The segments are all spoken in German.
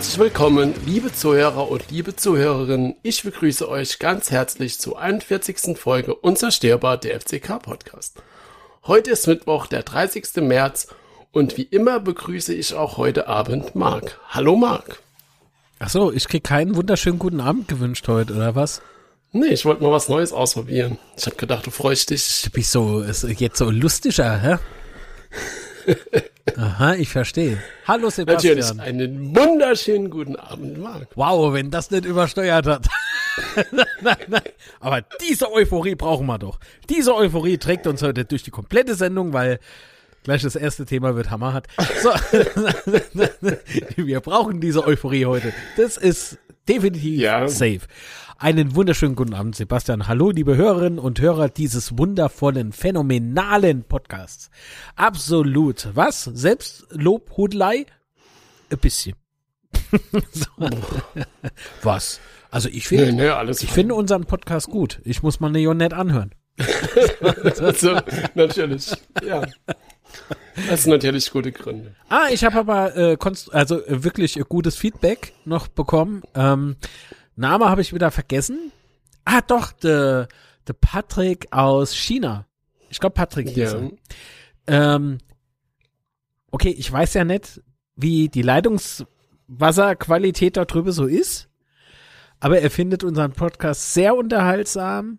Herzlich willkommen, liebe Zuhörer und liebe Zuhörerinnen. Ich begrüße euch ganz herzlich zur 41. Folge Unzerstörbar der FCK Podcast. Heute ist Mittwoch, der 30. März und wie immer begrüße ich auch heute Abend Marc. Hallo Marc. Ach so, ich krieg keinen wunderschönen guten Abend gewünscht heute, oder was? Nee, ich wollte mal was Neues ausprobieren. Ich habe gedacht, du freust dich. Du bist so, ist jetzt so lustiger, hä? Aha, ich verstehe. Hallo Sebastian. Natürlich, einen wunderschönen guten Abend, Marc. Wow, wenn das nicht übersteuert hat. nein, nein. Aber diese Euphorie brauchen wir doch. Diese Euphorie trägt uns heute durch die komplette Sendung, weil gleich das erste Thema wird hammerhart. So. wir brauchen diese Euphorie heute. Das ist definitiv Ja. safe. Einen wunderschönen guten Abend, Sebastian. Hallo, liebe Hörerinnen und Hörer dieses wundervollen, phänomenalen Podcasts. Absolut. Was? Selbstlobhudelei? Ein bisschen. So. Was? Also ich finde, Nee, nee, ich finde unseren Podcast gut. Ich muss mal Neonett anhören. Also, natürlich, ja. Das sind natürlich gute Gründe. Ah, ich habe aber äh, also wirklich gutes Feedback noch bekommen. Ähm, Name habe ich wieder vergessen. Ah, doch, der de Patrick aus China. Ich glaube, Patrick hieß Ja. er. Ähm, okay, ich weiß ja nicht, wie die Leitungswasserqualität da drüben so ist, aber er findet unseren Podcast sehr unterhaltsam,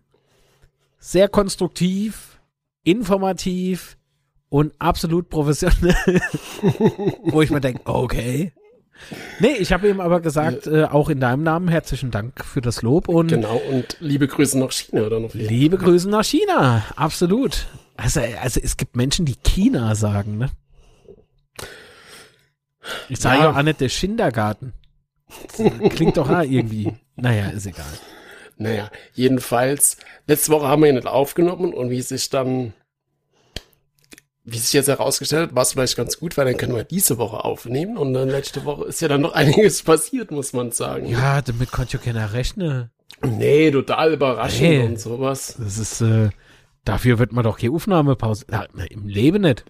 sehr konstruktiv, informativ und absolut professionell. Wo ich mir denke, okay. Nee, ich habe ihm aber gesagt, äh, auch in deinem Namen herzlichen Dank für das Lob und Genau, und liebe Grüße nach China oder noch liebe Grüße nach China. Absolut. Also, also es gibt Menschen, die China sagen, ne? Ich sage Ja. auch nicht der Kindergarten. Das Klingt doch auch irgendwie. Naja, ist egal. Naja, jedenfalls, letzte Woche haben wir ihn nicht aufgenommen und wie sich dann, wie sich jetzt herausgestellt hat, war es vielleicht ganz gut, weil dann können wir diese Woche aufnehmen und dann letzte Woche ist ja dann noch einiges passiert, muss man sagen. Ja, damit konnte ja keiner rechnen. Nee, total überraschend Nee. und sowas. Das ist, äh, dafür wird man doch hier Aufnahmepause. Na, Im Leben nicht.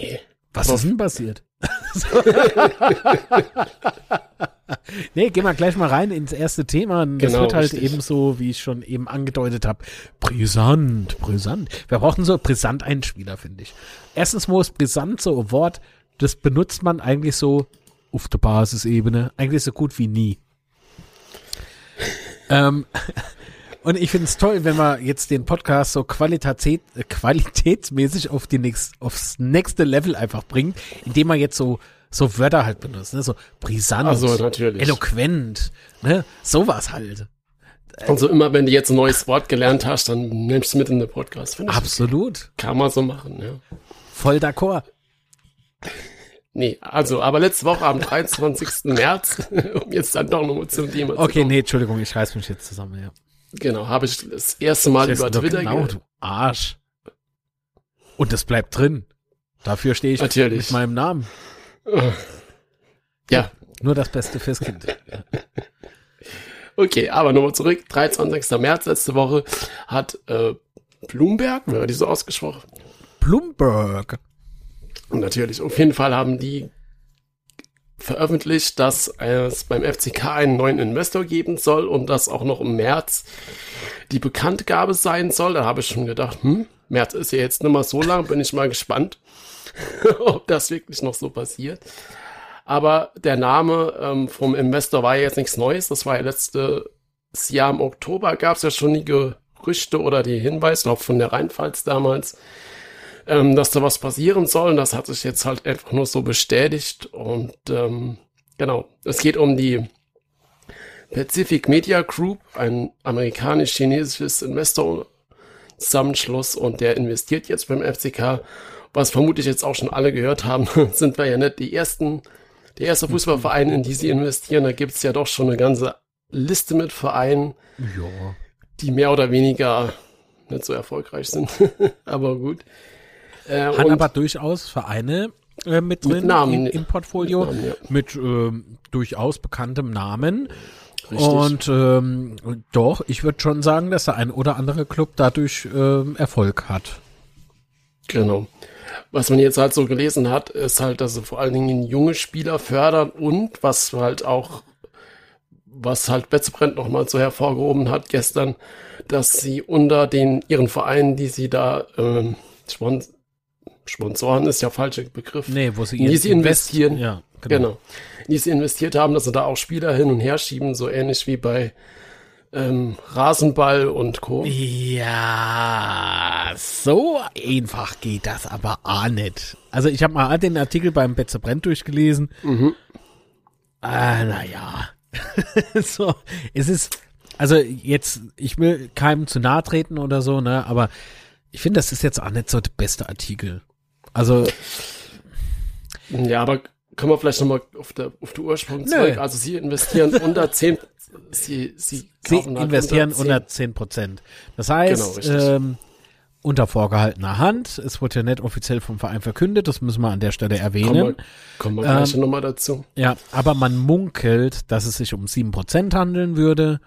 Nee. Was ist denn passiert? nee, gehen wir gleich mal rein ins erste Thema. Das Genau, wird halt richtig. eben so, wie ich schon eben angedeutet habe, brisant, brisant. Wir brauchen so brisant Einspieler, finde ich. Erstens mal ist brisant so ein Wort, das benutzt man eigentlich so auf der Basisebene, eigentlich so gut wie nie. ähm, und ich finde es toll, wenn wir jetzt den Podcast so qualität, äh, qualitätsmäßig auf die nächst, aufs nächste Level einfach bringen, indem man jetzt so, so Wörter halt benutzt, ne? so brisant, Also, natürlich. eloquent, ne? sowas halt. Also immer, wenn du jetzt ein neues Wort gelernt hast, dann nimmst du mit in den Podcast. Finde ich, Absolut. kann man so machen, ja. Voll d'accord. Nee, also, aber letzte Woche am 23. März, um jetzt dann doch nochmal zum Thema zu Okay, kommen. nee, Entschuldigung, ich reiß mich jetzt zusammen, ja. Genau, habe ich das erste Mal Das über Twitter genau, ge- du Arsch. Und das bleibt drin. Dafür stehe ich Natürlich. mit meinem Namen. Ja, Nur das Beste fürs Kind. okay, aber nochmal zurück. 23. März letzte Woche hat äh, Bloomberg, hat die so ausgesprochen? Bloomberg. Und natürlich, auf jeden Fall haben die veröffentlicht, dass es beim FCK einen neuen Investor geben soll und dass auch noch im März die Bekanntgabe sein soll. Da habe ich schon gedacht, hm, März ist ja jetzt nicht mal so lang, bin ich mal gespannt, ob das wirklich noch so passiert. Aber der Name ähm, vom Investor war ja jetzt nichts Neues. Das war ja letztes Jahr im Oktober, gab es ja schon die Gerüchte oder die Hinweise, auch von der Rheinpfalz damals, ähm, dass da was passieren soll. Und das hat sich jetzt halt einfach nur so bestätigt. Und ähm, genau, es geht um die Pacific Media Group, ein amerikanisch-chinesisches Investor-Zusammenschluss und der investiert jetzt beim FCK. Was vermutlich jetzt auch schon alle gehört haben, sind wir ja nicht die ersten, der erste Fußballverein, in die sie investieren. Da gibt es ja doch schon eine ganze Liste mit Vereinen, Ja. die mehr oder weniger nicht so erfolgreich sind. aber gut. Äh, Hat aber durchaus Vereine äh, mit drin Mit Namen. im, im Portfolio Mit Namen, ja. mit ähm, durchaus bekanntem Namen. Richtig. Und ähm, doch, ich würde schon sagen, dass der ein oder andere Club dadurch ähm, Erfolg hat. Genau. Was man jetzt halt so gelesen hat, ist halt, dass sie vor allen Dingen junge Spieler fördern und was halt auch, was halt Betzbrand nochmal so hervorgehoben hat gestern, dass sie unter den ihren Vereinen, die sie da ähm, Spon Sponsoren ist ja falscher Begriff. Nee, wo sie, die sie investieren. Ja, Genau. In die sie investiert haben, dass sie da auch Spieler hin und her schieben, so ähnlich wie bei ähm, Rasenball und Co. Ja, so einfach geht das aber auch nicht. Also ich habe mal den Artikel beim Betze Brent durchgelesen. Mhm. Ah, naja. so, es ist, also jetzt, ich will keinem zu nahe treten oder so, ne, aber ich finde, das ist jetzt auch nicht so der beste Artikel. Also. Ja, aber können wir vielleicht nochmal auf der, auf der Ursprung zurück. Also sie investieren unter 10, sie, sie, sie investieren unter 10 Prozent. Das heißt, genau, ähm, unter vorgehaltener Hand. Es wurde ja nicht offiziell vom Verein verkündet, das müssen wir an der Stelle erwähnen. Kommen wir, gleich ähm, nochmal dazu. Ja, aber man munkelt, dass es sich um 7 Prozent handeln würde,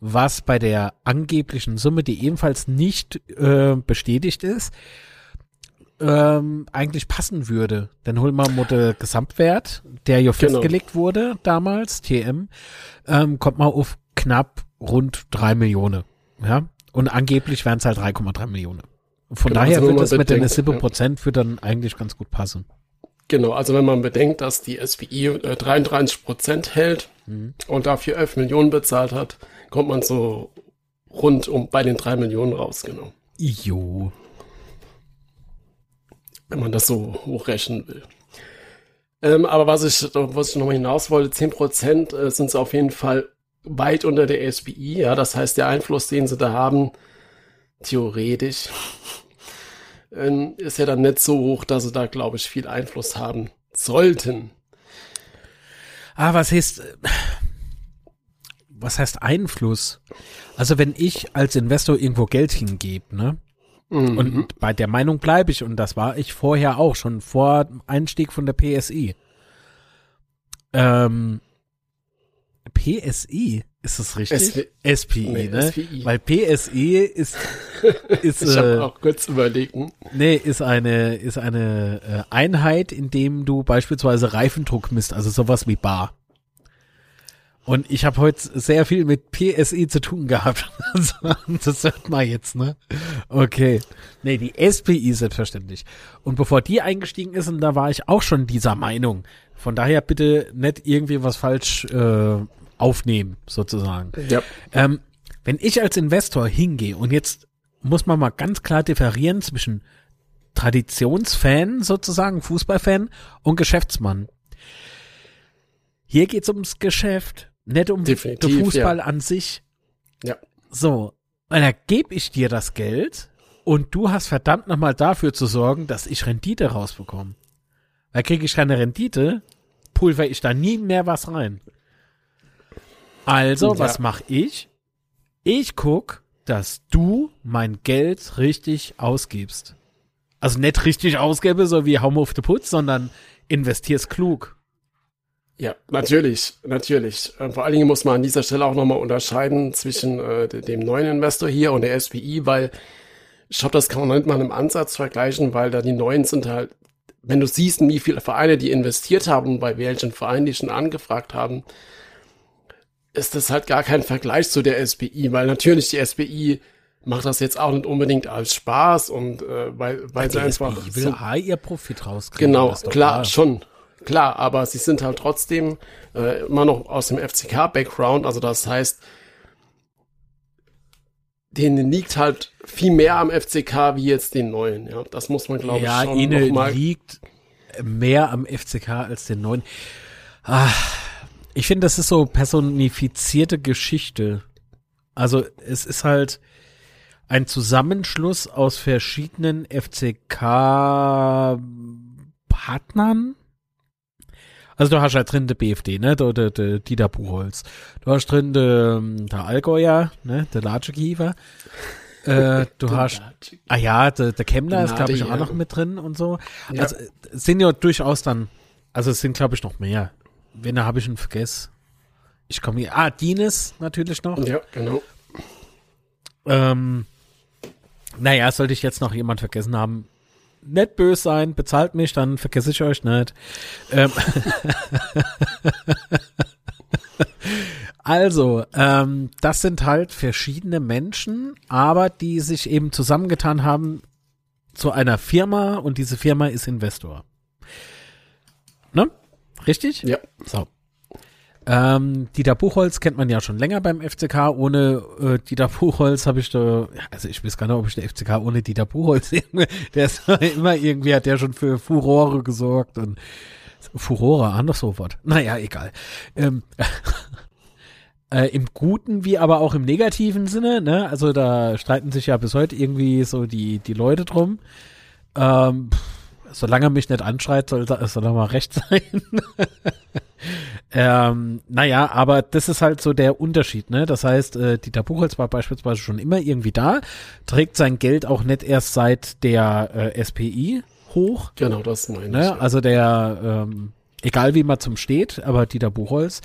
was bei der angeblichen Summe, die ebenfalls nicht äh, bestätigt ist, ähm, eigentlich passen würde. Dann holen wir mal den Gesamtwert, der ja genau. festgelegt wurde damals, TM, ähm, kommt mal auf knapp rund drei Millionen. Ja. Und angeblich wären es halt 3,3 Millionen. Von genau, daher also wird es mit den 7 Prozent ja. für dann eigentlich ganz gut passen. Genau, also wenn man bedenkt, dass die SPI äh, 33 Prozent hält mhm. und dafür 11 Millionen bezahlt hat, kommt man so rund um bei den 3 Millionen raus, genau. Jo wenn man das so hochrechnen will. Ähm, aber was ich, was ich nochmal hinaus wollte, 10% äh, sind es auf jeden Fall weit unter der SBI. Ja, das heißt, der Einfluss, den sie da haben, theoretisch, ähm, ist ja dann nicht so hoch, dass sie da, glaube ich, viel Einfluss haben sollten. Ah, was heißt, was heißt Einfluss? Also wenn ich als Investor irgendwo Geld hingebe, ne? Mhm. Und bei der Meinung bleibe ich, und das war ich vorher auch, schon vor Einstieg von der PSI. Ähm, PSI, ist das richtig? SV SPI, nee, ne? SPI. Weil PSI ist, ist ich äh, auch kurz überlegen. Nee, ist eine, ist eine äh, Einheit, in dem du beispielsweise Reifendruck misst, also sowas wie Bar. Und ich habe heute sehr viel mit PSI zu tun gehabt. das hört man jetzt, ne? Okay. Nee, die SPI selbstverständlich. Und bevor die eingestiegen ist, und da war ich auch schon dieser Meinung. Von daher bitte nicht irgendwie was falsch äh, aufnehmen, sozusagen. Ja. Ähm, wenn ich als Investor hingehe und jetzt muss man mal ganz klar differieren zwischen Traditionsfan sozusagen, Fußballfan und Geschäftsmann. Hier geht's ums Geschäft. Nicht um Definitiv, den Fußball ja. an sich. Ja. So. Und da gebe ich dir das Geld und du hast verdammt nochmal dafür zu sorgen, dass ich Rendite rausbekomme. Weil kriege ich keine Rendite, pulver ich da nie mehr was rein. Also, ja. was mache ich? Ich guck, dass du mein Geld richtig ausgibst. Also nicht richtig ausgebe, so wie Home of the Putz, sondern investier's klug. Ja, natürlich, natürlich. Äh, vor allen Dingen muss man an dieser Stelle auch nochmal unterscheiden zwischen äh, dem neuen Investor hier und der SPI, weil ich glaube, das kann man nicht mal im Ansatz vergleichen, weil da die neuen sind halt, wenn du siehst, wie viele Vereine die investiert haben bei welchen Vereinen die schon angefragt haben, ist das halt gar kein Vergleich zu der SPI, weil natürlich die SPI macht das jetzt auch nicht unbedingt als Spaß und äh, weil, weil sie einfach SPI will so, ihr Profit rauskriegen. Genau, klar, klar, schon. Klar, aber sie sind halt trotzdem äh, immer noch aus dem FCK-Background. Also das heißt, denen liegt halt viel mehr am FCK wie jetzt den neuen. Ja, das muss man glaube ja, ich schon ihnen mal liegt mehr am FCK als den neuen. Ah, ich finde, das ist so personifizierte Geschichte. Also es ist halt ein Zusammenschluss aus verschiedenen FCK-Partnern, also du hast ja drin der BFD, ne, der, der, der Dieter Buchholz. Du hast drin der, der Allgäuer, ne, der Latschekiefer. Äh, du hast, ah ja, der, der Chemner ist, glaube ich, auch noch mit drin und so. Ja. Also sind ja durchaus dann, also es sind, glaube ich, noch mehr. Wen habe ich ihn vergessen? Ich komme hier, ah, Dines natürlich noch. Ja, genau. Ähm, naja, sollte ich jetzt noch jemand vergessen haben, nicht böse sein, bezahlt mich, dann vergesse ich euch nicht. Ähm also, ähm, das sind halt verschiedene Menschen, aber die sich eben zusammengetan haben zu einer Firma und diese Firma ist Investor. Ne? Richtig? Ja. So. Ähm, Dieter Buchholz kennt man ja schon länger beim FCK. Ohne äh, Dieter Buchholz habe ich da, also ich weiß gar nicht, ob ich der FCK ohne Dieter Buchholz, der ist immer irgendwie, hat der schon für Furore gesorgt und Furore, anders so Wort. Naja, egal. Ähm, äh, Im guten wie aber auch im negativen Sinne, ne? Also da streiten sich ja bis heute irgendwie so die, die Leute drum. Ähm, solange er mich nicht anschreit, soll, soll er mal recht sein. Ähm, naja, aber das ist halt so der Unterschied, ne? Das heißt, äh, Dieter Buchholz war beispielsweise schon immer irgendwie da, trägt sein Geld auch nicht erst seit der äh, SPI hoch. Genau, das meine ne? ich. Ja. Also der, ähm, egal wie man zum steht, aber Dieter Buchholz,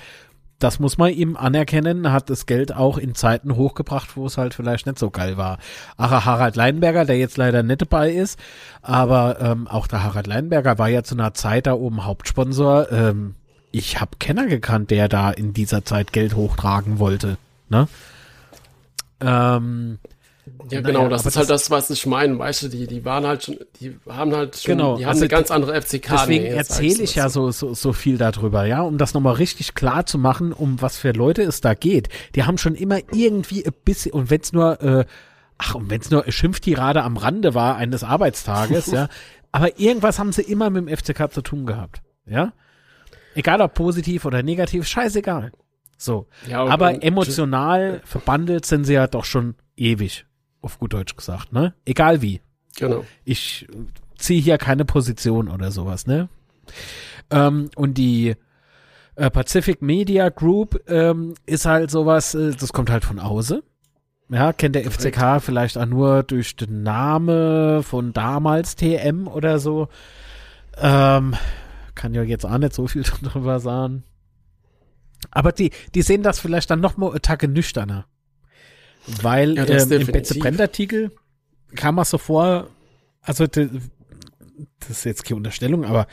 das muss man ihm anerkennen, hat das Geld auch in Zeiten hochgebracht, wo es halt vielleicht nicht so geil war. Ach, Harald Leinberger, der jetzt leider nicht dabei ist, aber ähm, auch der Harald Leinberger war ja zu einer Zeit da oben Hauptsponsor. Ähm, ich habe Kenner gekannt, der da in dieser Zeit Geld hochtragen wollte. Ne? Ähm, Ja, Naja, genau, das aber ist halt das, was ich meine. Weißt du, die, die waren halt schon, die haben halt schon, Genau, die haben also eine ganz andere FCK. Deswegen erzähle ich ja so, so, so viel darüber, ja, um das nochmal richtig klar zu machen, um was für Leute es da geht. Die haben schon immer irgendwie ein bisschen, und wenn es nur, äh, ach, und wenn es nur Schimpftirade am Rande war eines Arbeitstages, ja, aber irgendwas haben sie immer mit dem FCK zu tun gehabt, ja. Egal ob positiv oder negativ, scheißegal. So. Ja, und- aber und- emotional verbandelt sind sie ja doch schon ewig, auf gut Deutsch gesagt, ne? Egal wie Genau. ich ziehe hier keine Position oder sowas, ne? Ähm, und die äh, Pacific Media Group ähm, ist halt sowas, äh, das kommt halt von außen. Ja, kennt der FCK vielleicht auch nur durch den Name von damals TM oder so. Ähm, kann ja jetzt auch nicht so viel drüber sagen. Aber die, die sehen das vielleicht dann noch mal eine Tacke nüchterner. Weil Ja, ähm, im. Betze Brand-Artikel kam es so vor, also das ist jetzt keine Unterstellung, aber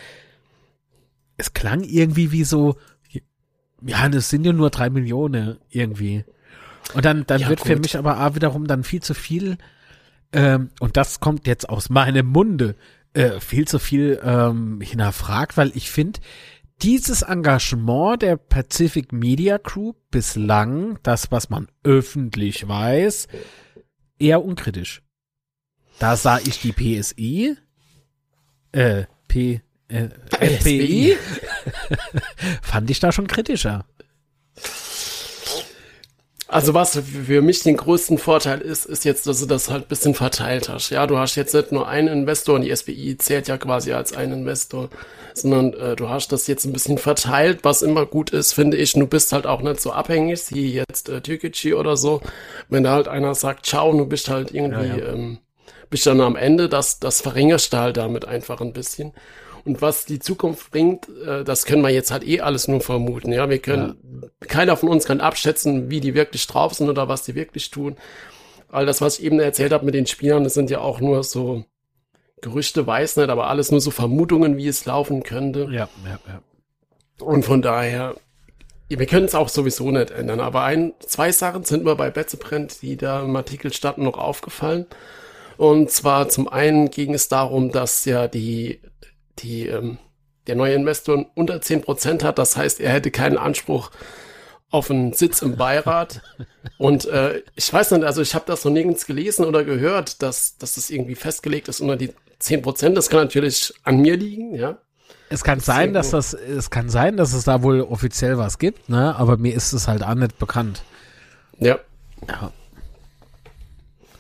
es klang irgendwie wie so, ja, das sind ja nur drei Millionen irgendwie. Und dann, dann Ja, wird für gut. mich aber auch wiederum dann viel zu viel, ähm, und das kommt jetzt aus meinem Munde, äh, viel zu viel ähm, hinterfragt, weil ich finde, dieses Engagement der Pacific Media Group bislang, das, was man öffentlich weiß, eher unkritisch. Da sah ich die PSI, äh, P, äh, FPI, fand ich da schon kritischer. Also was für mich den größten Vorteil ist, ist jetzt, dass du das halt ein bisschen verteilt hast. Ja, du hast jetzt nicht nur einen Investor und die SPI zählt ja quasi als ein Investor, sondern äh, du hast das jetzt ein bisschen verteilt, was immer gut ist, finde ich. Du bist halt auch nicht so abhängig, wie jetzt äh, Türkgücü oder so. Wenn da halt einer sagt, ciao, du bist halt irgendwie, Ja, ja. Ähm, bist dann am Ende, das, das verringerst du halt damit einfach ein bisschen. Und was die Zukunft bringt, äh, das können wir jetzt halt eh alles nur vermuten. Ja, wir können, keiner von uns kann abschätzen, wie die wirklich drauf sind oder was die wirklich tun. All das, was ich eben erzählt habe mit den Spielern, das sind ja auch nur so Gerüchte, weiß nicht, aber alles nur so Vermutungen, wie es laufen könnte. Ja, ja, ja. Und von daher, wir können es auch sowieso nicht ändern. Aber ein, zwei Sachen sind mir bei Betzebrand, die da im Artikel standen, noch aufgefallen. Und zwar zum einen ging es darum, dass ja die, die, ähm, der neue Investor unter 10% hat. Das heißt, er hätte keinen Anspruch auf einen Sitz im Beirat. Und äh, ich weiß nicht, also ich habe das noch nirgends gelesen oder gehört, dass, dass das irgendwie festgelegt ist unter die 10%. Das kann natürlich an mir liegen, ja. Es kann sein, dass das, es kann sein, dass es da wohl offiziell was gibt, ne, aber mir ist es halt auch nicht bekannt. Ja, Ja.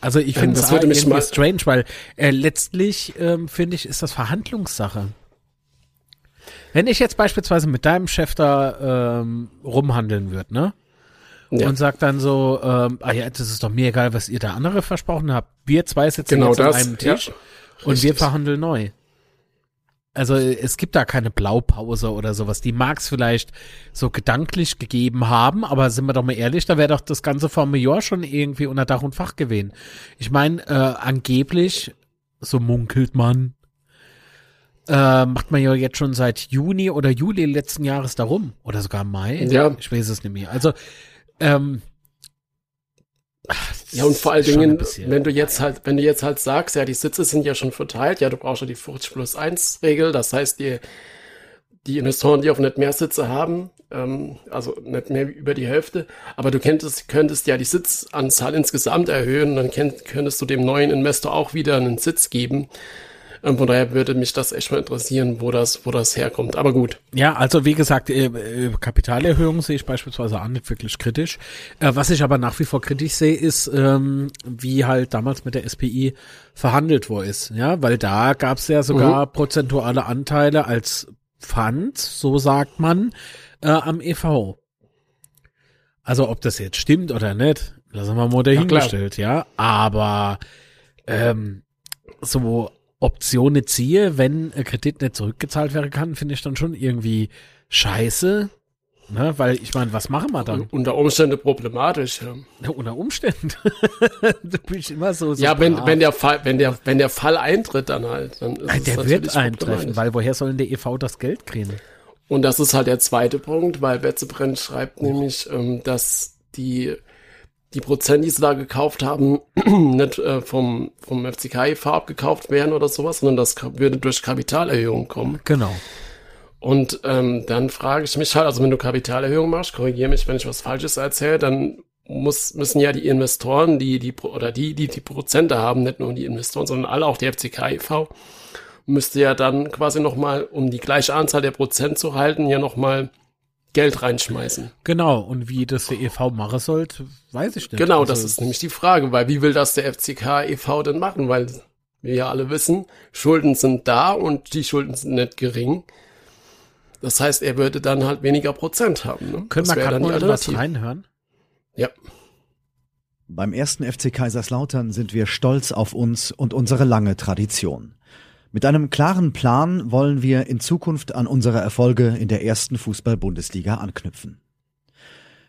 Also ich Ähm, finde das es mich irgendwie mal- strange, weil äh, letztlich ähm, finde ich, ist das Verhandlungssache. Wenn ich jetzt beispielsweise mit deinem Chef da ähm, rumhandeln würde, ne? Ja. Und sag dann so, ähm, ah ja, das ist doch mir egal, was ihr da andere versprochen habt. Wir zwei sitzen Genau jetzt an das, einem Tisch ja, und wir verhandeln neu. Also es gibt da keine Blaupause oder sowas. Die mag es vielleicht so gedanklich gegeben haben, aber sind wir doch mal ehrlich, da wäre doch das ganze Jahr schon irgendwie unter Dach und Fach gewesen. Ich meine, äh, angeblich, so munkelt man, äh, macht man ja jetzt schon seit Juni oder Juli letzten Jahres darum. Oder sogar Mai. Ja. Ich weiß es nicht mehr. Also, ähm, Ja, und vor allen Dingen, wenn du jetzt halt, wenn du jetzt halt sagst, ja, die Sitze sind ja schon verteilt, ja, du brauchst ja die 40 plus 1 Regel, das heißt, die, die Investoren, die auf nicht mehr Sitze haben, ähm, also nicht mehr über die Hälfte, aber du könntest, könntest ja die Sitzanzahl insgesamt erhöhen, dann könntest du dem neuen Investor auch wieder einen Sitz geben. Ähm, von daher würde mich das echt mal interessieren, wo das, wo das herkommt. Aber gut. Ja, also wie gesagt, äh, äh, Kapitalerhöhung sehe ich beispielsweise auch nicht wirklich kritisch. Äh, was ich aber nach wie vor kritisch sehe, ist, ähm, wie halt damals mit der SPI verhandelt worden ist. Ja, weil da gab es ja sogar prozentuale Anteile als Pfand, so sagt man, äh, am EV. Also ob das jetzt stimmt oder nicht, lassen wir mal dahingestellt, ja. Aber ähm, so Optionen ziehe, wenn ein Kredit nicht zurückgezahlt werden kann, finde ich dann schon irgendwie scheiße. Ne? Weil ich meine, was machen wir dann? Unter Umständen problematisch, ja. Ja, unter Umständen. da bin ich immer so. so Ja, wenn, brav. wenn der Fall, wenn der, wenn der Fall eintritt, dann halt, dann ist Nein, es der wird eintreffen, weil woher sollen der EV das Geld kriegen? Und das ist halt der zweite Punkt, weil Wetzebrenn schreibt nämlich, ähm, dass die, die Prozent, die sie da gekauft haben, nicht äh, vom, vom FCK e.V. abgekauft werden oder sowas, sondern das würde durch Kapitalerhöhung kommen. Genau. Und ähm, dann frage ich mich halt, also wenn du Kapitalerhöhung machst, korrigiere mich, wenn ich was Falsches erzähle, dann muss, müssen ja die Investoren, die, die, oder die, die die Prozente haben, nicht nur die Investoren, sondern alle, auch die FCK e.V., müsste ja dann quasi nochmal, um die gleiche Anzahl der Prozent zu halten, ja nochmal Geld reinschmeißen. Genau. Und wie das der EV machen sollte, weiß ich nicht. Genau, Also, das ist nämlich die Frage, weil wie will das der FCK e.V. denn machen? Weil wir ja alle wissen, Schulden sind da und die Schulden sind nicht gering. Das heißt, er würde dann halt weniger Prozent haben. Ne? Können wir gerade mal was reinhören? Ja. Beim ersten FC Kaiserslautern sind wir stolz auf uns und unsere lange Tradition. Mit einem klaren Plan wollen wir in Zukunft an unsere Erfolge in der ersten Fußball-Bundesliga anknüpfen.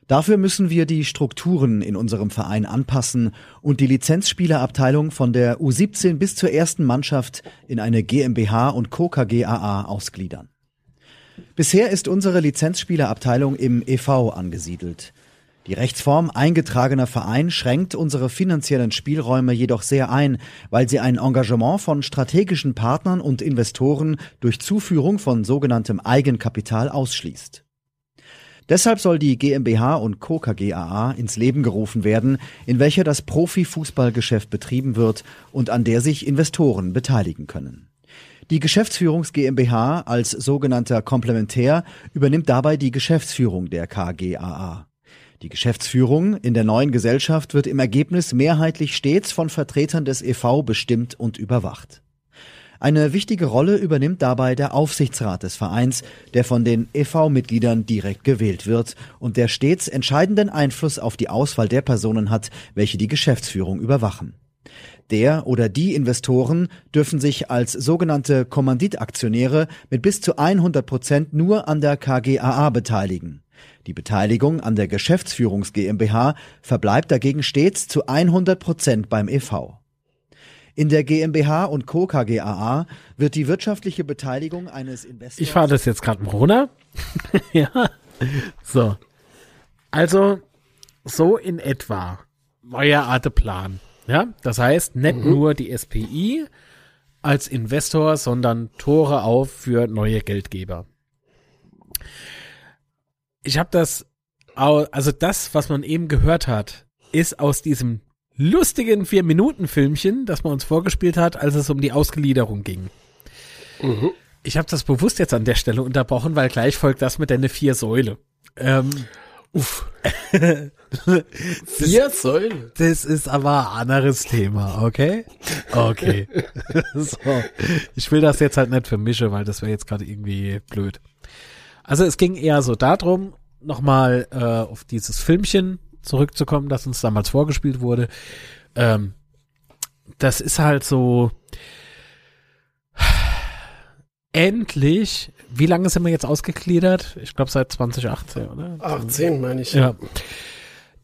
Dafür müssen wir die Strukturen in unserem Verein anpassen und die Lizenzspielerabteilung von der U17 bis zur ersten Mannschaft in eine GmbH und Co. KGaA ausgliedern. Bisher ist unsere Lizenzspielerabteilung im EV angesiedelt. Die Rechtsform eingetragener Verein schränkt unsere finanziellen Spielräume jedoch sehr ein, weil sie ein Engagement von strategischen Partnern und Investoren durch Zuführung von sogenanntem Eigenkapital ausschließt. Deshalb soll die GmbH und Co. KGaA ins Leben gerufen werden, in welcher das Profifußballgeschäft betrieben wird und an der sich Investoren beteiligen können. Die Geschäftsführungs GmbH als sogenannter Komplementär übernimmt dabei die Geschäftsführung der KGaA. Die Geschäftsführung in der neuen Gesellschaft wird im Ergebnis mehrheitlich stets von Vertretern des EV bestimmt und überwacht. Eine wichtige Rolle übernimmt dabei der Aufsichtsrat des Vereins, der von den EV-Mitgliedern direkt gewählt wird und der stets entscheidenden Einfluss auf die Auswahl der Personen hat, welche die Geschäftsführung überwachen. Der oder die Investoren dürfen sich als sogenannte Kommanditaktionäre mit bis zu 100 Prozent nur an der KGaA beteiligen. Die Beteiligung an der Geschäftsführungs GmbH verbleibt dagegen stets zu 100 Prozent beim EV. In der GmbH und Co. KGaA wird die wirtschaftliche Beteiligung eines Investors Ich fahre das jetzt gerade mal runter. ja. So. Also, so in etwa war ja Art der Plan. Ja, das heißt, nicht nur die SPI als Investor, sondern Tore auf für neue Geldgeber. Ich habe das, also das, was man eben gehört hat, ist aus diesem lustigen Vier-Minuten-Filmchen, das man uns vorgespielt hat, als es um die Ausgliederung ging. Ich habe das bewusst jetzt an der Stelle unterbrochen, weil gleich folgt das mit deine vier Säule. Ähm, Uff. Vier Säulen. das ist aber ein anderes Thema, okay? Okay. so. Ich will das jetzt halt nicht vermischen, weil das wäre jetzt gerade irgendwie blöd. Also es ging eher so darum, nochmal äh, auf dieses Filmchen zurückzukommen, das uns damals vorgespielt wurde. Ähm, das ist halt so endlich, wie lange sind wir jetzt ausgegliedert? Ich glaube seit 2018, oder? 18 meine ich. Ja.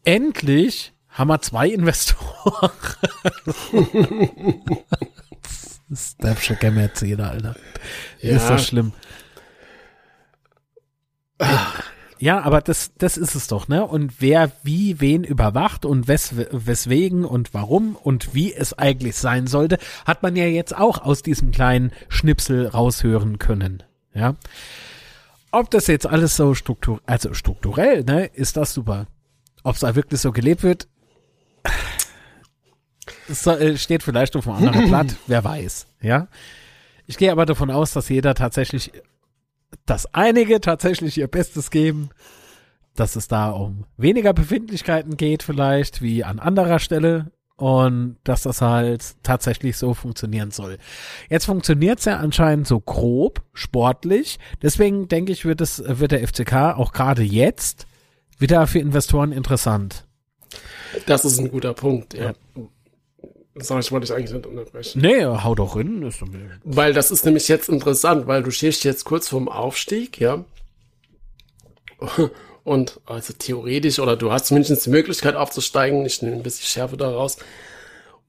Endlich haben wir zwei Investoren. Das gerne erzählen, Alter. Ja. Ist das schlimm. Ja, aber das, das ist es doch, ne? Und wer wie wen überwacht und wes, weswegen und warum und wie es eigentlich sein sollte, hat man ja jetzt auch aus diesem kleinen Schnipsel raushören können. Ja. Ob das jetzt alles so struktur, also strukturell, ne, ist das super. Ob es da wirklich so gelebt wird, äh, steht vielleicht auf einem anderen Blatt, wer weiß, ja. Ich gehe aber davon aus, dass jeder tatsächlich, dass einige tatsächlich ihr Bestes geben, dass es da um weniger Befindlichkeiten geht vielleicht, wie an anderer Stelle und dass das halt tatsächlich so funktionieren soll. Jetzt funktioniert es ja anscheinend so grob, sportlich, deswegen denke ich, wird, es, wird der FCK auch gerade jetzt wieder für Investoren interessant. Das ist ein guter Punkt, ja. Sag ich, wollte ich eigentlich nicht unterbrechen. Nee, hau doch hin. Weil das ist nämlich jetzt interessant, weil du stehst jetzt kurz vorm Aufstieg, ja. Und also theoretisch, oder du hast zumindest die Möglichkeit aufzusteigen, ich nehme ein bisschen Schärfe daraus.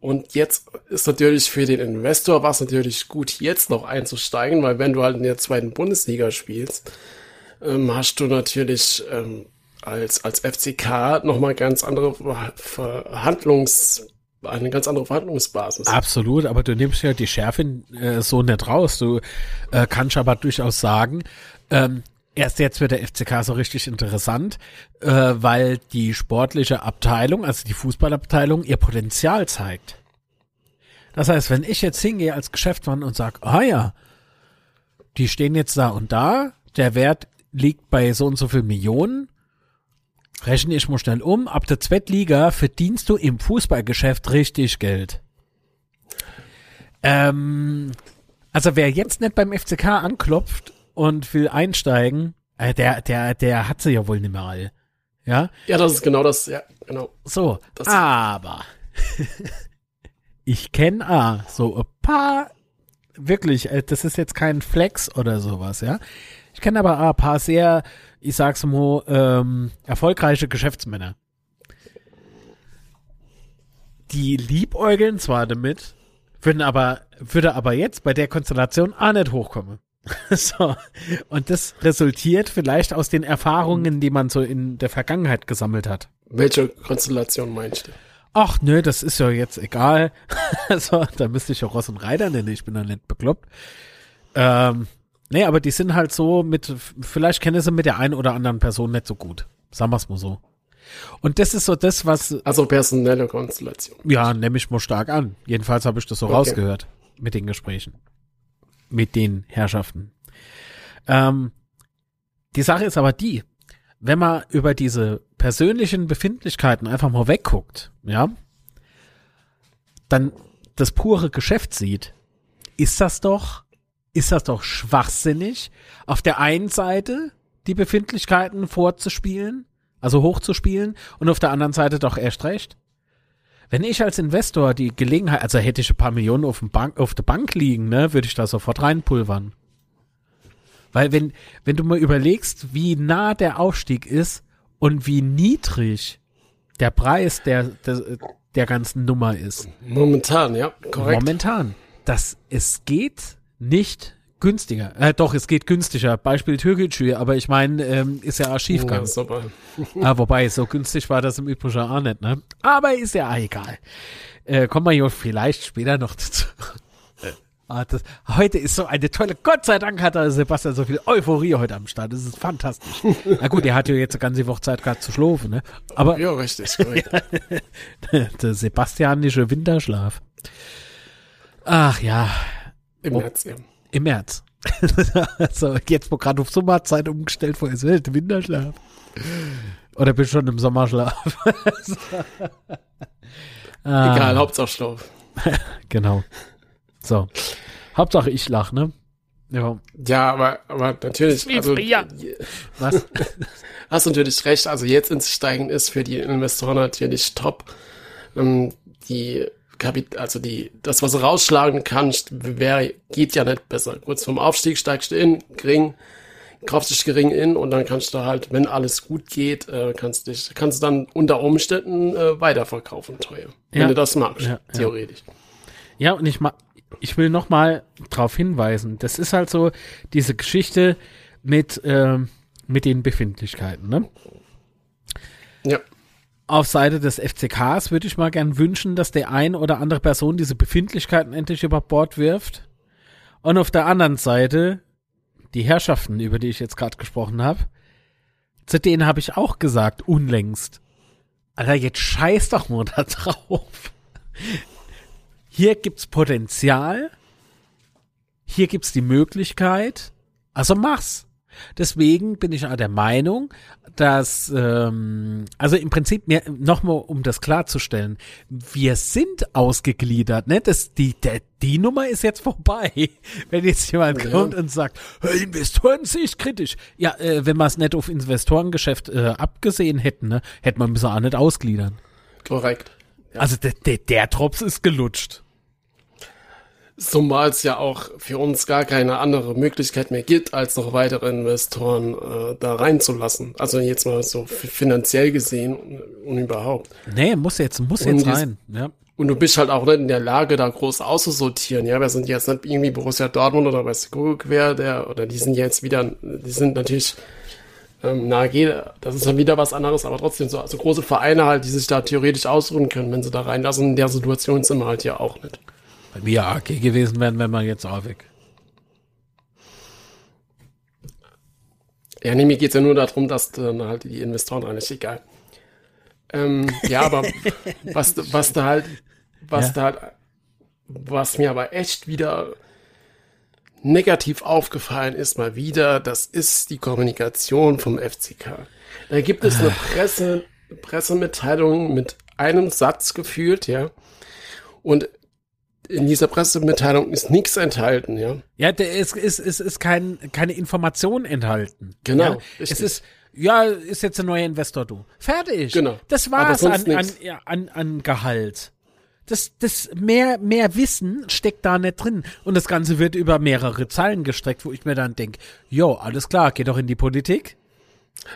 Und jetzt ist natürlich für den Investor was natürlich gut, jetzt noch einzusteigen, weil wenn du halt in der zweiten Bundesliga spielst, ähm, hast du natürlich ähm, als, als FCK nochmal ganz andere Ver- Verhandlungs, eine ganz andere Verhandlungsbasis. Absolut, aber du nimmst ja die Schärfe äh, so nicht raus. Du äh, kannst aber durchaus sagen, ähm, erst jetzt wird der FCK so richtig interessant, äh, weil die sportliche Abteilung, also die Fußballabteilung, ihr Potenzial zeigt. Das heißt, wenn ich jetzt hingehe als Geschäftsmann und sage, ah ja, die stehen jetzt da und da, der Wert liegt bei so und so viel Millionen, rechne ich mal schnell um, ab der Zweitliga verdienst du im Fußballgeschäft richtig Geld. Ähm, also wer jetzt nicht beim FCK anklopft und will einsteigen, äh, der, der, der hat sie ja wohl nicht mehr all. Ja, Ja, das ist genau das, ja, genau. so. Das- aber ich kenne ah, so ein paar, wirklich, äh, das ist jetzt kein Flex oder sowas, ja. Ich kenne aber ah, ein paar sehr, ich sag's mal, ähm, erfolgreiche Geschäftsmänner. Die liebäugeln zwar damit, würden aber, würde aber jetzt bei der Konstellation auch nicht hochkommen. so. Und das resultiert vielleicht aus den Erfahrungen, die man so in der Vergangenheit gesammelt hat. Welche Konstellation meinst du? Ach nö, das ist ja jetzt egal. also, da müsste ich ja Ross und Reiter nennen, ich bin da nicht bekloppt. Ähm, nee, aber die sind halt so mit, vielleicht kennen sie mit der einen oder anderen Person nicht so gut. Sagen wir's mal so. Und das ist so das, was, Also personelle Konstellation. ja, nehme ich mal stark an. Jedenfalls habe ich das so Okay. rausgehört mit den Gesprächen. Mit den Herrschaften. Ähm, die Sache ist aber die, wenn man über diese persönlichen Befindlichkeiten einfach mal wegguckt, ja, dann das pure Geschäft sieht, ist das doch, ist das doch schwachsinnig, auf der einen Seite die Befindlichkeiten vorzuspielen, also hochzuspielen, und auf der anderen Seite doch erst recht. Wenn ich als Investor die Gelegenheit, also hätte ich ein paar Millionen auf, Bank, auf der Bank liegen, ne, würde ich da sofort reinpulvern. Weil wenn, wenn du mal überlegst, wie nah der Aufstieg ist und wie niedrig der Preis der, der, der ganzen Nummer ist, Momentan, ja, korrekt. momentan, dass es geht nicht günstiger. Äh, doch, es geht günstiger. Beispiel Türkgücü, aber ich meine, ähm, ist ja auch schiefgegangen. Ja, super. Ah, wobei, so günstig war das im Übrigen auch nicht, ne? Aber ist ja auch egal. Äh, kommen wir ja vielleicht später noch dazu. Ah, das, heute ist so eine tolle, Gott sei Dank hat der Sebastian so viel Euphorie heute am Start. Das ist fantastisch. Na gut, er hat ja jetzt eine ganze Woche Zeit gehabt zu schlafen, ne? Aber Ja, richtig, der sebastianische Winterschlaf. Ach ja, Im Oh. März, ja. im März. so, jetzt wo gerade auf Sommerzeit umgestellt wurde, ist Welt, Winterschlaf. Oder bist du schon im Sommerschlaf? ah, Egal, Hauptsache Schlaf. Genau. So. Hauptsache ich lach, ne? Ja. Ja, aber, aber natürlich, also. Was? hast du natürlich recht, also jetzt ins Steigen ist für die Investoren natürlich top. Ähm, die Kapit also die, das, was du rausschlagen kannst, wär, geht ja nicht besser. Kurz vorm Aufstieg steigst du in, gering, kaufst dich gering in und dann kannst du halt, wenn alles gut geht, äh, kannst dich, kannst du dann unter Umständen äh, weiterverkaufen teuer. Wenn Ja. du das magst, Ja, ja. theoretisch. Ja, und ich mag, ich will noch mal darauf hinweisen, das ist halt so diese Geschichte mit, äh, mit den Befindlichkeiten. Ne? Ja. Auf Seite des FCKs würde ich mal gern wünschen, dass der ein oder andere Person diese Befindlichkeiten endlich über Bord wirft. Und auf der anderen Seite die Herrschaften, über die ich jetzt gerade gesprochen habe, zu denen habe ich auch gesagt, unlängst. Alter, jetzt scheiß doch mal da drauf. Hier gibt's Potenzial. Hier gibt's die Möglichkeit. Also mach's. Deswegen bin ich auch der Meinung, dass, ähm, also im Prinzip nochmal, um das klarzustellen, wir sind ausgegliedert, ne? Das, die, der, die Nummer ist jetzt vorbei. Wenn jetzt jemand Ja. kommt und sagt, hey, Investoren sehe ich kritisch. Ja, äh, wenn wir es nicht auf Investorengeschäft äh, abgesehen hätten, ne, hätte man müssen auch nicht ausgliedern. Korrekt. Also der, der, der Drops ist gelutscht. Zumal es ja auch für uns gar keine andere Möglichkeit mehr gibt, als noch weitere Investoren äh, da reinzulassen. Also jetzt mal so finanziell gesehen und, und überhaupt. Nee, muss jetzt, muss Und jetzt rein. Ja. Und du bist halt auch nicht in der Lage, da groß auszusortieren. Ja, wir sind jetzt nicht irgendwie Borussia Dortmund oder weiß Kuckuck wer, der, oder die sind jetzt wieder, die sind natürlich, ähm, na, geht, das ist dann wieder was anderes, aber trotzdem so, also große Vereine halt, die sich da theoretisch ausruhen können, wenn sie da reinlassen. In der Situation sind wir halt ja auch nicht. Wenn wir AG gewesen wären, wären wir jetzt auch weg. Ja, nee, mir geht's ja nur darum, dass dann halt die Investoren ist, egal. Ähm, ja, aber was, was da halt, was Ja. da halt, was mir aber echt wieder negativ aufgefallen ist, mal wieder, das ist die Kommunikation vom FCK. Da gibt es eine Presse, Pressemitteilung mit einem Satz gefühlt, ja. Und in dieser Pressemitteilung ist nichts enthalten, ja. Ja, der ist, ist, ist, kein, keine Information enthalten. Genau, Ja, es ist, ja, ist jetzt ein neuer Investor, du. Fertig. Genau. Das war's an, an, an, an Gehalt. Das, das mehr, mehr Wissen steckt da nicht drin. Und das Ganze wird über mehrere Zeilen gestreckt, wo ich mir dann denke, jo, alles klar, geh doch in die Politik.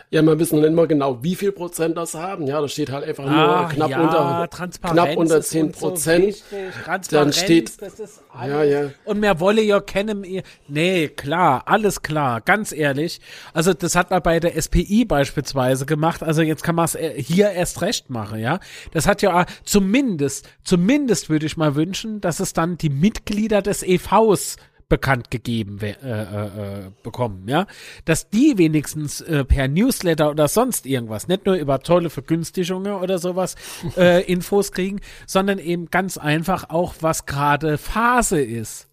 Ja, wir wissen nicht mal genau, wie viel Prozent das haben. Ja, da steht halt einfach nur Ah, knapp ja, unter, knapp unter ist 10 uns so Prozent. wichtig. Transparenz, steht- das ist Ja, ja. Und mehr wolle ja kennen. Nee, klar, alles klar, ganz ehrlich. Also das hat man bei der SPI beispielsweise gemacht. Also jetzt kann man es hier erst recht machen, ja. Das hat ja zumindest, zumindest würde ich mal wünschen, dass es dann die Mitglieder des EVs bekannt gegeben äh, äh, äh, bekommen, ja, dass die wenigstens äh, per Newsletter oder sonst irgendwas, nicht nur über tolle Vergünstigungen oder sowas äh, Infos kriegen, sondern eben ganz einfach auch, was gerade Phase ist.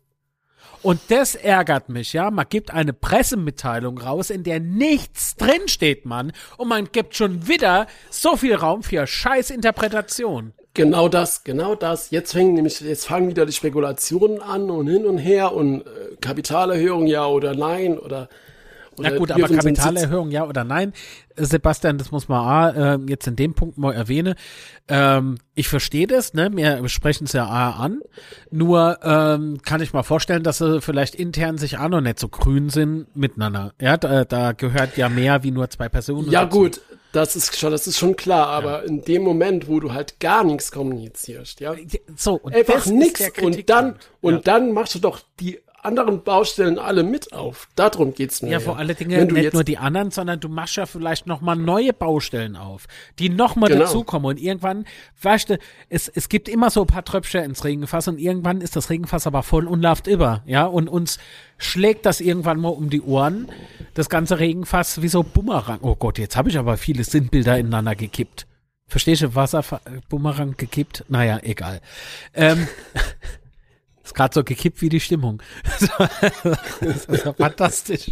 Und das ärgert mich, ja. Man gibt eine Pressemitteilung raus, in der nichts drinsteht, Mann. Und man gibt schon wieder so viel Raum für Scheißinterpretation. Genau das, genau das. Jetzt fängen nämlich, jetzt fangen wieder die Spekulationen an und hin und her und äh, Kapitalerhöhung ja oder nein oder. Na oder gut, aber Kapitalerhöhung ja oder nein? Sebastian, das muss man auch, äh, jetzt in dem Punkt mal erwähnen. Ähm, ich verstehe das, ne? Wir sprechen es ja auch an. Nur ähm, kann ich mal vorstellen, dass sie vielleicht intern sich auch noch nicht so grün sind miteinander. Ja, da, da gehört ja mehr wie nur zwei Personen. Ja dazu. gut, das ist schon, das ist schon klar, aber in dem Moment, wo du halt gar nichts kommunizierst, ja, So, und einfach der und dann und ja. dann machst du doch die anderen Baustellen alle mit auf. Darum geht's mir. Ja, vor allen Dingen Wenn du nicht nur die anderen, sondern du machst ja vielleicht nochmal neue Baustellen auf, die nochmal Genau. dazukommen. Und irgendwann, weißt du, es, es gibt immer so ein paar Tröpfchen ins Regenfass und irgendwann ist das Regenfass aber voll und läuft über. Ja, und uns schlägt das irgendwann mal um die Ohren, das ganze Regenfass wie so Bumerang. Oh Gott, jetzt habe ich aber viele Sinnbilder ineinander gekippt. Verstehst du, Wasser, Bumerang gekippt? Naja, egal. Ähm, ist gerade so gekippt wie die Stimmung. das ist ja fantastisch.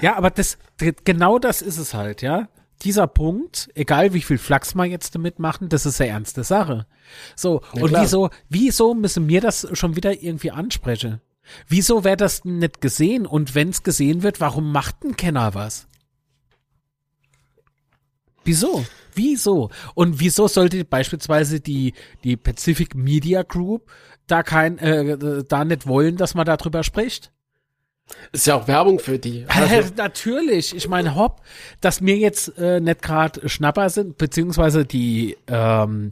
Ja, aber das, genau das ist es halt, ja. Dieser Punkt, egal wie viel Flachs wir jetzt damit machen, das ist eine ernste Sache. So, Ja, und klar. wieso, wieso müssen wir das schon wieder irgendwie ansprechen? Wieso wäre das denn nicht gesehen? Und wenn es gesehen wird, warum macht ein Kenner was? Wieso? Wieso? Und wieso sollte beispielsweise die, die Pacific Media Group da kein, äh, da nicht wollen, dass man darüber spricht? ist ja auch Werbung für die. Also, Natürlich, ich meine, hopp, dass mir jetzt äh, nicht gerade Schnapper sind, beziehungsweise die, ähm,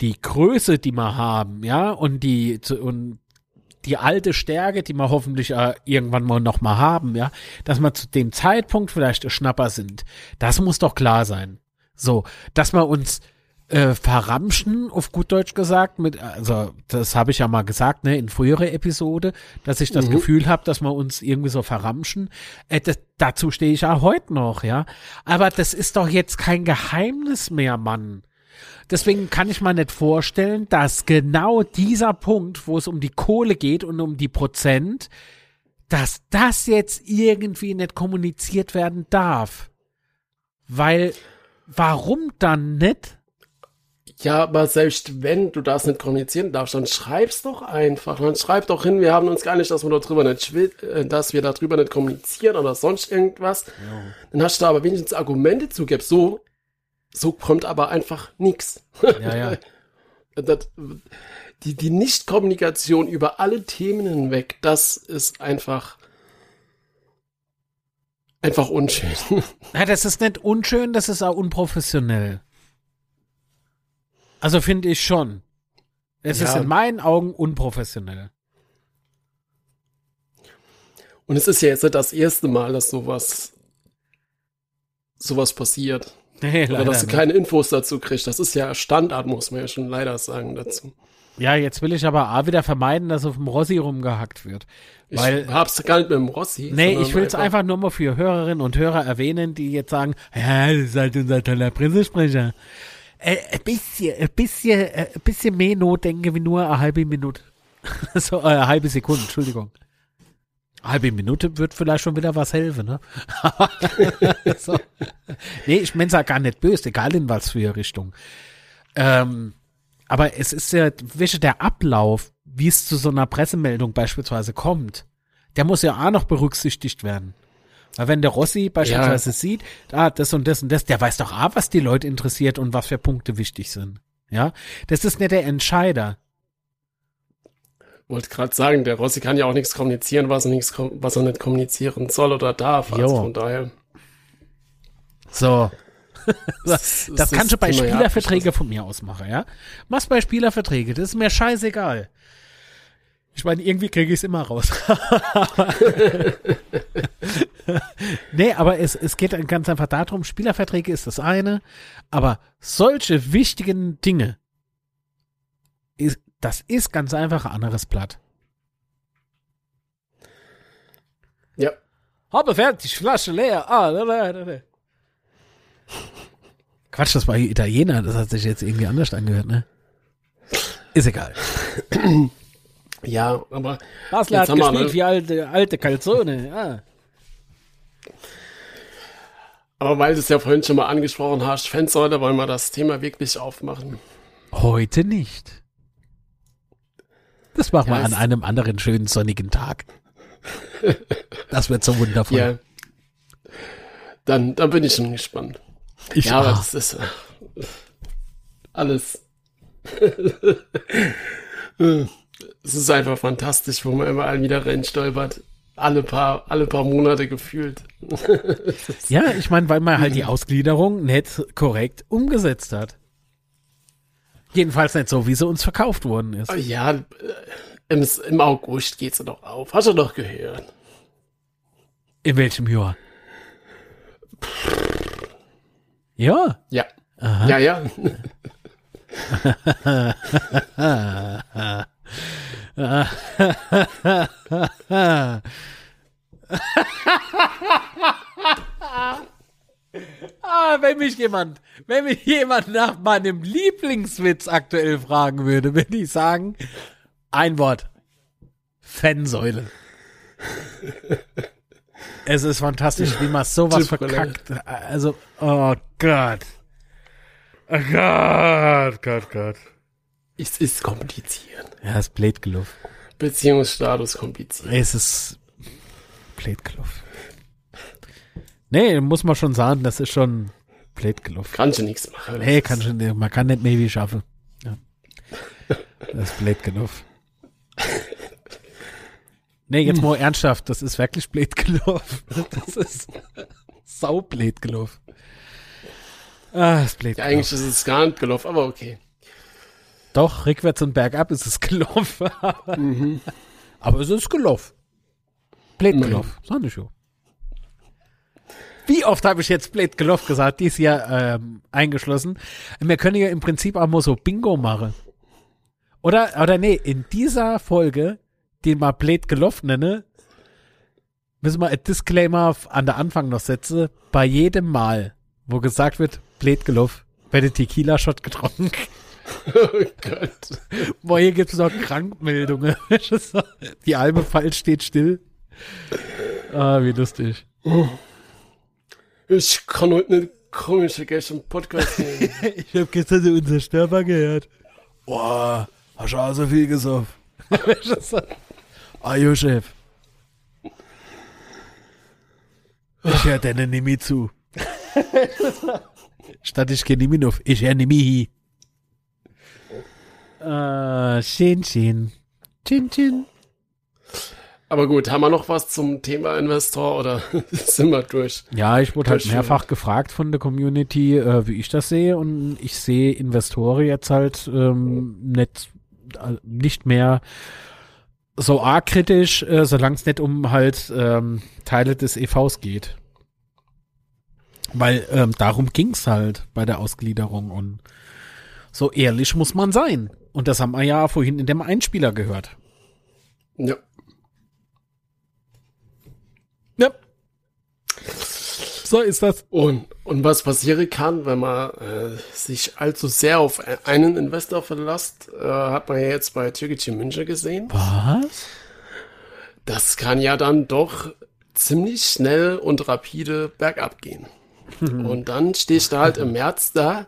die Größe, die wir haben, ja, und die, und die alte Stärke, die wir hoffentlich äh, irgendwann mal noch mal haben, ja, dass wir zu dem Zeitpunkt vielleicht Schnapper sind. Das muss doch klar sein. So, dass wir uns äh, verramschen, auf gut Deutsch gesagt, mit, also das habe ich ja mal gesagt, ne, in früherer Episode, dass ich das mhm. Gefühl habe, dass wir uns irgendwie so verramschen. Äh, das, dazu stehe ich auch heute noch, ja. Aber das ist doch jetzt kein Geheimnis mehr, Mann. Deswegen kann ich mir nicht vorstellen, dass genau dieser Punkt, wo es um die Kohle geht und um die Prozent, dass das jetzt irgendwie nicht kommuniziert werden darf. Weil, warum dann nicht? Ja, aber selbst wenn du das nicht kommunizieren darfst, dann schreib's doch einfach. Dann schreib doch hin, wir haben uns gar nicht, dass wir darüber nicht, äh, dass wir darüber nicht kommunizieren oder sonst irgendwas. Ja. Dann hast du aber wenigstens Argumente zugeben. So, so kommt aber einfach nichts. Ja, ja. Das, die, die Nichtkommunikation über alle Themen hinweg, das ist einfach, einfach unschön. Ja, das ist nicht unschön, das ist auch unprofessionell. Also finde ich schon. Es ja. ist in meinen Augen unprofessionell. Und es ist ja jetzt nicht das erste Mal, dass sowas sowas passiert. Nee, Oder dass du keine Infos dazu kriegst. Das ist ja Standard, muss man ja schon leider sagen dazu. Ja, jetzt will ich aber A wieder vermeiden, dass auf dem Rossi rumgehackt wird. Weil, ich hab's gar nicht mit dem Rossi. Nee, ich will's einfach, einfach nur mal für Hörerinnen und Hörer erwähnen, die jetzt sagen, ja, das ist halt unser toller Pressesprecher. Äh, ein bisschen, ein bisschen, äh, ein bisschen mehr Notdenken wie nur eine halbe Minute. so, äh, eine halbe Sekunde, Entschuldigung. Eine halbe Minute wird vielleicht schon wieder was helfen, ne? so. Nee, ich mein's ja gar nicht böse, egal in was für Richtung. Ähm, aber es ist ja, welche der Ablauf, wie es zu so einer Pressemeldung beispielsweise kommt, der muss ja auch noch berücksichtigt werden. Weil wenn der Rossi beispielsweise ja. sieht, ah, das und das und das, der weiß doch ah, was die Leute interessiert und was für Punkte wichtig sind. Ja, das ist nicht der Entscheider. Wollte gerade sagen, der Rossi kann ja auch nichts kommunizieren, was er, nichts, was er nicht kommunizieren soll oder darf. Also jo. von daher. So. das, das, das kannst du bei Spielerverträgen von mir aus machen, ja? Mach's bei Spielerverträge, das ist mir scheißegal. Ich meine, irgendwie kriege ich es immer raus. nee, aber es, es geht ganz einfach darum, Spielerverträge ist das eine, aber solche wichtigen Dinge, ist, das ist ganz einfach ein anderes Blatt. Ja. Habe fertig, Flasche leer. Ah, da, da, da. Quatsch, das war Italiener, das hat sich jetzt irgendwie anders angehört, ne? Ist egal. Ja, aber. Basler hat gespielt wir, wie alte, alte Calzone, ja. Aber weil du es ja vorhin schon mal angesprochen hast, Fansäule, wollen wir das Thema wirklich aufmachen. Heute nicht. Das machen ja, wir an einem anderen schönen sonnigen Tag. Das wird so wundervoll. Ja. Dann, dann bin ich schon gespannt. Ich ja, auch. aber das ist äh, alles. es ist einfach fantastisch, wo man immer wieder reinstolpert. Alle paar, alle paar Monate gefühlt. ja, ich meine, weil man halt die Ausgliederung nicht korrekt umgesetzt hat. Jedenfalls nicht so, wie sie uns verkauft worden ist. Ja, äh, im, im August geht sie doch auf. Hast du doch gehört. In welchem Jahr? Ja. Ja. Aha. Ja, ja. ah, wenn mich jemand, wenn mich jemand nach meinem Lieblingswitz aktuell fragen würde, würde ich sagen, ein Wort. Fansäule. es ist fantastisch, wie man sowas verkackt. Also, oh Gott. Oh Gott, Gott, Gott. Es ist kompliziert. Ja, es ist gelaufen. Beziehungsstatus kompliziert. Es ist gelaufen. Nee, muss man schon sagen, das ist schon gelaufen. Kannst du nichts machen. Nee, kann schon, man kann nicht mehr wie schaffen. Ja. Das ist gelaufen. Nee, jetzt mal ernsthaft, das ist wirklich gelaufen. Das ist saublöd gelaufen. Ah, ist blöd ja, Eigentlich ist es gar nicht gelaufen, aber okay. Doch, rückwärts und bergab ist es gelaufen. Mhm. Aber es ist gelaufen. Immerhin. gelaufen, sag ich ja. Wie oft habe ich jetzt Blöd gelaufen gesagt, dies Jahr ähm, eingeschlossen. Wir können ja im Prinzip auch mal so Bingo machen. Oder, oder nee, in dieser Folge, die mal Blöd gelaufen nenne, müssen wir ein Disclaimer an der Anfang noch setzen. Bei jedem Mal, wo gesagt wird, Blöd gelaufen, wird ein Tequila-Shot getrunken. Oh Gott. Boah, hier gibt's noch Krankmeldungen. Die halbe Fall steht still. Ah, wie lustig. Ich kann heute nicht komische gestern Podcast nehmen. Ich hab gestern so unser Störper gehört. Boah, hast du auch so viel gesoffen. ah, jo, Chef. Ich hör deine Nimi zu. Statt ich geh Nimi auf, ich hör Nimi hi. Ah, schön, schön. Chin, chin. Aber gut, haben wir noch was zum Thema Investor oder sind wir durch? Ja, ich wurde halt mehrfach gefragt von der Community, äh, wie ich das sehe. Und ich sehe Investoren jetzt halt ähm, nicht, äh, nicht mehr so arg kritisch, äh, solange es nicht um halt ähm, Teile des EVs geht. Weil ähm, darum ging's halt bei der Ausgliederung. Und so ehrlich muss man sein. Und das haben wir ja vorhin in dem Einspieler gehört. Ja. Ja. So ist das. Und, und was passieren kann, wenn man äh, sich allzu sehr auf einen Investor verlässt, äh, hat man ja jetzt bei Türkgücü München gesehen. Was? Das kann ja dann doch ziemlich schnell und rapide bergab gehen. und dann stehst du halt im März da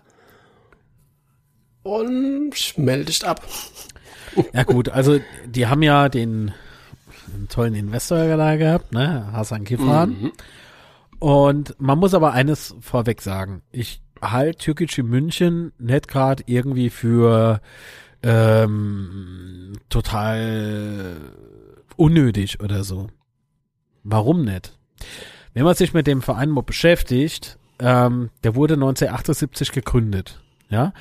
und meldest ab. Ja gut, also die haben ja den, tollen Investor da gehabt, ne, Hasan Kifran. Mhm. Und man muss aber eines vorweg sagen. Ich halte Türkische München nicht gerade irgendwie für ähm, total unnötig oder so. Warum nicht? Wenn man sich mit dem Verein mal beschäftigt, ähm, der wurde 1978 gegründet. Ja,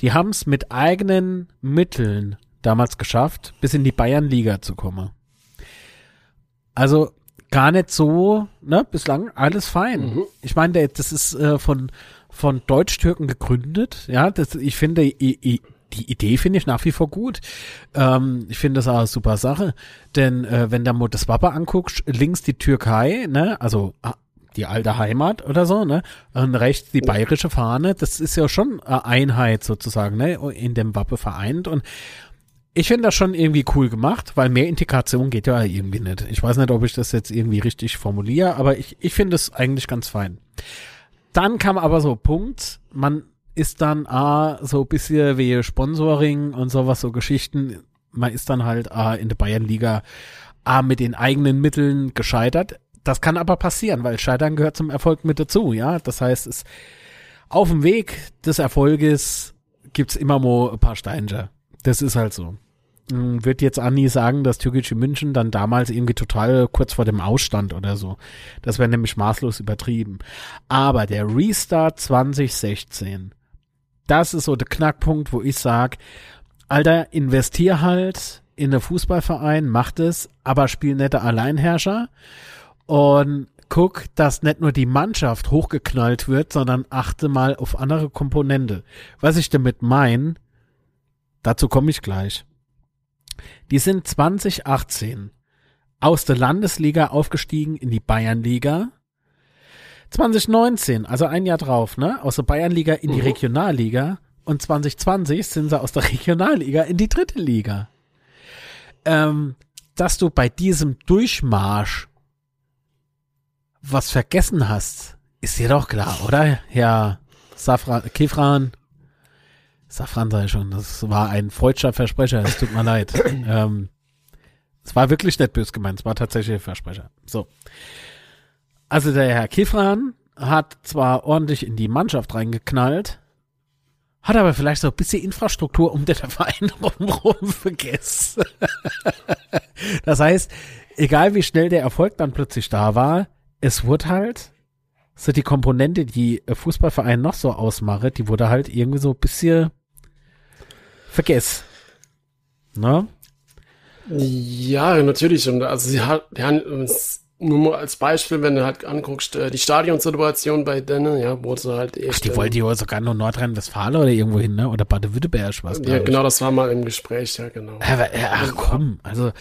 die haben es mit eigenen Mitteln damals geschafft, bis in die Bayernliga zu kommen. Also gar nicht so, ne, bislang alles fein. Mhm. Ich meine, das ist äh, von von Deutsch-Türken gegründet. Ja, das, ich finde die Idee finde ich nach wie vor gut. Ähm, ich finde das auch eine super Sache, denn äh, wenn du mal das Wappe anguckst, links die Türkei, ne, also die alte Heimat oder so, ne, und rechts die bayerische Fahne, das ist ja schon eine Einheit sozusagen, ne, in dem Wappe vereint und ich finde das schon irgendwie cool gemacht, weil mehr Integration geht ja irgendwie nicht. Ich weiß nicht, ob ich das jetzt irgendwie richtig formuliere, aber ich, ich finde es eigentlich ganz fein. Dann kam aber so Punkt, man ist dann ah, so ein bisschen wie Sponsoring und sowas, so Geschichten. Man ist dann halt ah, in der Bayernliga ah, mit den eigenen Mitteln gescheitert. Das kann aber passieren, weil Scheitern gehört zum Erfolg mit dazu, ja. Das heißt, es auf dem Weg des Erfolges gibt's immer mal ein paar Steinchen. Das ist halt so. Mm, Wird jetzt Anni sagen, dass Türkische München dann damals irgendwie total kurz vor dem Ausstand oder so. Das wäre nämlich maßlos übertrieben. Aber der Restart 2016, das ist so der Knackpunkt, wo ich sag, Alter, investier halt in einen Fußballverein, mach es, aber spiel der Alleinherrscher und guck, dass nicht nur die Mannschaft hochgeknallt wird, sondern achte mal auf andere Komponente. Was ich damit meine, dazu komme ich gleich. Die sind 2018 aus der Landesliga aufgestiegen in die Bayernliga. 2019, also ein Jahr drauf, ne, aus der Bayernliga in die Mhm. Regionalliga und 2020 sind sie aus der Regionalliga in die dritte Liga. Ähm, dass du bei diesem Durchmarsch was vergessen hast, ist dir doch klar, oder? Herr Safran, Kefran, Safran sei schon, das war ein freudscher Versprecher, es tut mir leid. Ähm, es war wirklich nicht böse gemeint, es war tatsächlich ein Versprecher. So. Also der Herr Kifran hat zwar ordentlich in die Mannschaft reingeknallt, hat aber vielleicht so ein bisschen Infrastruktur um den Verein rumrum vergessen. das heißt, egal wie schnell der Erfolg dann plötzlich da war, es wurde halt so die Komponente, die ein Fußballverein noch so ausmache, die wurde halt irgendwie so ein bisschen vergess. Ne? Ja, natürlich. Und also sie hat, ja, nur mal als Beispiel, wenn du halt anguckst, äh, die Stadionsituation bei denen, ja, wo sie halt echt. Ach, die wollte ja sogar nur Nordrhein-Westfalen oder irgendwo hin, ne? Oder Baden-Württemberg, was? Ja, genau, das war mal im Gespräch, ja, genau. Aber, äh, ach komm, also.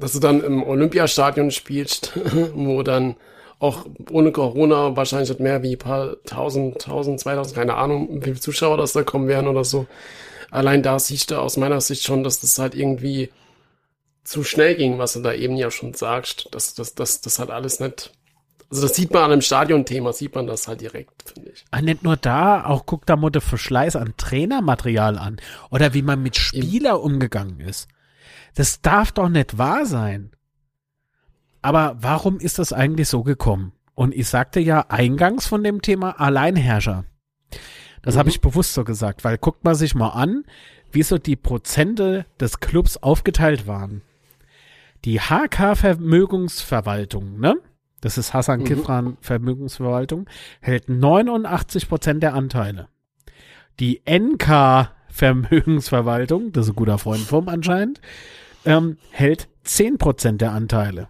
Dass du dann im Olympiastadion spielst, wo dann auch ohne Corona wahrscheinlich mehr wie ein paar tausend, tausend, zweitausend, keine Ahnung, wie viele Zuschauer das da kommen werden oder so. Allein da siehst du aus meiner Sicht schon, dass das halt irgendwie zu schnell ging, was du da eben ja schon sagst. Das, das, das, das hat alles nicht. Also das sieht man an einem Stadionthema, sieht man das halt direkt, finde ich. Ah, nicht nur da, auch guck da mal der Verschleiß an Trainermaterial an. Oder wie man mit Spieler eben. umgegangen ist. Das darf doch nicht wahr sein. Aber warum ist das eigentlich so gekommen? Und ich sagte ja eingangs von dem Thema Alleinherrscher. Das mhm. habe ich bewusst so gesagt, weil guckt man sich mal an, wie so die Prozente des Clubs aufgeteilt waren. Die HK Vermögensverwaltung, ne? Das ist Hassan mhm. Kifran Vermögensverwaltung, hält 89 Prozent der Anteile. Die NK Vermögensverwaltung, das ist ein guter Freund vom anscheinend, ähm, hält 10 Prozent der Anteile.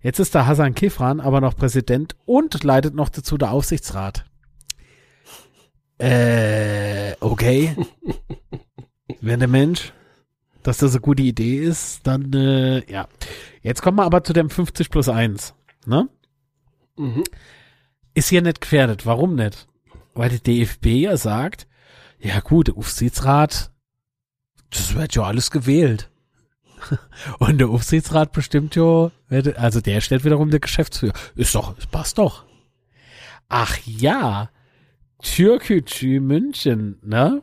Jetzt ist der Hassan Kifran aber noch Präsident und leitet noch dazu der Aufsichtsrat. Äh, okay. Wenn der Mensch dass das eine gute Idee ist, dann äh, ja. Jetzt kommen wir aber zu dem 50 plus 1. Ne? Mhm. Ist hier nicht gefährdet. Warum nicht? Weil die DFB ja sagt, ja gut, der Aufsichtsrat, das wird ja alles gewählt. Und der Aufsichtsrat bestimmt ja, also der stellt wiederum der Geschäftsführer. Ist doch, passt doch. Ach ja, Türkgücü München, ne?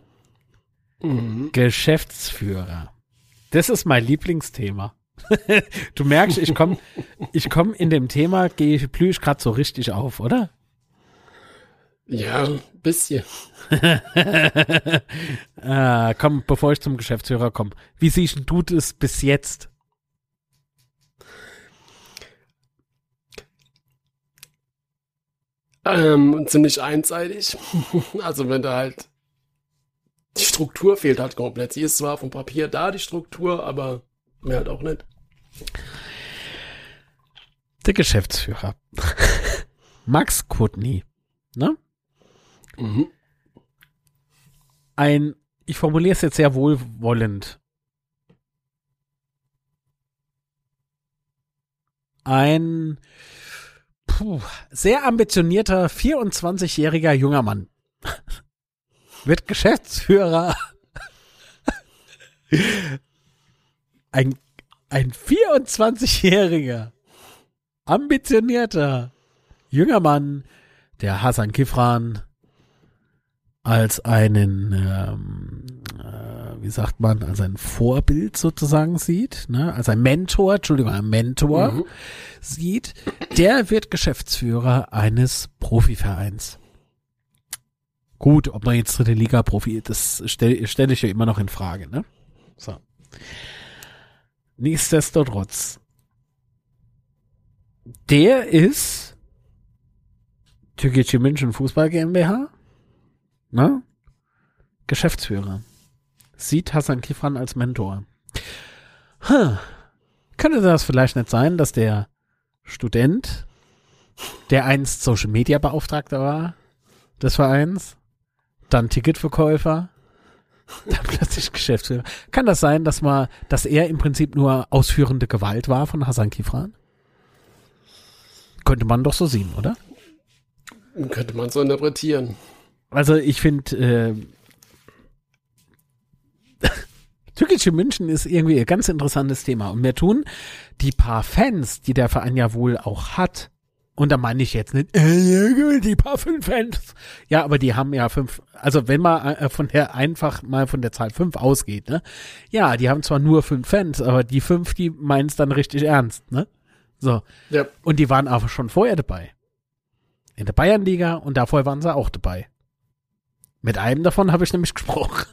Mhm. Geschäftsführer. Das ist mein Lieblingsthema. du merkst, ich komme ich komm in dem Thema, gehe ich, blühe ich gerade so richtig auf, oder? Ja, bisschen. ah, komm, bevor ich zum Geschäftsführer komme. Wie siehst du das bis jetzt? Ähm, ziemlich einseitig. also wenn da halt die Struktur fehlt halt komplett. Sie ist zwar vom Papier da, die Struktur, aber mehr halt auch nicht. Der Geschäftsführer. Max Kutny. Ne? Mhm. Ein, ich formuliere es jetzt sehr wohlwollend. Ein puh, sehr ambitionierter 24-jähriger junger Mann wird Geschäftsführer. Ein, ein 24-jähriger, ambitionierter, junger Mann, der Hasan Kifran als einen, ähm, äh, wie sagt man, als ein Vorbild sozusagen sieht, ne? als ein Mentor, Entschuldigung, ein Mentor mhm. sieht, der wird Geschäftsführer eines Profivereins. Gut, ob man jetzt dritte Liga Profi, das stelle stell ich ja immer noch in Frage, ne? So. Nichtsdestotrotz. Der ist Türkische München Fußball GmbH, ne? Geschäftsführer. Sieht Hassan Kifran als Mentor. Huh. Könnte das vielleicht nicht sein, dass der Student, der einst Social Media Beauftragter war, des Vereins, dann Ticketverkäufer, dann plötzlich Geschäftsführer. Kann das sein, dass man, dass er im Prinzip nur ausführende Gewalt war von Hasan Kifran? Könnte man doch so sehen, oder? Könnte man so interpretieren. Also ich finde, äh, Türkische München ist irgendwie ein ganz interessantes Thema. Und mir tun die paar Fans, die der Verein ja wohl auch hat, und da meine ich jetzt nicht, äh, die paar fünf Fans. Ja, aber die haben ja fünf, also wenn man äh, von der einfach mal von der Zahl fünf ausgeht, ne? Ja, die haben zwar nur fünf Fans, aber die fünf, die meinen es dann richtig ernst, ne? So. Ja. Und die waren aber schon vorher dabei. In der Bayernliga und davor waren sie auch dabei. Mit einem davon habe ich nämlich gesprochen.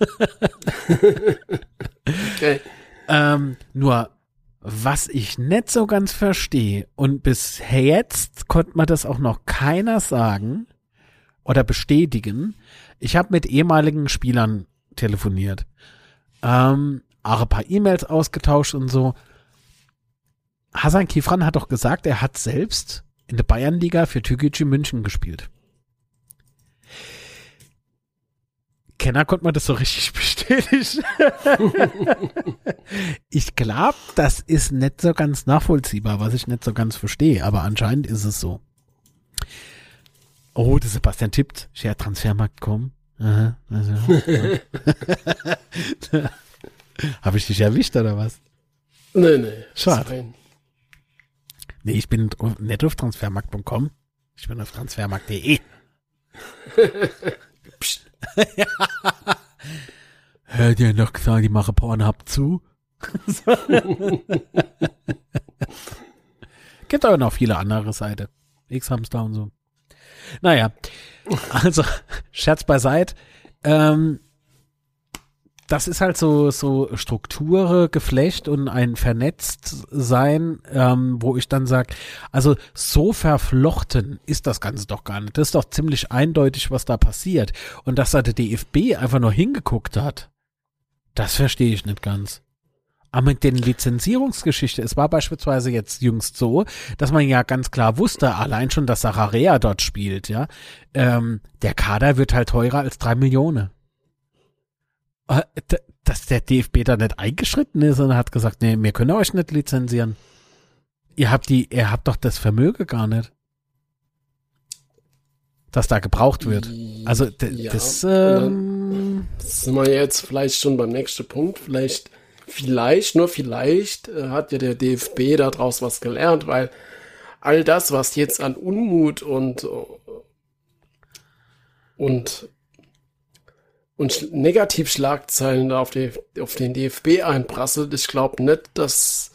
okay. Ähm, nur was ich nicht so ganz verstehe, und bis jetzt konnte man das auch noch keiner sagen oder bestätigen, ich habe mit ehemaligen Spielern telefoniert. ähm, auch ein paar E-Mails ausgetauscht und so. Hasan Kifran hat doch gesagt, er hat selbst in der Bayernliga für Türkgücü München gespielt. Kenner konnte man das so richtig bestätigen. ich glaube, das ist nicht so ganz nachvollziehbar, was ich nicht so ganz verstehe, aber anscheinend ist es so. Oh, der Sebastian tippt. Share Transfermarkt.com. Aha, also, Habe ich dich erwischt oder was? Nee, nee. Schade. Nee, ich bin nicht auf transfermarkt.com. Ich bin auf transfermarkt.de. Hört ihr noch gesagt, die mache Pornhub zu? Gibt aber noch viele andere Seiten. X-Hamster und so. Naja, also Scherz beiseite. Ähm, das ist halt so, so Strukture, Geflecht und ein vernetzt sein, ähm, wo ich dann sage, also so verflochten ist das Ganze doch gar nicht. Das ist doch ziemlich eindeutig, was da passiert. Und dass da der DFB einfach nur hingeguckt hat, das verstehe ich nicht ganz. Aber mit den Lizenzierungsgeschichte, es war beispielsweise jetzt jüngst so, dass man ja ganz klar wusste, allein schon, dass Sararea dort spielt, ja, ähm, der Kader wird halt teurer als drei Millionen. Äh, dass der DFB da nicht eingeschritten ist und hat gesagt, nee, wir können euch nicht lizenzieren. Ihr habt die, ihr habt doch das Vermögen gar nicht. Dass da gebraucht wird. Also ja, das, ähm, das sind wir jetzt vielleicht schon beim nächsten Punkt. Vielleicht, vielleicht, nur vielleicht äh, hat ja der DFB daraus was gelernt, weil all das, was jetzt an Unmut und und und Negativschlagzeilen da auf, die, auf den DFB einprasselt. Ich glaube nicht, dass,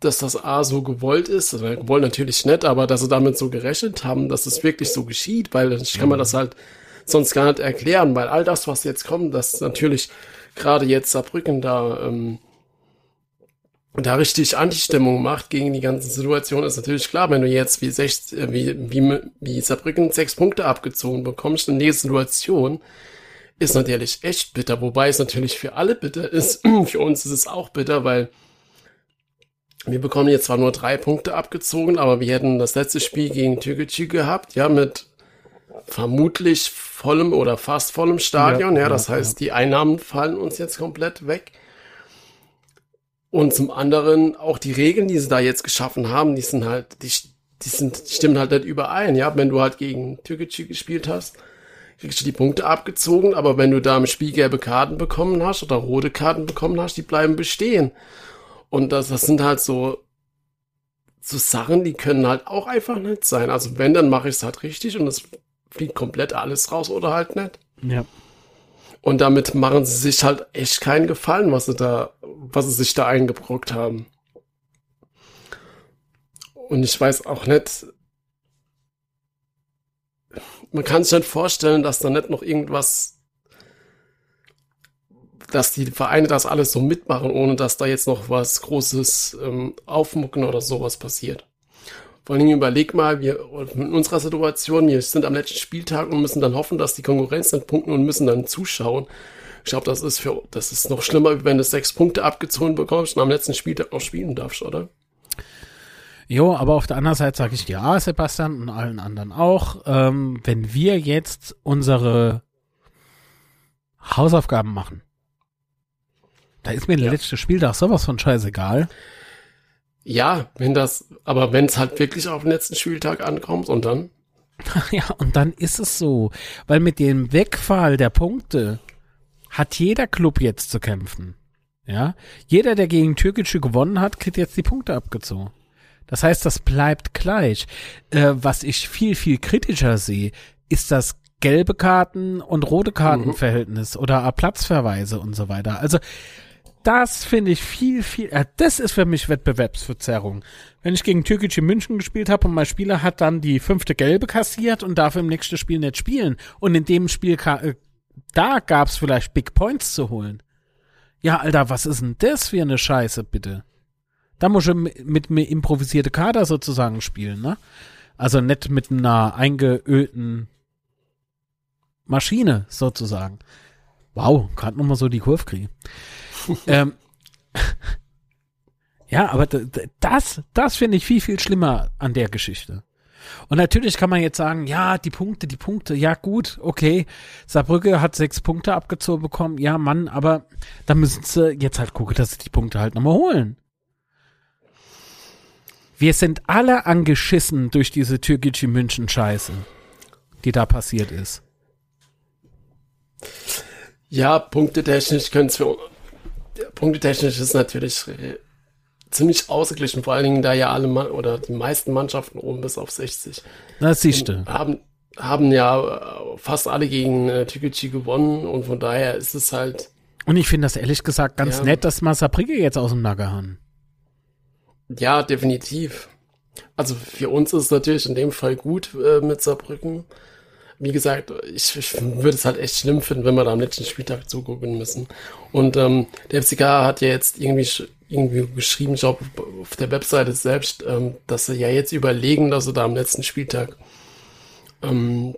dass das A so gewollt ist. Also, gewollt natürlich nicht, aber dass sie damit so gerechnet haben, dass es wirklich so geschieht, weil ich kann mir das halt sonst gar nicht erklären, weil all das, was jetzt kommt, das natürlich gerade jetzt Saarbrücken da, ähm, da richtig Antistimmung macht gegen die ganze Situation, ist natürlich klar, wenn du jetzt wie, sechs, äh, wie, wie, wie Saarbrücken sechs Punkte abgezogen bekommst in der Situation, ist natürlich echt bitter, wobei es natürlich für alle bitter ist. für uns ist es auch bitter, weil wir bekommen jetzt zwar nur drei Punkte abgezogen, aber wir hätten das letzte Spiel gegen Türkgücü gehabt, ja, mit vermutlich vollem oder fast vollem Stadion. Ja, ja das ja, heißt, ja. die Einnahmen fallen uns jetzt komplett weg. Und zum anderen auch die Regeln, die sie da jetzt geschaffen haben, die sind halt, die, die sind, die stimmen halt nicht überein, ja. Wenn du halt gegen Türkgücü gespielt hast, kriegst du die Punkte abgezogen, aber wenn du da im Spiel gelbe Karten bekommen hast oder rote Karten bekommen hast, die bleiben bestehen. Und das, das sind halt so, so Sachen, die können halt auch einfach nicht sein. Also wenn, dann mache ich es halt richtig und es fliegt komplett alles raus oder halt nicht. Ja. Und damit machen sie sich halt echt keinen Gefallen, was sie da, was sie sich da eingebrockt haben. Und ich weiß auch nicht, man kann sich nicht vorstellen, dass da nicht noch irgendwas, dass die Vereine das alles so mitmachen, ohne dass da jetzt noch was Großes ähm, aufmucken oder sowas passiert. Vor allem überleg mal, wir in unserer Situation, wir sind am letzten Spieltag und müssen dann hoffen, dass die Konkurrenz dann punkten und müssen dann zuschauen. Ich glaube, das ist für, das ist noch schlimmer, wenn du sechs Punkte abgezogen bekommst und am letzten Spieltag noch spielen darfst, oder? Jo, aber auf der anderen Seite sage ich ja, Sebastian und allen anderen auch, ähm, wenn wir jetzt unsere Hausaufgaben machen, da ist mir der ja. letzte Spieltag sowas von scheißegal. Ja, wenn das, aber wenn es halt wirklich auf den letzten Spieltag ankommt und dann? Ja, und dann ist es so, weil mit dem Wegfall der Punkte hat jeder Club jetzt zu kämpfen. Ja, jeder, der gegen Türkische gewonnen hat, kriegt jetzt die Punkte abgezogen. Das heißt, das bleibt gleich. Äh, was ich viel, viel kritischer sehe, ist das gelbe Karten und rote Kartenverhältnis mhm. oder Platzverweise und so weiter. Also das finde ich viel, viel, äh, das ist für mich Wettbewerbsverzerrung. Wenn ich gegen Türkische München gespielt habe und mein Spieler hat dann die fünfte gelbe kassiert und darf im nächsten Spiel nicht spielen und in dem Spiel, äh, da gab's vielleicht Big Points zu holen. Ja, Alter, was ist denn das für eine Scheiße, bitte? Da muss ich mit mir improvisierte Kader sozusagen spielen, ne? Also nicht mit einer eingeölten Maschine sozusagen. Wow, gerade nochmal so die Kurve kriegen. Ähm, ja, aber das, das finde ich viel, viel schlimmer an der Geschichte. Und natürlich kann man jetzt sagen, ja, die Punkte, die Punkte, ja gut, okay. Saarbrücke hat sechs Punkte abgezogen bekommen, ja Mann, aber da müssen sie jetzt halt gucken, dass sie die Punkte halt nochmal holen. Wir sind alle angeschissen durch diese türkische München-Scheiße, die da passiert ist. Ja, punktetechnisch können es für punktetechnisch ist natürlich ziemlich ausgeglichen, vor allen Dingen da ja alle Mann oder die meisten Mannschaften oben bis auf 60. Das siehst du. Haben, haben ja äh, fast alle gegen äh, Tükeci gewonnen und von daher ist es halt. Und ich finde das ehrlich gesagt ganz ja. nett, dass Massabrige jetzt aus dem Nager haben. Ja, definitiv. Also für uns ist es natürlich in dem Fall gut äh, mit Saarbrücken. Wie gesagt, ich, ich würde es halt echt schlimm finden, wenn wir da am letzten Spieltag zugucken müssen. Und ähm, der FCK hat ja jetzt irgendwie irgendwie geschrieben, ich glaube auf der Webseite selbst, ähm, dass sie ja jetzt überlegen, dass sie da am letzten Spieltag ähm,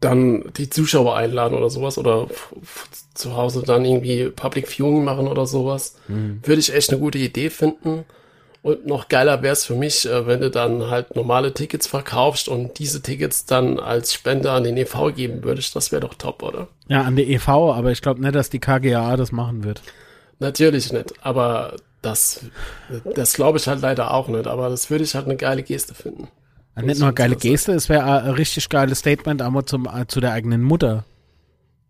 dann die Zuschauer einladen oder sowas oder zu Hause dann irgendwie Public Viewing machen oder sowas. Mhm. Würde ich echt eine gute Idee finden. Und noch geiler wäre es für mich, äh, wenn du dann halt normale Tickets verkaufst und diese Tickets dann als Spende an den EV geben würdest. Das wäre doch top, oder? Ja, an die EV, aber ich glaube nicht, dass die KGA das machen wird. Natürlich nicht, aber das, das glaube ich halt leider auch nicht, aber das würde ich halt eine geile Geste finden. Ja, nicht nur eine geile Geste, es wäre ein richtig geiles Statement, aber zum, äh, zu der eigenen Mutter.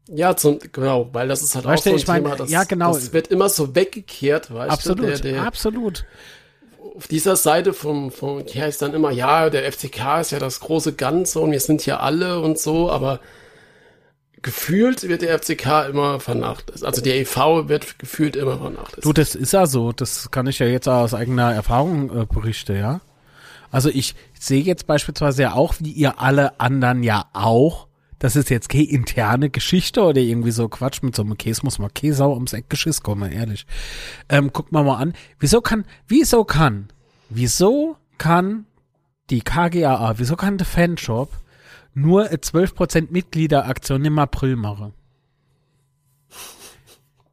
Ja, zum, genau, weil das ist halt weißt auch so ein mein, Thema, das, ja, genau. das wird immer so weggekehrt, weißt absolut, du? Der, der, absolut. Auf dieser Seite vom, vom, hier ist dann immer, ja, der FCK ist ja das große Ganze und wir sind hier alle und so, aber gefühlt wird der FCK immer vernachlässigt. Also der EV wird gefühlt immer vernachlässigt. Du, das ist ja so. Das kann ich ja jetzt aus eigener Erfahrung äh, berichten, ja. Also ich sehe jetzt beispielsweise ja auch, wie ihr alle anderen ja auch, das ist jetzt keine interne Geschichte oder irgendwie so Quatsch mit so einem Käse, muss mal Käsau ums Eck geschiss kommen, ehrlich. Ähm, guck mal mal an. Wieso kann, wieso kann, wieso kann die KGAA, wieso kann der Fanshop nur 12% Mitgliederaktion im April mache.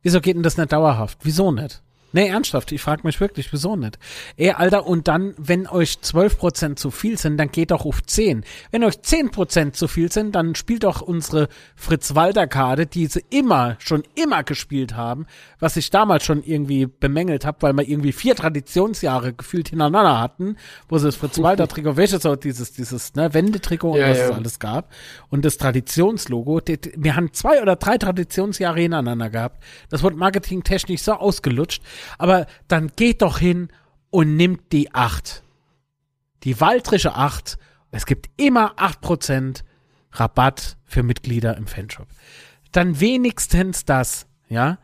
Wieso geht denn das nicht dauerhaft? Wieso nicht? Nee, ernsthaft, ich frage mich wirklich, wieso nicht? Ey, Alter, und dann, wenn euch 12% zu viel sind, dann geht doch auf 10. Wenn euch 10% zu viel sind, dann spielt doch unsere Fritz-Walter-Karte, die sie immer, schon immer gespielt haben, was ich damals schon irgendwie bemängelt habe, weil wir irgendwie vier Traditionsjahre gefühlt hintereinander hatten, wo sie das Fritz-Walter-Trikot, welches auch dieses, dieses, ne, Wendetrikot und ja, was ja. es alles gab. Und das Traditionslogo, die, wir haben zwei oder drei Traditionsjahre hintereinander gehabt. Das wurde marketingtechnisch so ausgelutscht, aber dann geht doch hin und nimmt die acht. Die waldrische acht. Es gibt immer acht Prozent Rabatt für Mitglieder im Fanshop. Dann wenigstens das, ja?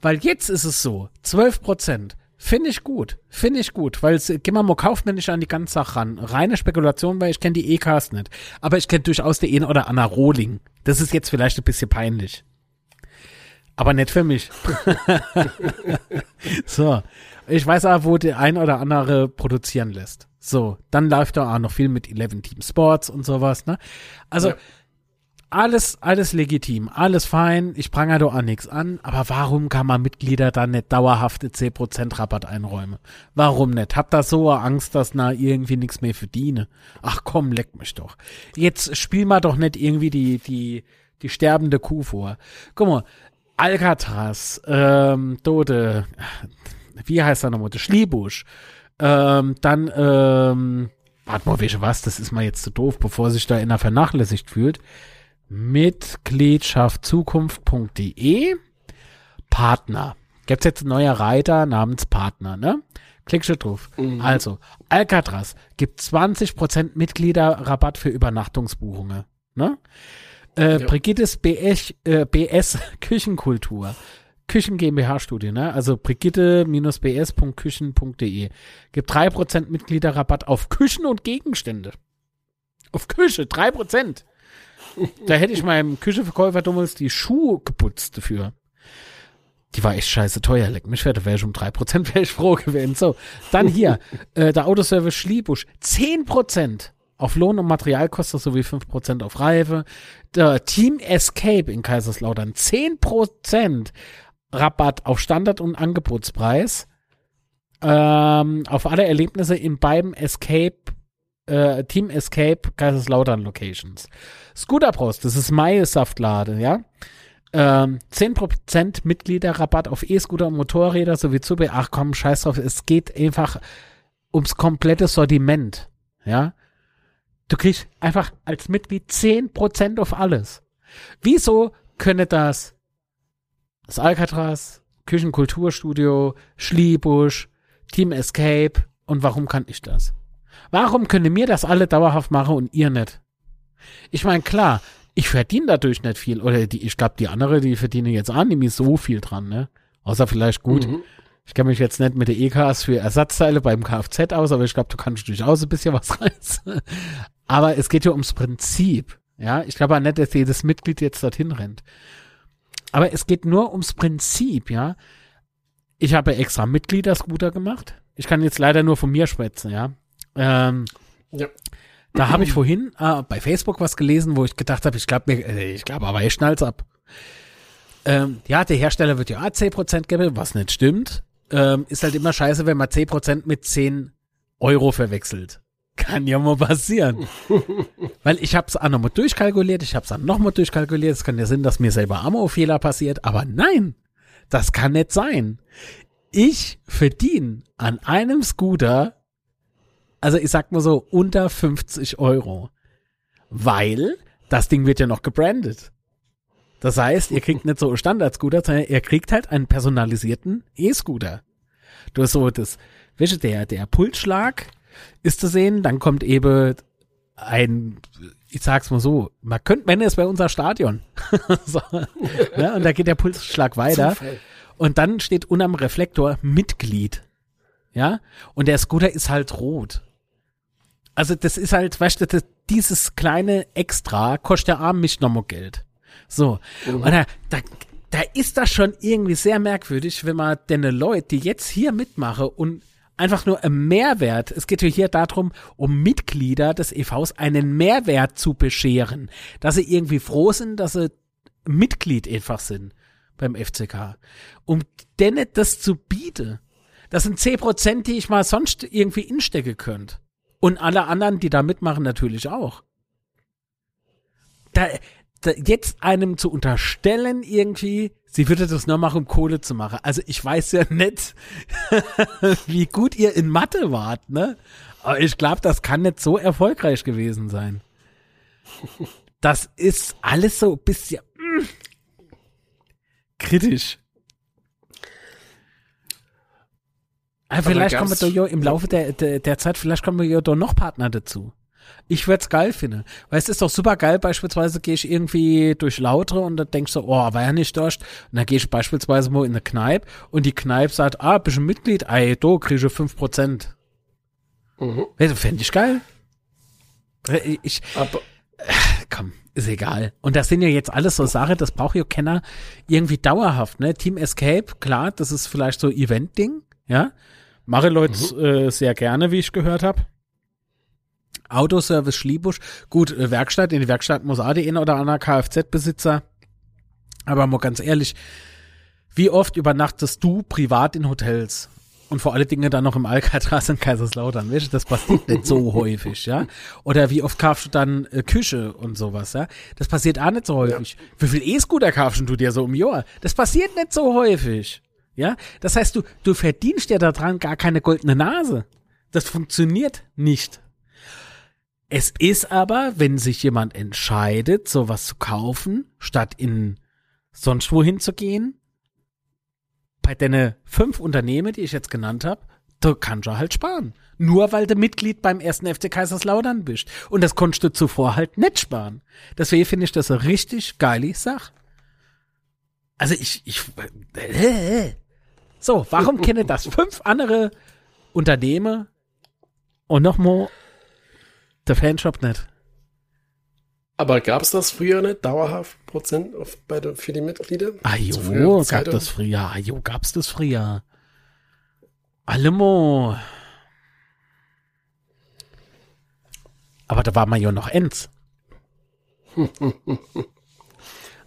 Weil jetzt ist es so, zwölf Prozent. Finde ich gut, finde ich gut, weil es, geh mal mal kaufmännisch an die ganze Sache ran. Reine Spekulation, weil ich kenne die EKs nicht. Aber ich kenne durchaus die eine oder Anna Rohling. Das ist jetzt vielleicht ein bisschen peinlich. Aber nicht für mich. so. Ich weiß auch, wo der ein oder andere produzieren lässt. So. Dann läuft da auch noch viel mit 11 Team Sports und sowas, ne? Also, ja. alles, alles legitim, alles fein. Ich prangere da auch nichts an. Aber warum kann man Mitglieder dann nicht dauerhafte 10% Rabatt einräumen? Warum nicht? Habt da so Angst, dass na irgendwie nichts mehr verdiene? Ach komm, leck mich doch. Jetzt spiel mal doch nicht irgendwie die, die, die sterbende Kuh vor. Guck mal, Alcatraz, ähm, Dode, wie heißt er nochmal? Schliebusch. Ähm, dann, ähm, warte mal, welche was? Das ist mal jetzt zu doof, bevor sich da einer vernachlässigt fühlt. Mitgliedschaftzukunft.de Partner. Gibt's jetzt ein neuer Reiter namens Partner, ne? Klick schon drauf. Mhm. Also, Alcatraz gibt 20% Mitgliederrabatt für Übernachtungsbuchungen, ne? Äh, ja. Brigittes BS, äh, BS Küchenkultur. Küchen GmbH Studie, ne? Also brigitte-bs.küchen.de. Gibt 3% Mitgliederrabatt auf Küchen und Gegenstände. Auf Küche, 3%. da hätte ich meinem Kücheverkäufer damals die Schuhe geputzt dafür. Die war echt scheiße teuer, leck mich fett, wäre ich um 3% wäre ich froh gewesen. So, dann hier, äh, der Autoservice Schliebusch, 10% auf Lohn und Materialkosten sowie 5% auf Reife. Der Team Escape in Kaiserslautern 10% Rabatt auf Standard- und Angebotspreis. Ähm, auf alle Erlebnisse in beiden Escape, äh, Team Escape Kaiserslautern Locations. Scooter Prost, das ist meine Saftlade, ja. Ähm, 10% Mitgliederrabatt auf E-Scooter und Motorräder sowie Zubehör. Ach komm, scheiß drauf, es geht einfach ums komplette Sortiment, ja. Du kriegst einfach als Mitglied 10% auf alles. Wieso könne das das Alcatraz, Küchenkulturstudio, Schliebusch, Team Escape und warum kann ich das? Warum können mir das alle dauerhaft machen und ihr nicht? Ich meine, klar, ich verdiene dadurch nicht viel. Oder die, ich glaube, die andere, die verdienen jetzt auch nicht so viel dran, ne? Außer vielleicht gut. Mhm. Ich kenne mich jetzt nicht mit der EKs für Ersatzteile beim Kfz aus, aber ich glaube, du kannst durchaus ein bisschen was reißen. Aber es geht ja ums Prinzip. Ja, ich glaube auch nicht, dass jedes Mitglied jetzt dorthin rennt. Aber es geht nur ums Prinzip, ja. Ich habe extra Mitgliederscooter gemacht. Ich kann jetzt leider nur von mir schwätzen, ja. Ähm, ja. Da habe ich vorhin äh, bei Facebook was gelesen, wo ich gedacht habe, ich glaube mir, äh, ich glaube, aber ich schnall's ab. Ähm, ja, der Hersteller wird ja 10% geben, was nicht stimmt. Ähm, ist halt immer scheiße, wenn man 10% mit 10 Euro verwechselt. Kann ja mal passieren. Weil ich habe es auch nochmal durchkalkuliert, ich habe es dann nochmal durchkalkuliert. Es kann ja Sinn, dass mir selber Ammo-Fehler passiert, aber nein, das kann nicht sein. Ich verdiene an einem Scooter, also ich sag mal so, unter 50 Euro. Weil das Ding wird ja noch gebrandet. Das heißt, ihr kriegt nicht so Standard-Scooter, sondern ihr kriegt halt einen personalisierten E-Scooter. Du hast so das, weißt du, der, der Pulsschlag, ist zu sehen. Dann kommt eben ein, ich sag's mal so, man könnte, wenn es bei unser Stadion. so, ne? Und da geht der Pulsschlag weiter. Zufall. Und dann steht unterm Reflektor Mitglied. Ja? Und der Scooter ist halt rot. Also das ist halt, weißt du, das, dieses kleine Extra kostet der Arm mich nochmal Geld. So. Mhm. Und da, da, da ist das schon irgendwie sehr merkwürdig, wenn man denn Leute, die jetzt hier mitmachen und einfach nur ein Mehrwert. Es geht hier darum, um Mitglieder des EVs einen Mehrwert zu bescheren, dass sie irgendwie froh sind, dass sie Mitglied einfach sind beim FCK. Um denen das zu bieten. Das sind 10%, die ich mal sonst irgendwie instecke könnte. Und alle anderen, die da mitmachen, natürlich auch. Da, jetzt einem zu unterstellen irgendwie, sie würde das nur machen, um Kohle zu machen. Also ich weiß ja nicht, wie gut ihr in Mathe wart, ne? Aber ich glaube, das kann nicht so erfolgreich gewesen sein. Das ist alles so ein bisschen mm, kritisch. Aber vielleicht kommen wir doch ja im Laufe der, der, der Zeit, vielleicht kommen wir ja doch noch Partner dazu ich würde es geil finden. Weil es ist doch super geil, beispielsweise gehe ich irgendwie durch Lautere und dann denkst du, oh, war ja nicht durch. Und dann gehe ich beispielsweise mal in eine Kneipe und die Kneipe sagt, ah, bist du Mitglied? Ey, du kriegst du 5%. Mhm. Fände ich geil. Ich, Aber komm, ist egal. Und das sind ja jetzt alles so Sachen, das braucht ja Kenner irgendwie dauerhaft, ne? Team Escape, klar, das ist vielleicht so Event-Ding, ja. Mache Leute mhm. äh, sehr gerne, wie ich gehört habe. Autoservice Schliebusch. Gut, äh, Werkstatt, in die Werkstatt muss auch die ein oder andere Kfz-Besitzer. Aber mal ganz ehrlich, wie oft übernachtest du privat in Hotels? Und vor allen Dingen dann noch im Alcatraz in Kaiserslautern, weißt du, das passiert nicht so häufig, ja? Oder wie oft kaufst du dann äh, Küche und sowas, ja? Das passiert auch nicht so häufig. Ja. Wie viel E-Scooter kaufst du dir so im Jahr? Das passiert nicht so häufig, ja? Das heißt, du, du verdienst ja daran gar keine goldene Nase. Das funktioniert nicht. Es ist aber, wenn sich jemand entscheidet, sowas zu kaufen, statt in sonst wohin zu gehen, bei den fünf Unternehmen, die ich jetzt genannt habe, da kannst du halt sparen. Nur weil du Mitglied beim ersten FC Kaiserslautern bist. Und das konntest du zuvor halt nicht sparen. Deswegen finde ich das eine richtig geile Sache. Also ich, ich, äh, so, warum kennen das fünf andere Unternehmen und nochmal der Fanshop nicht. Aber gab es das früher nicht? Dauerhaft Prozent auf, bei der, für die Mitglieder? Ah jo, gab das früher. Ah jo, gab's das früher. Allemo. Aber da war man ja noch Ends.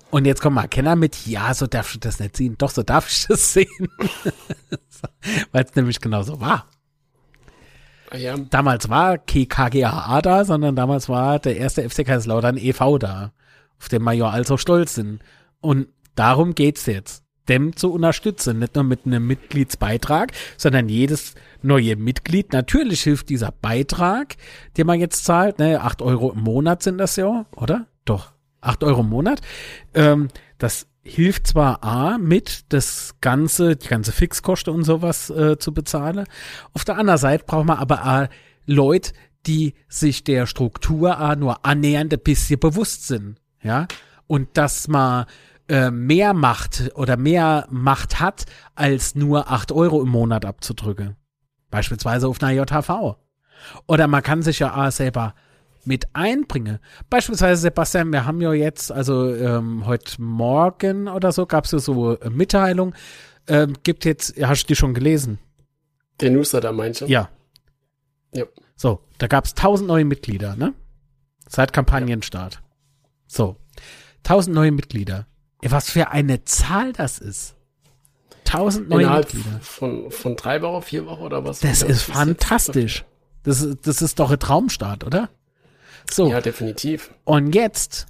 Und jetzt kommt mal Kenner mit, ja, so darfst du das nicht sehen. Doch, so darf ich das sehen. Weil es nämlich genauso war. Ah Ja, Damals war KGAA da, sondern damals war der erste FC Kaiserslautern e.V. da, auf den wir ja also stolz sind. Und darum geht's jetzt. Dem zu unterstützen, nicht nur mit einem Mitgliedsbeitrag, sondern jedes neue Mitglied. Natürlich hilft dieser Beitrag, den man jetzt zahlt, ne, acht Euro im Monat sind das ja, oder? Doch, acht Euro im Monat. Ähm, das hilft zwar A, mit das ganze, die ganze Fixkosten und sowas äh, zu bezahlen. Auf der anderen Seite braucht man aber A, Leute, die sich der Struktur A nur annähernd ein bisschen bewusst sind. Ja. Und dass man äh, mehr Macht oder mehr Macht hat, als nur acht Euro im Monat abzudrücken. Beispielsweise auf einer JHV. Oder man kann sich ja A selber mit einbringen. Beispielsweise, Sebastian, wir haben ja jetzt, also ähm, heute Morgen oder so, gab es ja so äh, Mitteilung, ähm, gibt jetzt, hast du die schon gelesen? der Newsletter meinte. Ja. Ja. So, da gab es 1000 neue Mitglieder, ne? Seit Kampagnenstart. So, 1000 neue Mitglieder. Was für eine Zahl das ist. 1000 neue Innerhalb Mitglieder. von, von drei Wochen, vier Wochen oder was? Das Ja, ist fantastisch. Das, ist- das ist doch ein Traumstart, oder? So, Ja, definitiv. und jetzt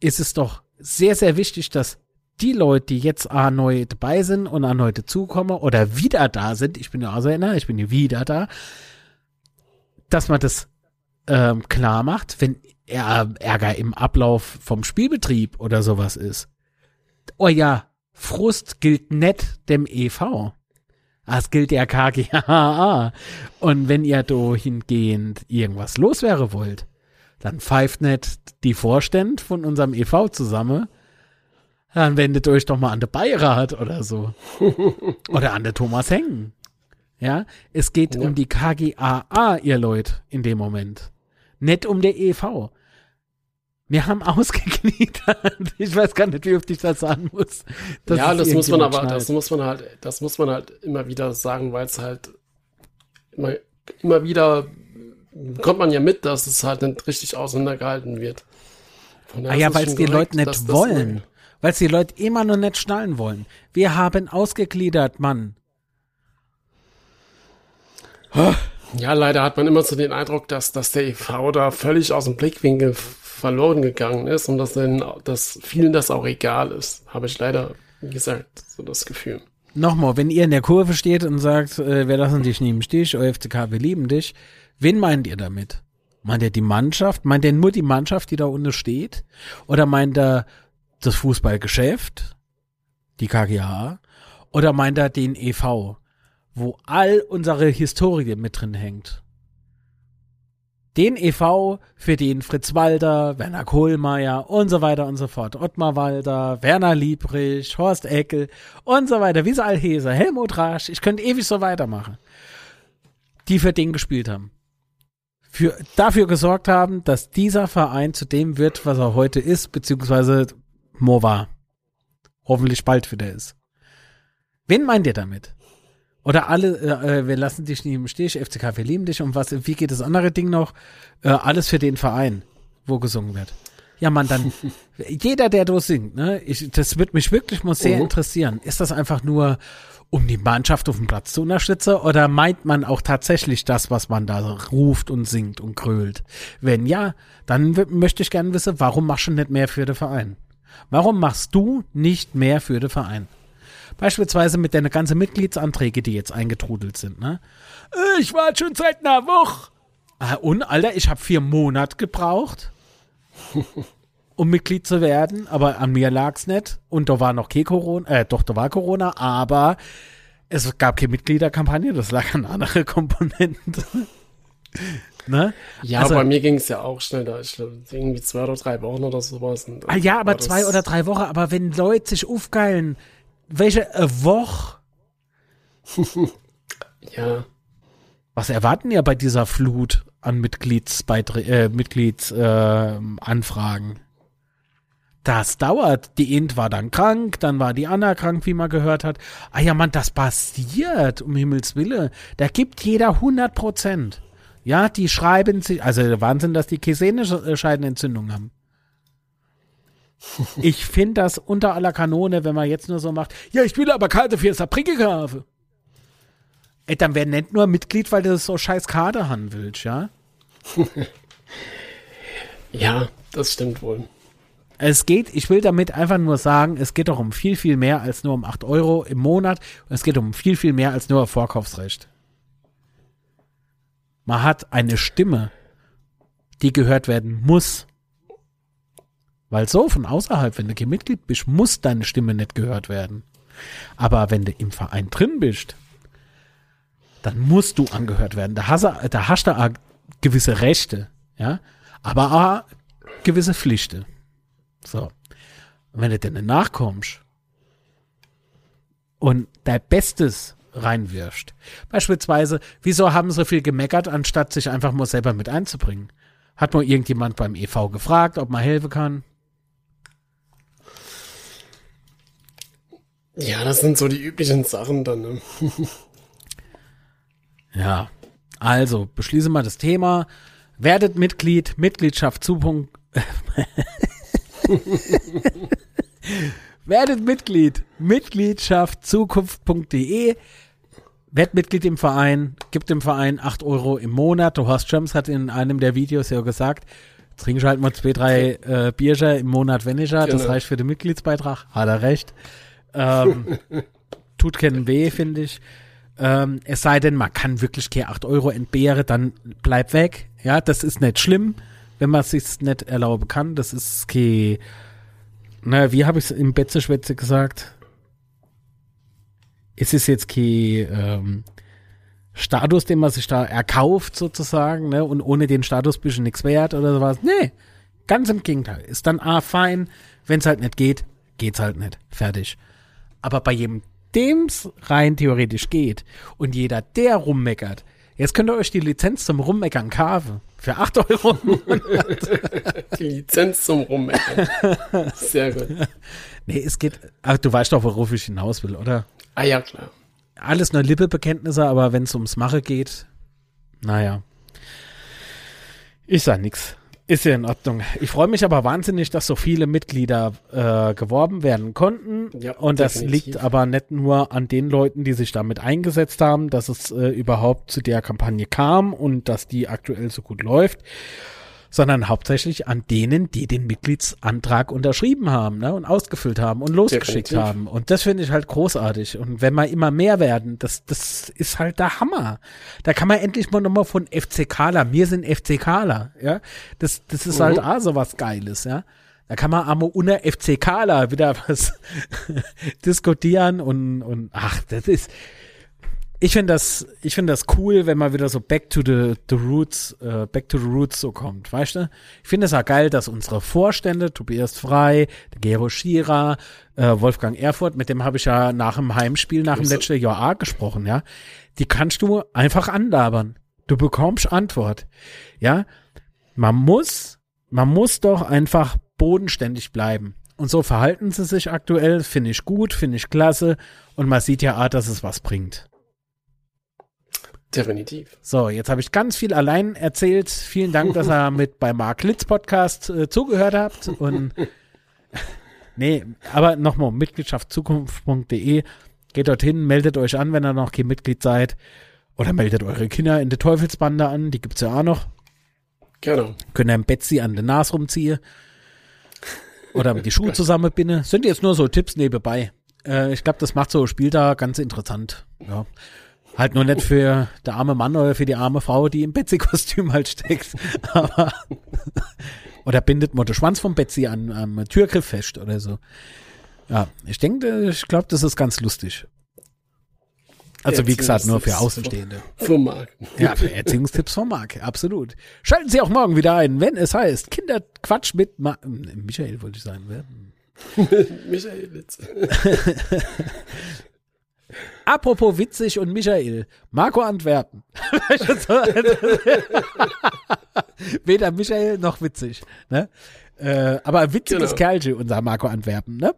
ist es doch sehr, sehr wichtig, dass die Leute, die jetzt A neu dabei sind und A neu dazukommen oder wieder da sind, ich bin ja also einer, ich bin ja wieder da, dass man das ähm, klar macht, wenn er Ärger im Ablauf vom Spielbetrieb oder sowas ist. Oh ja, Frust gilt nicht dem EV. Ah, Es gilt der KGAA. Und wenn ihr da hingehend irgendwas loswerden wollt, dann pfeift nicht die Vorstände von unserem EV zusammen, dann wendet euch doch mal an den Beirat oder so. oder an der Thomas Hengen. Ja, es geht Ja. um die KGAA, ihr Leute, in dem Moment. Nicht um der EV. Wir haben ausgegliedert. Ich weiß gar nicht, wie oft ich das sagen muss. ja, das muss man aber, das schnallt. muss man halt, das muss man halt immer wieder sagen, weil es halt immer, immer wieder kommt man ja mit, dass es halt nicht richtig auseinandergehalten wird. Ah ja, weil es die Leute nicht wollen. Weil es die Leute immer noch nicht schnallen wollen. Wir haben ausgegliedert, Mann. Ja, leider hat man immer so den Eindruck, dass, dass der EV da völlig aus dem Blickwinkel verloren gegangen ist und dass, den, dass vielen das auch egal ist. Habe ich leider, wie gesagt, so das Gefühl. Nochmal, wenn ihr in der Kurve steht und sagt, äh, wir lassen dich neben Stich, OFCK, wir lieben dich, wen meint ihr damit? Meint ihr die Mannschaft? Meint ihr nur die Mannschaft, die da unten steht? Oder meint er das Fußballgeschäft, die KGA? Oder meint er den EV, wo all unsere Historie mit drin hängt? Den EV, für den Fritz Walter, Werner Kohlmeier und so weiter und so fort, Ottmar Walter, Werner Liebrich, Horst Eckel und so weiter, wie sie all Heser, Helmut Rasch, ich könnte ewig so weitermachen, die für den gespielt haben. Für, dafür gesorgt haben, dass dieser Verein zu dem wird, was er heute ist, beziehungsweise mo war. Hoffentlich bald wieder ist. Wen meint ihr damit? Oder alle, äh, äh, wir lassen dich nie im Stich, FCK, wir lieben dich und was, wie geht das andere Ding noch? Äh, alles für den Verein, wo gesungen wird. Ja, man, dann, jeder, der da singt, ne, ich, das wird mich wirklich mal sehr Mhm. interessieren. Ist das einfach nur, um die Mannschaft auf dem Platz zu unterstützen oder meint man auch tatsächlich das, was man da ruft und singt und krölt? Wenn ja, dann möchte ich gerne wissen, warum machst du nicht mehr für den Verein? Warum machst du nicht mehr für den Verein? Beispielsweise mit deinen ganzen Mitgliedsanträge, die jetzt eingetrudelt sind, ne? Äh, Ich war schon seit einer Woche. Ah, und, Alter, ich habe vier Monate gebraucht, um Mitglied zu werden, aber an mir lag's nicht. Und da war noch kein Corona, äh, doch, da war Corona, aber es gab keine Mitgliederkampagne, das lag an andere Komponenten. ne? Ja, Also- bei mir ging es ja auch schnell da. Ich glaube, irgendwie zwei oder drei Wochen oder sowas. Und Ah ja, aber zwei oder drei Wochen, aber wenn Leute sich aufgeilen, welche äh, Woche Ja, Was erwarten ihr bei dieser Flut an Mitgliedsbeiträgen, äh, Mitgliedsanfragen? Äh, das dauert. Die Int war dann krank, dann war die Anna krank, wie man gehört hat. Ah ja, Mann, das passiert, um Himmels Willen. Da gibt jeder 100 Prozent. Ja, die schreiben sich, also Wahnsinn, dass die Käsenescheidenentzündung haben. Ich finde das unter aller Kanone, wenn man jetzt nur so macht, ja, ich will aber Karte für Saarbrücke kaufen. Ey, dann wär nicht nur Mitglied, weil du so scheiß Karte haben willst, ja? Ja, das stimmt wohl. Es geht, ich will damit einfach nur sagen, es geht doch um viel, viel mehr als nur um 8 Euro im Monat. Es geht um viel, viel mehr als nur Vorkaufsrecht. Man hat eine Stimme, die gehört werden muss. Weil so von außerhalb, wenn du kein Mitglied bist, muss deine Stimme nicht gehört werden. Aber wenn du im Verein drin bist, dann musst du angehört werden. Da hast du, da hast du gewisse Rechte, ja, aber auch gewisse Pflichten. So. Und wenn du dann nachkommst und dein Bestes reinwirfst, beispielsweise, wieso haben so viel gemeckert, anstatt sich einfach mal selber mit einzubringen? Hat mal irgendjemand beim EV gefragt, ob man helfen kann? Ja, das sind so die üblichen Sachen dann. Ne? Ja, also beschließe mal das Thema. Werdet Mitglied, Mitgliedschaft zu. Werdet Mitglied, Mitgliedschaft Zukunft.de. Werd Mitglied im Verein, gibt dem Verein 8 Euro im Monat. Du Horst Schirms hat in einem der Videos ja gesagt, trinken halt mal zwei, drei äh, Bierger im Monat weniger. Das Genau. reicht für den Mitgliedsbeitrag. Hat er recht. Ähm, tut keinen weh, finde ich. Ähm, es sei denn, man kann wirklich keine 8 Euro entbehren, dann bleib weg. Ja, das ist nicht schlimm, wenn man es sich nicht erlauben kann. Das ist kein, na, wie habe ich es im Betzeschwätze gesagt? Es ist jetzt kein ähm, Status, den man sich da erkauft sozusagen, ne? Und ohne den Status bist du nichts wert oder sowas. Nee, ganz im Gegenteil. Ist dann A, fein. Wenn es halt nicht geht, geht's halt nicht. Fertig. Aber bei jedem, dem's rein theoretisch geht und jeder, der rummeckert, jetzt könnt ihr euch die Lizenz zum Rummeckern kaufen. Für 8 Euro. Die Lizenz zum Rummeckern. Sehr gut. nee, es geht, ach, du weißt doch, worauf ich hinaus will, oder? Ah ja, klar. Alles nur Lippebekenntnisse, aber wenn es ums Mache geht, naja. Ich sag nix. Ist ja in Ordnung. Ich freue mich aber wahnsinnig, dass so viele Mitglieder äh, geworben werden konnten. Ja, Und das definitiv. liegt aber nicht nur an den Leuten, die sich damit eingesetzt haben, dass es äh, überhaupt zu der Kampagne kam und dass die aktuell so gut läuft, sondern hauptsächlich an denen, die den Mitgliedsantrag unterschrieben haben ne, und ausgefüllt haben und losgeschickt Definitiv. haben. Und das finde ich halt großartig. Und wenn wir immer mehr werden, das, das ist halt der Hammer. Da kann man endlich mal nochmal von FCKler, wir sind FCKler, ja. Das, das ist halt auch so was Geiles, ja. Da kann man aber unter FCKler wieder was diskutieren und, und ach, das ist, ich finde das, ich finde das cool, wenn man wieder so back to the, the roots, äh, back to the roots so kommt, weißt du? Ich finde es auch geil, dass unsere Vorstände, Tobias Frei, Gero Schierer, äh, Wolfgang Erfurt, mit dem habe ich ja nach dem Heimspiel, nach dem letzten Jahr auch gesprochen, ja. Die kannst du einfach andabern. Du bekommst Antwort. Ja. Man muss, man muss doch einfach bodenständig bleiben. Und so verhalten sie sich aktuell, finde ich gut, finde ich klasse. Und man sieht ja auch, dass es was bringt. Definitiv. So, jetzt habe ich ganz viel allein erzählt. Vielen Dank, dass ihr mit bei Mark Litz Podcast äh, zugehört habt. Und nee, aber nochmal, Mitgliedschaftzukunft.de. Geht dorthin, meldet euch an, wenn ihr noch kein Mitglied seid. Oder meldet eure Kinder in der Teufelsbande an, die gibt's ja auch noch. Genau. Könnt ihr im Betsy an den Nas rumziehen. Oder die Schuhe zusammenbinden. Sind jetzt nur so Tipps nebenbei. Äh, ich glaube, das macht so Spieltag ganz interessant. Ja. Halt nur nicht für der arme Mann oder für die arme Frau, die im Betsy-Kostüm halt steckt. Aber oder bindet mal den Schwanz vom Betsy an am Türgriff fest oder so. Ja, ich denke, ich glaube, das ist ganz lustig. Also wie gesagt, nur für Außenstehende. Vom Markt. Ja, für Erziehungstipps von Marc, absolut. Schalten Sie auch morgen wieder ein, wenn es heißt Kinderquatsch mit Ma Michael, wollte ich sagen. Michael Litz. Apropos witzig und Michael, Marco Antwerpen. Weder Michael noch witzig. Ne? Äh, aber ein witziges Genau. Kerlchen, unser Marco Antwerpen. Ne?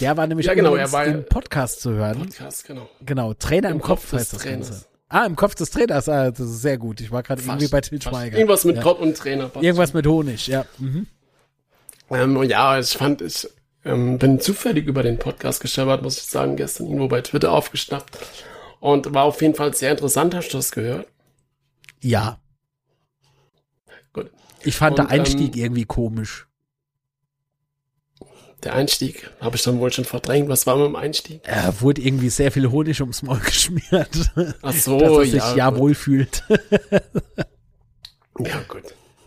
Der war nämlich Ja, genau, er war- im Podcast zu hören. Podcast, genau. Genau, Trainer im, Im Kopf, Kopf des heißt das Trainers. Ganze. Ah, im Kopf des Trainers, ah, das ist sehr gut. Ich war gerade irgendwie bei Til Schweiger. Irgendwas mit ja. Gott und Trainer. Irgendwas mit Honig, ja. Mhm. Ähm, ja, ich fand, ich ähm, bin zufällig über den Podcast gestolpert, muss ich sagen, gestern irgendwo bei Twitter aufgeschnappt. Und war auf jeden Fall sehr interessant, hast du das gehört? Ja. Gut. Ich fand Und, der Einstieg ähm, irgendwie komisch. Der Einstieg, habe ich dann wohl schon verdrängt. Was war mit dem Einstieg? Er wurde irgendwie sehr viel Honig ums Maul geschmiert. Ach so, dass er sich ja, ja, wohl fühlt. Ja, gut.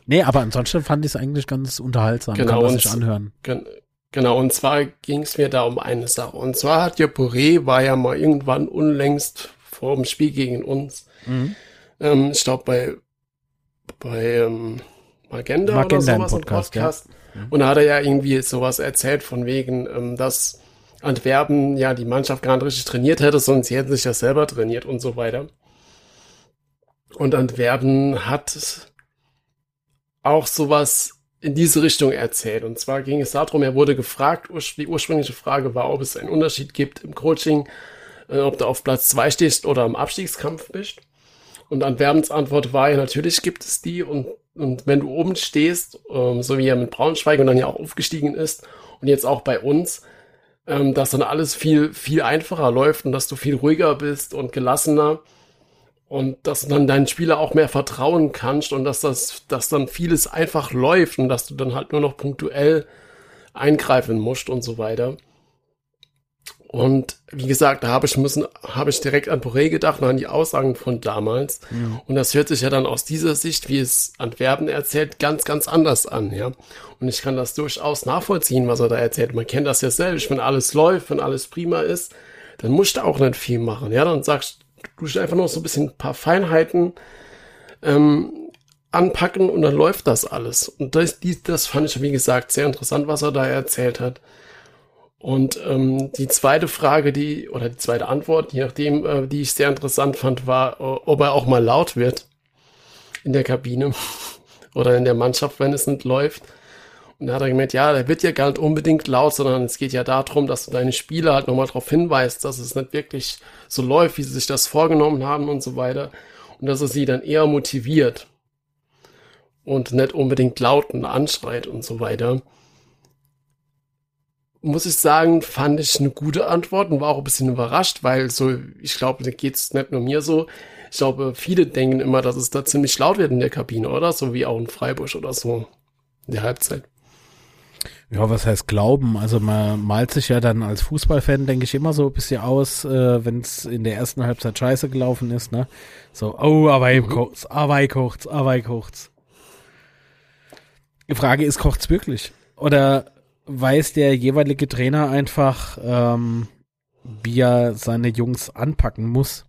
nee, aber ansonsten fand ich es eigentlich ganz unterhaltsam. Genau, Kann man sich anhören. Gen genau, und zwar ging es mir da um eine Sache. Und zwar hat ja Poré, war ja mal irgendwann unlängst vor dem Spiel gegen uns. Mhm. Ähm, ich glaube bei, bei ähm, Magenta, Magenta oder im sowas Podcast, im Podcast. Und da hat er ja irgendwie sowas erzählt von wegen, ähm, dass Antwerpen ja die Mannschaft gar nicht richtig trainiert hätte, sie hätten sich ja selber trainiert und so weiter. Und Antwerpen hat auch sowas in diese Richtung erzählt. Und zwar ging es darum, er wurde gefragt, die ursprüngliche Frage war, ob es einen Unterschied gibt im Coaching, äh, ob du auf Platz zwei stehst oder im Abstiegskampf bist. Und Antwerpens Antwort war ja, natürlich gibt es die. Und, und wenn du oben stehst, ähm, so wie er mit Braunschweig und dann ja auch aufgestiegen ist und jetzt auch bei uns, ähm, dass dann alles viel, viel einfacher läuft und dass du viel ruhiger bist und gelassener und dass du dann deinen Spieler auch mehr vertrauen kannst und dass das, dass dann vieles einfach läuft und dass du dann halt nur noch punktuell eingreifen musst und so weiter. Und wie gesagt, da habe ich müssen, habe ich direkt an Boré gedacht und an die Aussagen von damals. Und das hört sich ja dann aus dieser Sicht, wie es Antwerpen erzählt, ganz, ganz anders an, ja. Und ich kann das durchaus nachvollziehen, was er da erzählt. Man kennt das ja selbst, wenn alles läuft, wenn alles prima ist, dann musst du auch nicht viel machen, ja. Dann sagst du einfach nur so ein bisschen ein paar Feinheiten ähm, anpacken und dann läuft das alles. Und das, das fand ich, wie gesagt, sehr interessant, was er da erzählt hat. Und ähm, die zweite Frage, die, oder die zweite Antwort, je nachdem, äh, die ich sehr interessant fand, war, äh, ob er auch mal laut wird in der Kabine oder in der Mannschaft, wenn es nicht läuft. Und da hat er gemeint, ja, der wird ja gar nicht unbedingt laut, sondern es geht ja darum, dass du deine Spieler halt nochmal darauf hinweist, dass es nicht wirklich so läuft, wie sie sich das vorgenommen haben und so weiter. Und dass er sie dann eher motiviert und nicht unbedingt laut und anschreit und so weiter muss ich sagen, fand ich eine gute Antwort und war auch ein bisschen überrascht, weil so, ich glaube, da geht's nicht nur mir so. Ich glaube, viele denken immer, dass es da ziemlich laut wird in der Kabine, oder? So wie auch in Freiburg oder so. In der Halbzeit. Ja, was heißt glauben? Also man malt sich ja dann als Fußballfan, denke ich, immer so ein bisschen aus, äh, wenn es in der ersten Halbzeit scheiße gelaufen ist, ne? So, oh, aber ihm kocht's, aber kocht's, aber kocht's. Die Frage ist, kocht's wirklich? Oder weiß der jeweilige Trainer einfach, ähm, wie er seine Jungs anpacken muss?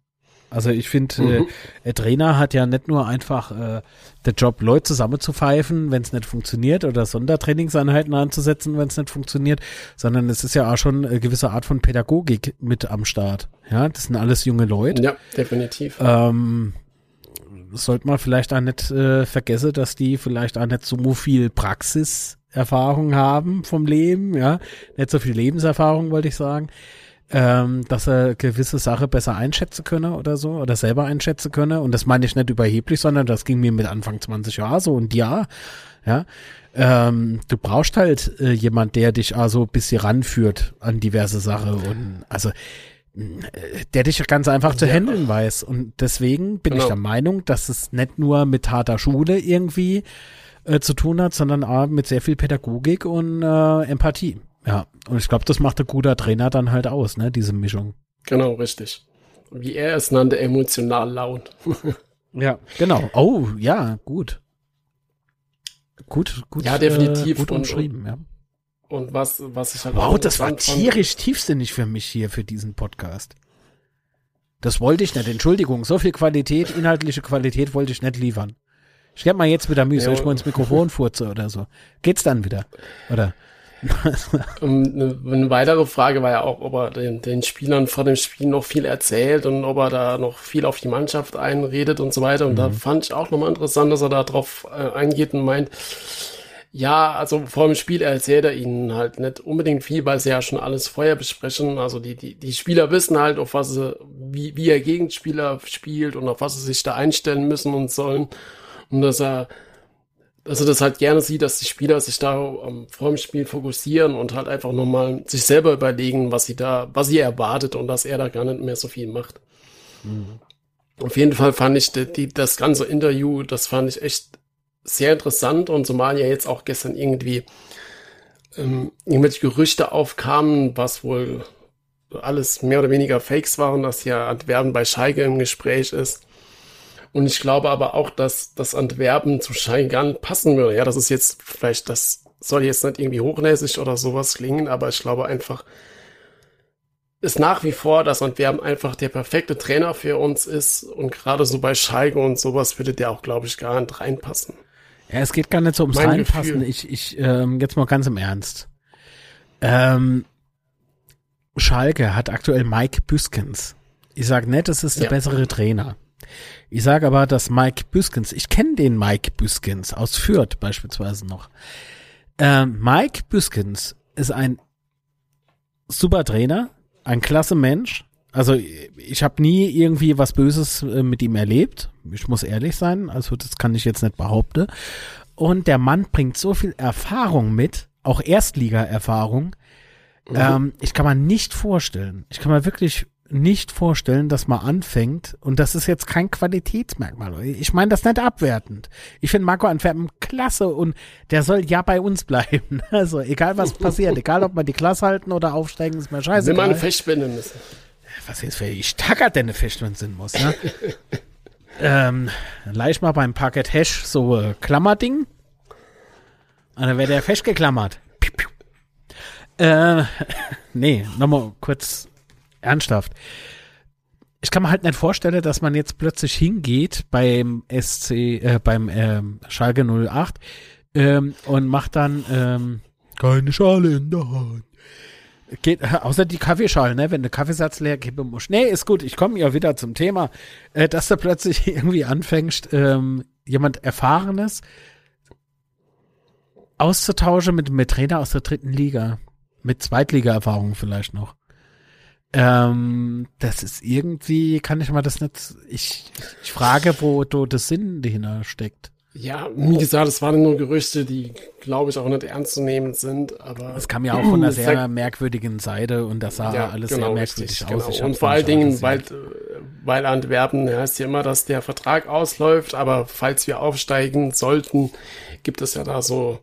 Also ich finde, Mhm. äh, Trainer hat ja nicht nur einfach äh, der Job, Leute zusammenzupfeifen, wenn es nicht funktioniert, oder Sondertrainingseinheiten anzusetzen, wenn es nicht funktioniert, sondern es ist ja auch schon eine gewisse Art von Pädagogik mit am Start. Ja, das sind alles junge Leute. Ja, definitiv. Ähm, sollte man vielleicht auch nicht äh, vergessen, dass die vielleicht auch nicht so viel Praxiserfahrung haben vom Leben, ja, nicht so viel Lebenserfahrung, wollte ich sagen, ähm, dass er gewisse Sache besser einschätzen könne oder so, oder selber einschätzen könne. Und das meine ich nicht überheblich, sondern das ging mir mit Anfang 20 Jahre so und ja, ja. Ähm, du brauchst halt äh, jemand, der dich also ein bisschen ranführt an diverse Sachen und also der dich ganz einfach zu Ja. handeln weiß. Und deswegen bin ich Genau. der Meinung, dass es nicht nur mit harter Schule irgendwie äh, zu tun hat, sondern auch mit sehr viel Pädagogik und äh, Empathie. Ja, und ich glaube, das macht ein guter Trainer dann halt aus, ne, diese Mischung. Genau, richtig. Wie er es nannte, emotional laut. Ja, genau. Oh, ja, gut. Gut, gut. Ja, definitiv. Äh, gut Und- umschrieben, ja. Und was, was ich halt Wow, das war interessant fand- tierisch tiefsinnig für mich hier für diesen Podcast. Das wollte ich nicht. Entschuldigung, so viel Qualität, inhaltliche Qualität wollte ich nicht liefern. Ich geb mal jetzt wieder Mühe, soll Ja, ich mal ins Mikrofon furze oder so. Geht's dann wieder? Oder? Ähm, Eine, weitere Frage war ja auch, ob er den, den Spielern vor dem Spiel noch viel erzählt und ob er da noch viel auf die Mannschaft einredet und so weiter. Und da fand ich auch nochmal interessant, dass er da drauf äh, eingeht und meint, Ja, also vor dem Spiel erzählt er ihnen halt nicht unbedingt viel, weil sie ja schon alles vorher besprechen. Also die, die, die Spieler wissen halt, auf was sie, wie, wie er Gegenspieler spielt und auf was sie sich da einstellen müssen und sollen. Und dass er, dass er das halt gerne sieht, dass die Spieler sich da um, vor dem Spiel fokussieren und halt einfach nochmal sich selber überlegen, was sie da, was sie erwartet und dass er da gar nicht mehr so viel macht. Mhm. Auf jeden Fall fand ich die, die, das ganze Interview, das fand ich echt sehr interessant und zumal ja jetzt auch gestern irgendwie ähm, irgendwelche Gerüchte aufkamen, was wohl alles mehr oder weniger Fakes waren, dass ja Antwerpen bei Schalke im Gespräch ist. Und ich glaube aber auch, dass das Antwerpen zu nicht passen würde. Ja, das ist jetzt vielleicht, das soll jetzt nicht irgendwie hochnäsig oder sowas klingen, aber ich glaube einfach, ist nach wie vor, dass Antwerpen einfach der perfekte Trainer für uns ist und gerade so bei Schalke und sowas würde der auch, glaube ich, gar nicht reinpassen. Ja, es geht gar nicht so ums mein Reinpassen. Gefühl. Ich, ich, ähm, jetzt mal ganz im Ernst. Ähm, Schalke hat aktuell Mike Büskens. Ich sag nicht, es ist der ja. bessere Trainer. Ich sage aber, dass Mike Büskens, ich kenne den Mike Büskens aus Fürth beispielsweise noch. Ähm, Mike Büskens ist ein super Trainer, ein klasse Mensch, also ich habe nie irgendwie was Böses äh, mit ihm erlebt. Ich muss ehrlich sein, also das kann ich jetzt nicht behaupten. Und der Mann bringt so viel Erfahrung mit, auch Erstliga-Erfahrung. Mhm. Ähm, ich kann mir nicht vorstellen, ich kann mir wirklich nicht vorstellen, dass man anfängt, und das ist jetzt kein Qualitätsmerkmal. Ich meine das nicht abwertend. Ich finde Marco Antwerpen klasse und der soll ja bei uns bleiben. Also egal was passiert, egal ob wir die Klasse halten oder aufsteigen, ist mir scheiße. Wenn man festbinden müssen was jetzt für ich Tacker denn fest, wenn sind muss, ne? ähm, ich mal beim Parket Hash so äh, Klammerding. Und dann wäre der festgeklammert. Piu, piu. Äh, nee, nochmal kurz ernsthaft. Ich kann mir halt nicht vorstellen, dass man jetzt plötzlich hingeht beim SC, äh, beim ähm, Schalke 08 ähm, und macht dann ähm, keine Schale in der Hand. Geht, außer die Kaffeeschale, ne? Wenn du Kaffeesatz leer kippen musst. Nee, ist gut, ich komme ja wieder zum Thema, äh, dass du plötzlich irgendwie anfängst, ähm, jemand Erfahrenes auszutauschen mit, mit Trainer aus der dritten Liga. Mit Zweitliga-Erfahrung vielleicht noch. Ähm, das ist irgendwie, kann ich mal das nicht, ich, ich frage, wo du das Sinn dahinter steckt. Ja, wie gesagt, es waren nur Gerüchte, die, glaube ich, auch nicht ernst zu nehmen sind, aber. Es kam ja auch von einer sehr merkwürdigen Seite und das sah ja, alles genau, sehr merkwürdig richtig, aus. Genau. Und vor allen Dingen, weil, weil Antwerpen heißt ja immer, dass der Vertrag ausläuft, aber falls wir aufsteigen sollten, gibt es ja da so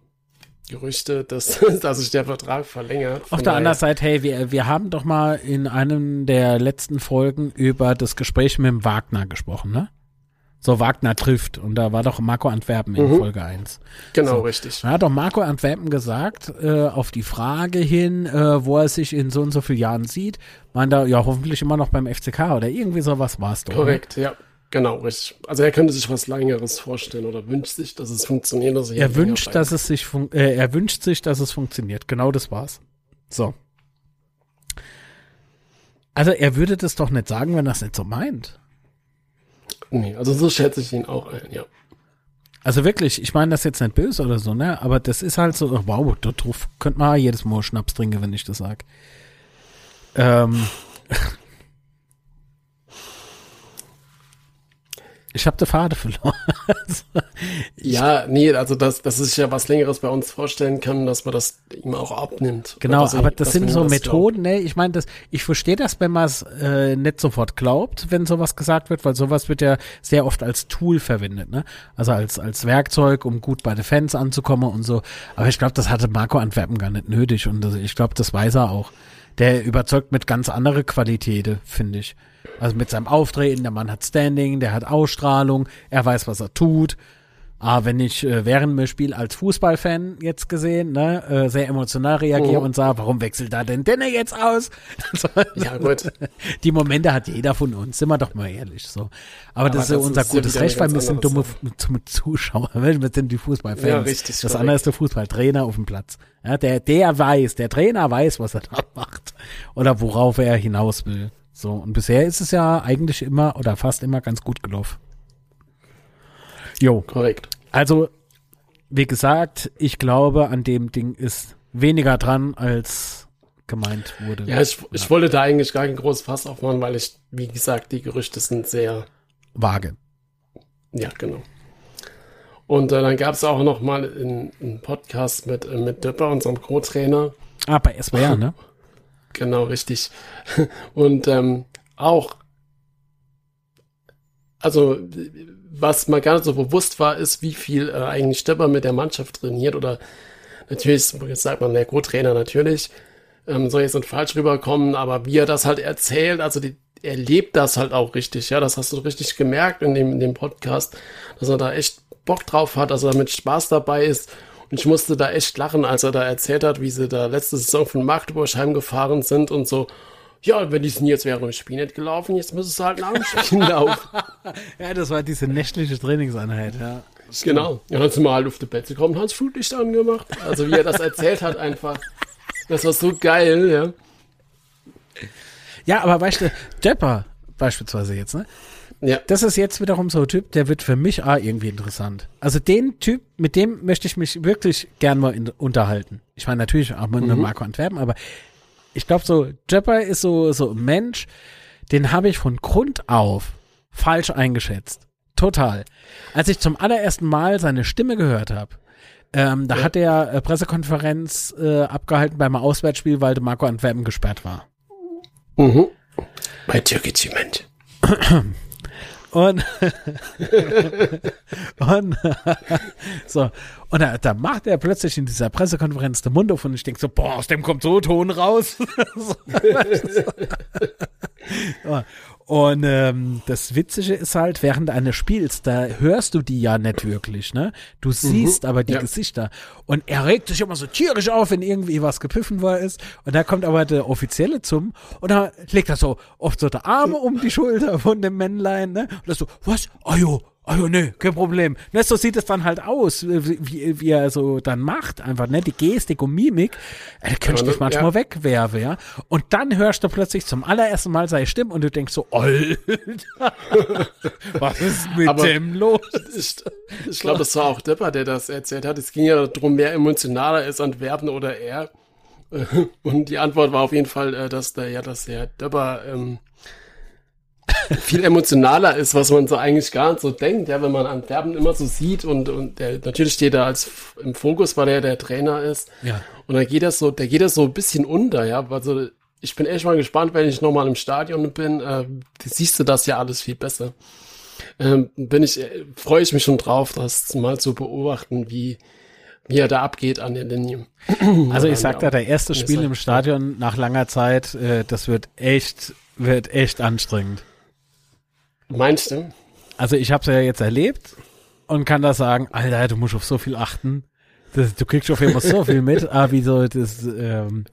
Gerüchte, dass, dass sich der Vertrag verlängert. Auf der anderen Seite, hey, wir, wir haben doch mal in einem der letzten Folgen über das Gespräch mit dem Wagner gesprochen, ne? so Wagner trifft. Und da war doch Marco Antwerpen in mhm. Folge 1. Genau, so. richtig. Da hat doch Marco Antwerpen gesagt, äh, auf die Frage hin, äh, wo er sich in so und so vielen Jahren sieht, meint er, ja, hoffentlich immer noch beim FCK oder irgendwie sowas war es doch. Ne? Korrekt, ne? ja. Genau, richtig. Also er könnte sich was Längeres vorstellen oder wünscht sich, dass es funktioniert. Dass er wünscht, dass es sich äh, er wünscht sich, dass es funktioniert. Genau das war's. So. Also er würde das doch nicht sagen, wenn er es nicht so meint. Nee, also so schätze ich ihn auch ein, ja. Also wirklich, ich meine das jetzt nicht böse oder so, ne? Aber das ist halt so, wow, darauf könnte man jedes Mal Schnaps trinken, wenn ich das sag. Ähm, Ich habe die Fade verloren. ja, nee, also das, das ist ja was Längeres bei uns vorstellen können, dass man das ihm auch abnimmt. Genau, aber das sind so Methoden, ne? Ich meine, das, ich verstehe das, wenn man es äh, nicht sofort glaubt, wenn sowas gesagt wird, weil sowas wird ja sehr oft als Tool verwendet, ne? Also als, als Werkzeug, um gut bei den Fans anzukommen und so. Aber ich glaube, das hatte Marco Antwerpen gar nicht nötig und das, ich glaube, das weiß er auch. Der überzeugt mit ganz andere Qualitäten, finde ich. Also mit seinem Auftreten, der Mann hat Standing, der hat Ausstrahlung, er weiß, was er tut. Ah, wenn ich äh, während dem Spiel als Fußballfan jetzt gesehen, ne, äh, sehr emotional reagiere oh. und sage, warum wechselt da denn Denne jetzt aus? ja, gut. Die Momente hat jeder von uns, sind wir doch mal ehrlich, so. Aber, Aber das, das ist unser gutes Recht, weil wir sind dumme Zuschauer, wir sind die Fußballfans. Ja, richtig. Das andere ist der Fußballtrainer auf dem Platz. Ja, der, der weiß, der Trainer weiß, was er da macht. Oder worauf er hinaus will. So, und bisher ist es ja eigentlich immer oder fast immer ganz gut gelaufen. Jo. Korrekt. Also, wie gesagt, ich glaube, an dem Ding ist weniger dran, als gemeint wurde. Ja, ich, ich wollte da eigentlich gar kein großes Fass aufmachen, weil ich, wie gesagt, die Gerüchte sind sehr vage. Ja, genau. Und äh, dann gab es auch noch mal einen Podcast mit, äh, mit Döpper, unserem Co-Trainer. Ah, bei SWR, ne? Genau, richtig. Und ähm, auch, also was mal gar nicht so bewusst war, ist, wie viel äh, eigentlich Döpper mit der Mannschaft trainiert oder natürlich, sagt man, der Co-Trainer natürlich, ähm, soll jetzt nicht falsch rüberkommen, aber wie er das halt erzählt, also die, er lebt das halt auch richtig, ja, das hast du richtig gemerkt in dem, in dem Podcast, dass er da echt Bock drauf hat, dass er mit Spaß dabei ist. Und ich musste da echt lachen, als er da erzählt hat, wie sie da letzte Saison von Magdeburg heimgefahren sind und so, ja, wenn die sind jetzt während dem Spiel nicht gelaufen, jetzt müssen sie halt nach dem Spiel laufen. ja, das war diese nächtliche Trainingseinheit, ja. Genau. Ja, dann sind wir halt auf die Bett gekommen, haben das Flutlicht angemacht. Also wie er das erzählt hat einfach. Das war so geil, ja. Ja, aber weißt du, Depper beispielsweise jetzt, ne? Ja. Das ist jetzt wiederum so ein Typ, der wird für mich auch irgendwie interessant. Also den Typ, mit dem möchte ich mich wirklich gern mal in, unterhalten. Ich meine natürlich auch mit mhm. Marco Antwerpen, aber ich glaube so, Depper ist so, so ein Mensch, den habe ich von Grund auf falsch eingeschätzt. Total. Als ich zum allerersten Mal seine Stimme gehört habe, ähm, da ja. hat er äh, Pressekonferenz äh, abgehalten beim Auswärtsspiel, weil Marco Antwerpen gesperrt war. Mhm. Bei Türkiziment. Und, und so, und da, da macht er plötzlich in dieser Pressekonferenz den Mund auf und ich denke so, boah, aus dem kommt so Ton raus. Und ähm, das Witzige ist halt, während eines Spiels, da hörst du die ja nicht wirklich, ne? Du mhm. siehst mhm, aber die ja. Gesichter. Und er regt sich immer so tierisch auf, wenn irgendwie was gepfiffen war ist. Und da kommt aber der Offizielle zum und da legt er so oft so die Arme um die Schulter von dem Männlein, ne? Und das so, was? Ajo, Oh ja, nee, kein Problem. Ne, so sieht es dann halt aus, wie, wie er so dann macht, einfach, ne, die Gestik und Mimik, äh, könnte ich dich manchmal ja. wegwerfen, ja. Und dann hörst du plötzlich zum allerersten Mal seine Stimme und du denkst so, Alter, was ist mit Aber dem los? Ich, ich glaube, das war auch Depper, der das erzählt hat. Es ging ja darum, wer emotionaler ist, Antwerpen oder er. Und die Antwort war auf jeden Fall, äh, dass der, ja, dass der Depper, ähm, viel emotionaler ist, was man so eigentlich gar nicht so denkt, ja, wenn man Antwerpen immer so sieht und, und der, natürlich steht er als im Fokus, weil er der Trainer ist. Ja. Und dann geht das so, der geht das so ein bisschen unter, ja, also ich bin echt mal gespannt, wenn ich nochmal im Stadion bin, äh, siehst du das ja alles viel besser. Ähm, bin ich, äh, freue ich mich schon drauf, das mal zu beobachten, wie, wie er da abgeht an der Linie. Also ich sag da, der erste Spiel im Stadion nach langer Zeit, äh, das wird echt, wird echt anstrengend. Meinst du? Also ich habe es ja jetzt erlebt und kann da sagen, Alter, du musst auf so viel achten. Das, du kriegst auf jeden Fall so viel mit, aber wie so das, ähm,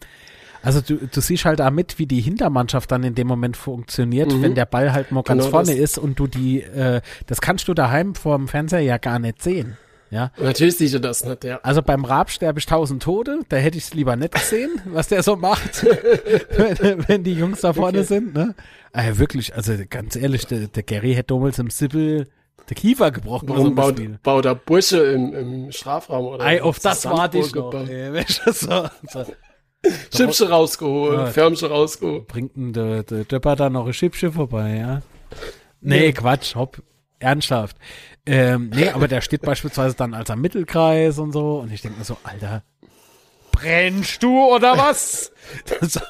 also du, du siehst halt da mit, wie die Hintermannschaft dann in dem Moment funktioniert, mhm. wenn der Ball halt mal ganz genau vorne das. ist und du die, äh, das kannst du daheim vor dem Fernseher ja gar nicht sehen. Ja. Natürlich siehst du das nicht, ja. Also beim Raab sterbe ich tausend Tode, da hätte ich es lieber nicht gesehen, was der so macht, wenn, wenn, die Jungs da vorne okay. sind, ne? Äh, wirklich, also ganz ehrlich, der, der Gary hätte damals im Sippel der Kiefer gebrochen. Warum baut, baut er Bursche im, im Strafraum oder? Ei, auf das warte ich noch. Ey, so, so. Chipsche rausgeholt, ja, Förmchen rausgeholt. Bringt denn der, der Döpper da noch ein Chipsche vorbei, ja? Nee, ja. Quatsch, hopp, ernsthaft. Ähm, nee, aber der steht beispielsweise dann als am Mittelkreis und so und ich denke mir so, Alter, brennst du oder was? das,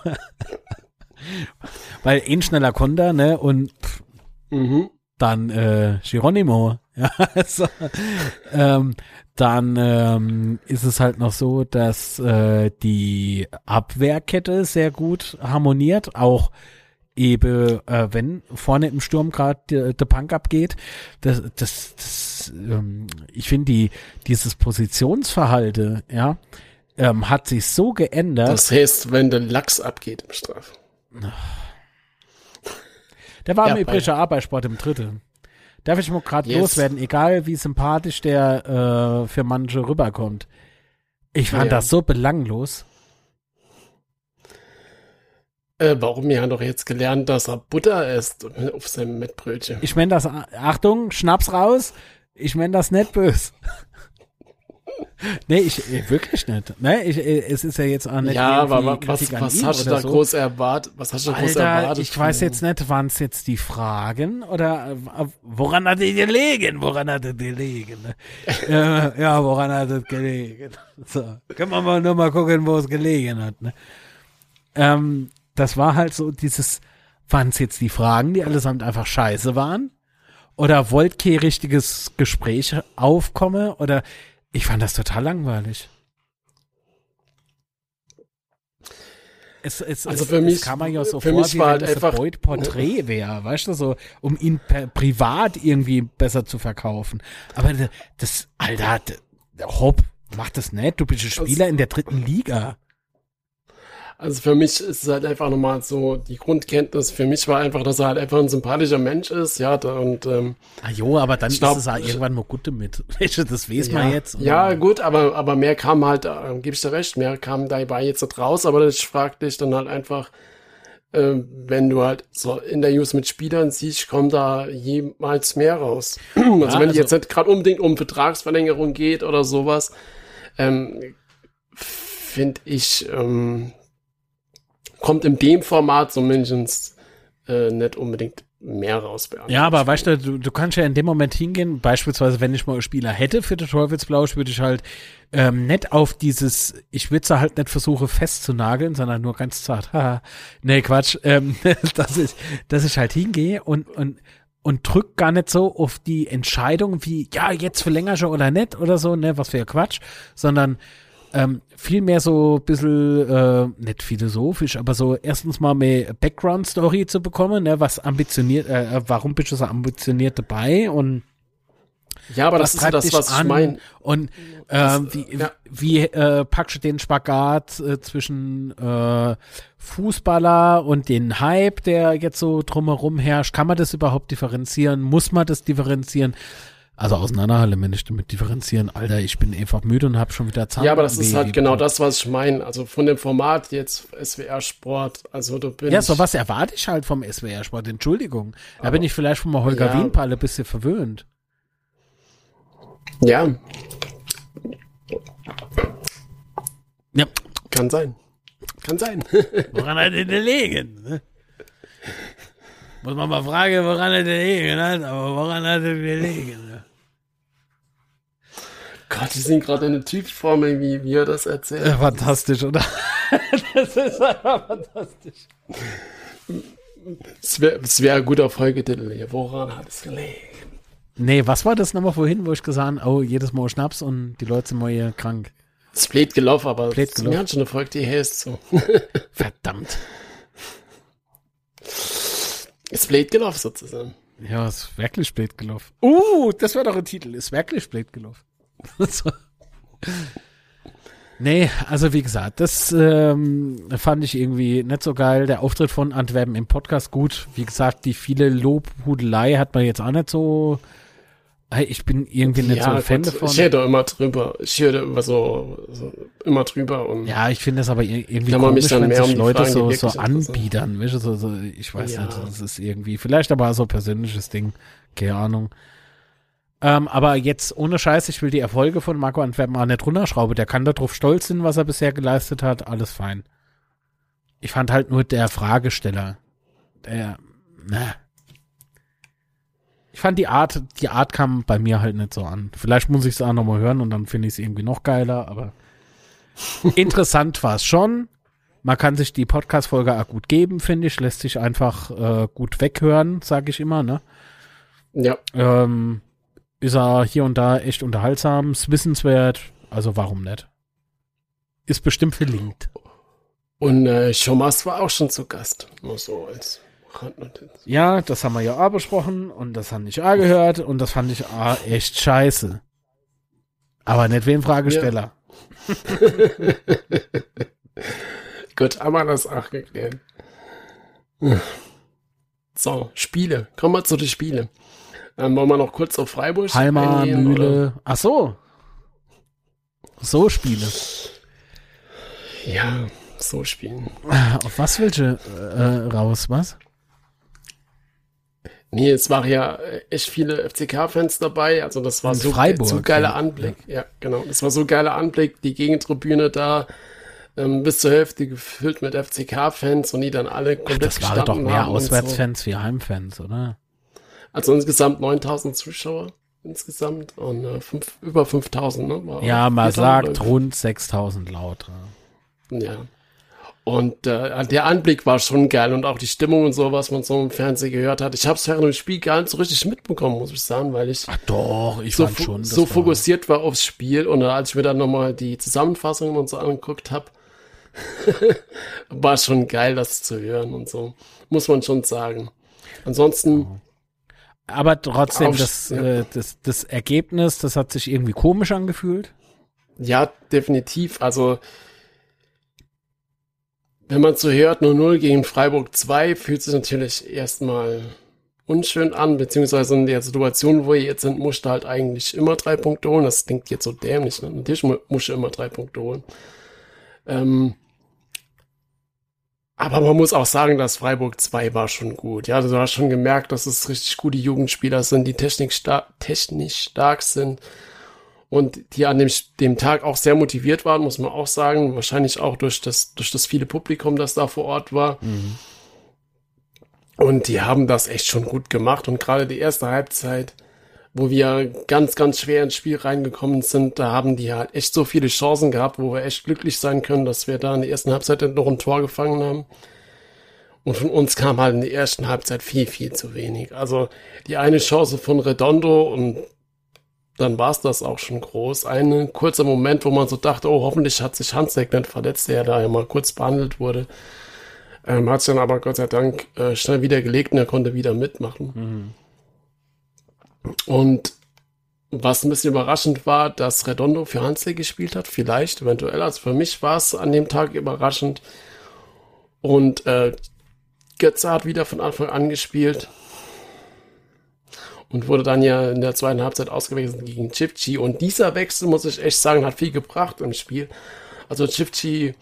weil ein schneller Konter, ne, und pff, mhm. dann äh, Geronimo. Ja, also, ähm, dann ähm, ist es halt noch so, dass äh, die Abwehrkette sehr gut harmoniert, auch eben, äh, wenn vorne im Sturm gerade der, der Punk abgeht, das, das, das ähm, ich finde die dieses Positionsverhalte, ja, ähm, hat sich so geändert. Das heißt, wenn der Lachs abgeht im Straf. Der war ja, im übrigen Arbeitssport im Dritten. Darf ich mal gerade yes. loswerden, egal wie sympathisch der äh, für manche rüberkommt. Ich fand ja. das so belanglos. Äh, warum? Wir haben doch jetzt gelernt, dass er Butter isst auf seinem Mettbrötchen. Ich meine das, Achtung, Schnaps raus. Ich meine das nicht böse. nee, ich äh, wirklich nicht. Ne, ich, äh, es ist ja jetzt auch nicht Ja, aber was, was hast du da so. groß erwartet? Was hast du da groß Alter, erwartet? ich weiß jetzt nicht, waren es jetzt die Fragen oder äh, woran hat es gelegen? Woran hat es gelegen? äh, ja, woran hat es gelegen? So, können wir mal nur mal gucken, wo es gelegen hat. Ne? Ähm, das war halt so dieses, waren es jetzt die Fragen, die allesamt einfach scheiße waren? Oder wollte kein richtiges Gespräch aufkommen? Oder ich fand das total langweilig. Es, es, Also es, für mich- es kam ja so vor, mich wie war wenn halt das einfach- ein Beut-Porträt wäre, weißt du, so, um ihn per, privat irgendwie besser zu verkaufen. Aber das, Alter, Hopp, mach das nicht, du bist ein Spieler in der dritten Liga. Also für mich ist es halt einfach nochmal so, die Grundkenntnis für mich war einfach, dass er halt einfach ein sympathischer Mensch ist, ja, und ähm, Ah jo, aber dann glaub- ist es auch irgendwann mal gut damit. Das weiß man ja, jetzt. ja, gut, aber, aber mehr kam halt, äh, gebe ich dir recht, mehr kam dabei jetzt nicht raus, aber ich frag dich dann halt einfach, äh, wenn du halt so Interviews mit Spielern siehst, kommt da jemals mehr raus. also wenn es also- jetzt nicht gerade unbedingt um Vertragsverlängerung geht oder sowas, ähm, finde ich, ähm, kommt in dem Format zumindest äh, nicht unbedingt mehr raus. Ja, aber weißt du, du, du kannst ja in dem Moment hingehen, beispielsweise, wenn ich mal Spieler hätte für den Teufelsblausch, würde ich halt ähm, nicht auf dieses, ich würde sie halt nicht versuchen festzunageln, sondern nur ganz zart, haha, nee, Quatsch, ähm, dass, ich, dass ich halt hingehe und, und, und drück gar nicht so auf die Entscheidung wie, ja, jetzt verlängere ich oder nicht oder so, ne, was für Quatsch, sondern ähm, viel mehr so ein bisschen, äh, nicht philosophisch, aber so erstens mal mehr Background-Story zu bekommen, ne, was ambitioniert, äh, warum bist du so ambitioniert dabei und Ja, aber was das ist ja das, was ich meine. und ähm, wie, ja. wie äh, packst du den Spagat äh, zwischen äh, Fußballer und den Hype, der jetzt so drumherum herrscht? Kann man das überhaupt differenzieren? Muss man das differenzieren? Also auseinanderhalten, wenn ich damit differenzieren. Alter, ich bin einfach müde und habe schon wieder Zahn. Ja, aber das ist halt genau das, was ich meine. Also von dem Format jetzt SWR Sport, also du bist. Ja, sowas erwarte ich halt vom SWR-Sport. Entschuldigung. Da bin ich vielleicht von Holger Ja. Wienpalle ein bisschen verwöhnt. Ja, Ja, kann sein. Kann sein. woran hat er denn gelegen? ne? Muss man mal fragen, woran er gelegen hat, aber woran hat er gelegen? ne? Gott, die sind gerade eine Typform, wie, wie er das erzählt. Ja, fantastisch, oder? das ist einfach fantastisch. Es wäre wär ein guter Folgetitel hier. Woran hat es gelegen? Nee, was war das nochmal vorhin, wo ich gesagt habe, oh, jedes Mal Schnaps und die Leute sind mal hier krank. Es ist blöd gelaufen, aber es gelaufen. mir hat schon eine Folge, die heißt so. Verdammt. Ist blöd gelaufen sozusagen. Ja, ist wirklich blöd gelaufen. Uh, das wäre doch ein Titel. Ist wirklich blöd gelaufen. Nee, also wie gesagt, das ähm, fand ich irgendwie nicht so geil. Der Auftritt von Antwerpen im Podcast gut. Wie gesagt, die viele Lobhudelei hat man jetzt auch nicht so. Ich bin irgendwie nicht so ein Fan gut, davon. ich höre da immer drüber. Ich höre da immer so, so immer drüber und Ja, ich finde das aber ir- irgendwie man mich komisch, dann wenn sich um Leute Fragen, so, so interessieren. anbiedern. Weißt du, so, so, ich weiß Ja. nicht, das ist irgendwie, vielleicht aber so ein persönliches Ding, keine Ahnung. Ähm, aber jetzt ohne Scheiß, ich will die Erfolge von Marco Antwerpen auch nicht runterschrauben. Der kann darauf stolz sein, was er bisher geleistet hat, alles fein. Ich fand halt nur der Fragesteller, der, na. Ich fand die Art, die Art kam bei mir halt nicht so an. Vielleicht muss ich es auch nochmal hören und dann finde ich es irgendwie noch geiler, aber interessant war es schon. Man kann sich die Podcast-Folge auch gut geben, finde ich. Lässt sich einfach äh, gut weghören, sage ich immer, ne? ja, Ähm, ist er hier und da echt unterhaltsam, ist wissenswert, also warum nicht? Ist bestimmt verlinkt. und äh, Schomas war auch schon zu Gast. Nur so als Randnotiz. Ja, das haben wir ja auch besprochen und das habe ich auch gehört und das fand ich auch echt scheiße. Aber nicht wie ein Fragesteller. Gut, haben wir das auch geklärt. So, Spiele. Kommen wir zu den Spielen. Ähm, wollen wir noch kurz auf Freiburg Halma, eingehen, oder? Mühle. Ach so. So Spiele. Ja, so spielen. Auf was willst du äh, raus, was? Nee, es waren ja echt viele FCK-Fans dabei. Also das war so, Freiburg, so geiler ja. Anblick. Ja. genau. Das war so geiler Anblick. Die Gegentribüne da ähm, bis zur Hälfte gefüllt mit FCK-Fans und die dann alle komplett Das waren doch mehr Auswärtsfans wie Heimfans, oder? So. Also insgesamt 9000 Zuschauer insgesamt und äh, fünf, über 5000. Ne? War Ja, man 4000, sagt rund 6000 laut. ja. Und äh, der Anblick war schon geil und auch die Stimmung und so, was man so im Fernsehen gehört hat. Ich habe es während dem Spiel gar nicht so richtig mitbekommen, muss ich sagen, weil ich Ach doch, ich so, fo- schon. so fokussiert war aufs Spiel und als ich mir dann nochmal die Zusammenfassungen und so angeguckt habe, war schon geil, das zu hören und so. Muss man schon sagen. Ansonsten, Aber trotzdem, das, äh, das, das Ergebnis, das hat sich irgendwie komisch angefühlt. ja, definitiv. Also, wenn man so hört, 0-0 gegen Freiburg 2, fühlt sich natürlich erstmal unschön an, beziehungsweise in der Situation, wo wir jetzt sind, musste halt eigentlich immer drei Punkte holen. Das klingt jetzt so dämlich. Ne? Natürlich mu- musst du immer drei Punkte holen. Ähm, aber man muss auch sagen, dass Freiburg 2 war schon gut. Ja, du hast schon gemerkt, dass es richtig gute Jugendspieler sind, die technisch, sta technisch stark sind und die an dem, dem Tag auch sehr motiviert waren, muss man auch sagen. Wahrscheinlich auch durch das, durch das viele Publikum, das da vor Ort war. Und die haben das echt schon gut gemacht. Und gerade die erste Halbzeit, wo wir ganz, ganz schwer ins Spiel reingekommen sind, da haben die halt echt so viele Chancen gehabt, wo wir echt glücklich sein können, dass wir da in der ersten Halbzeit noch ein Tor gefangen haben. Und von uns kam halt in der ersten Halbzeit viel, viel zu wenig. Also die eine Chance von Redondo und dann war es das auch schon groß. Ein kurzer Moment, wo man so dachte, oh, hoffentlich hat sich Hansek nicht verletzt, der da ja mal kurz behandelt wurde. Ähm, hat sich dann aber Gott sei Dank äh, schnell wieder gelegt und er konnte wieder mitmachen. Und was ein bisschen überraschend war, dass Redondo für Hansek gespielt hat, vielleicht, eventuell. Also für mich war es an dem Tag überraschend. Und äh, Götze hat wieder von Anfang an gespielt und wurde dann ja in der zweiten Halbzeit ausgewechselt gegen Chipchi. Und dieser Wechsel, muss ich echt sagen, hat viel gebracht im Spiel. Also Chipchi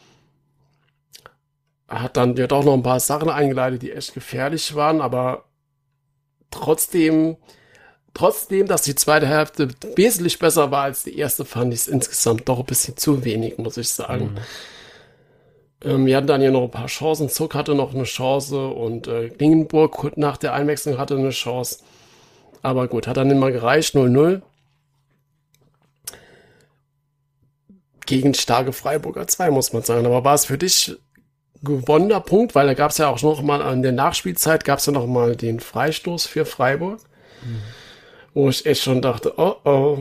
hat dann ja doch noch ein paar Sachen eingeleitet, die echt gefährlich waren, aber trotzdem, trotzdem, dass die zweite Hälfte wesentlich besser war als die erste, fand ich es insgesamt doch ein bisschen zu wenig, muss ich sagen. Ähm, wir hatten dann ja noch ein paar Chancen. Zuck hatte noch eine Chance und äh, Klingenburg nach der Einwechslung hatte eine Chance. Aber gut, hat dann immer gereicht, 0-0. Gegen starke Freiburger 2, muss man sagen. Aber war es für dich gewonnener Punkt, weil da gab es ja auch noch mal an der Nachspielzeit gab es ja noch mal den Freistoß für Freiburg, wo ich echt schon dachte, oh oh,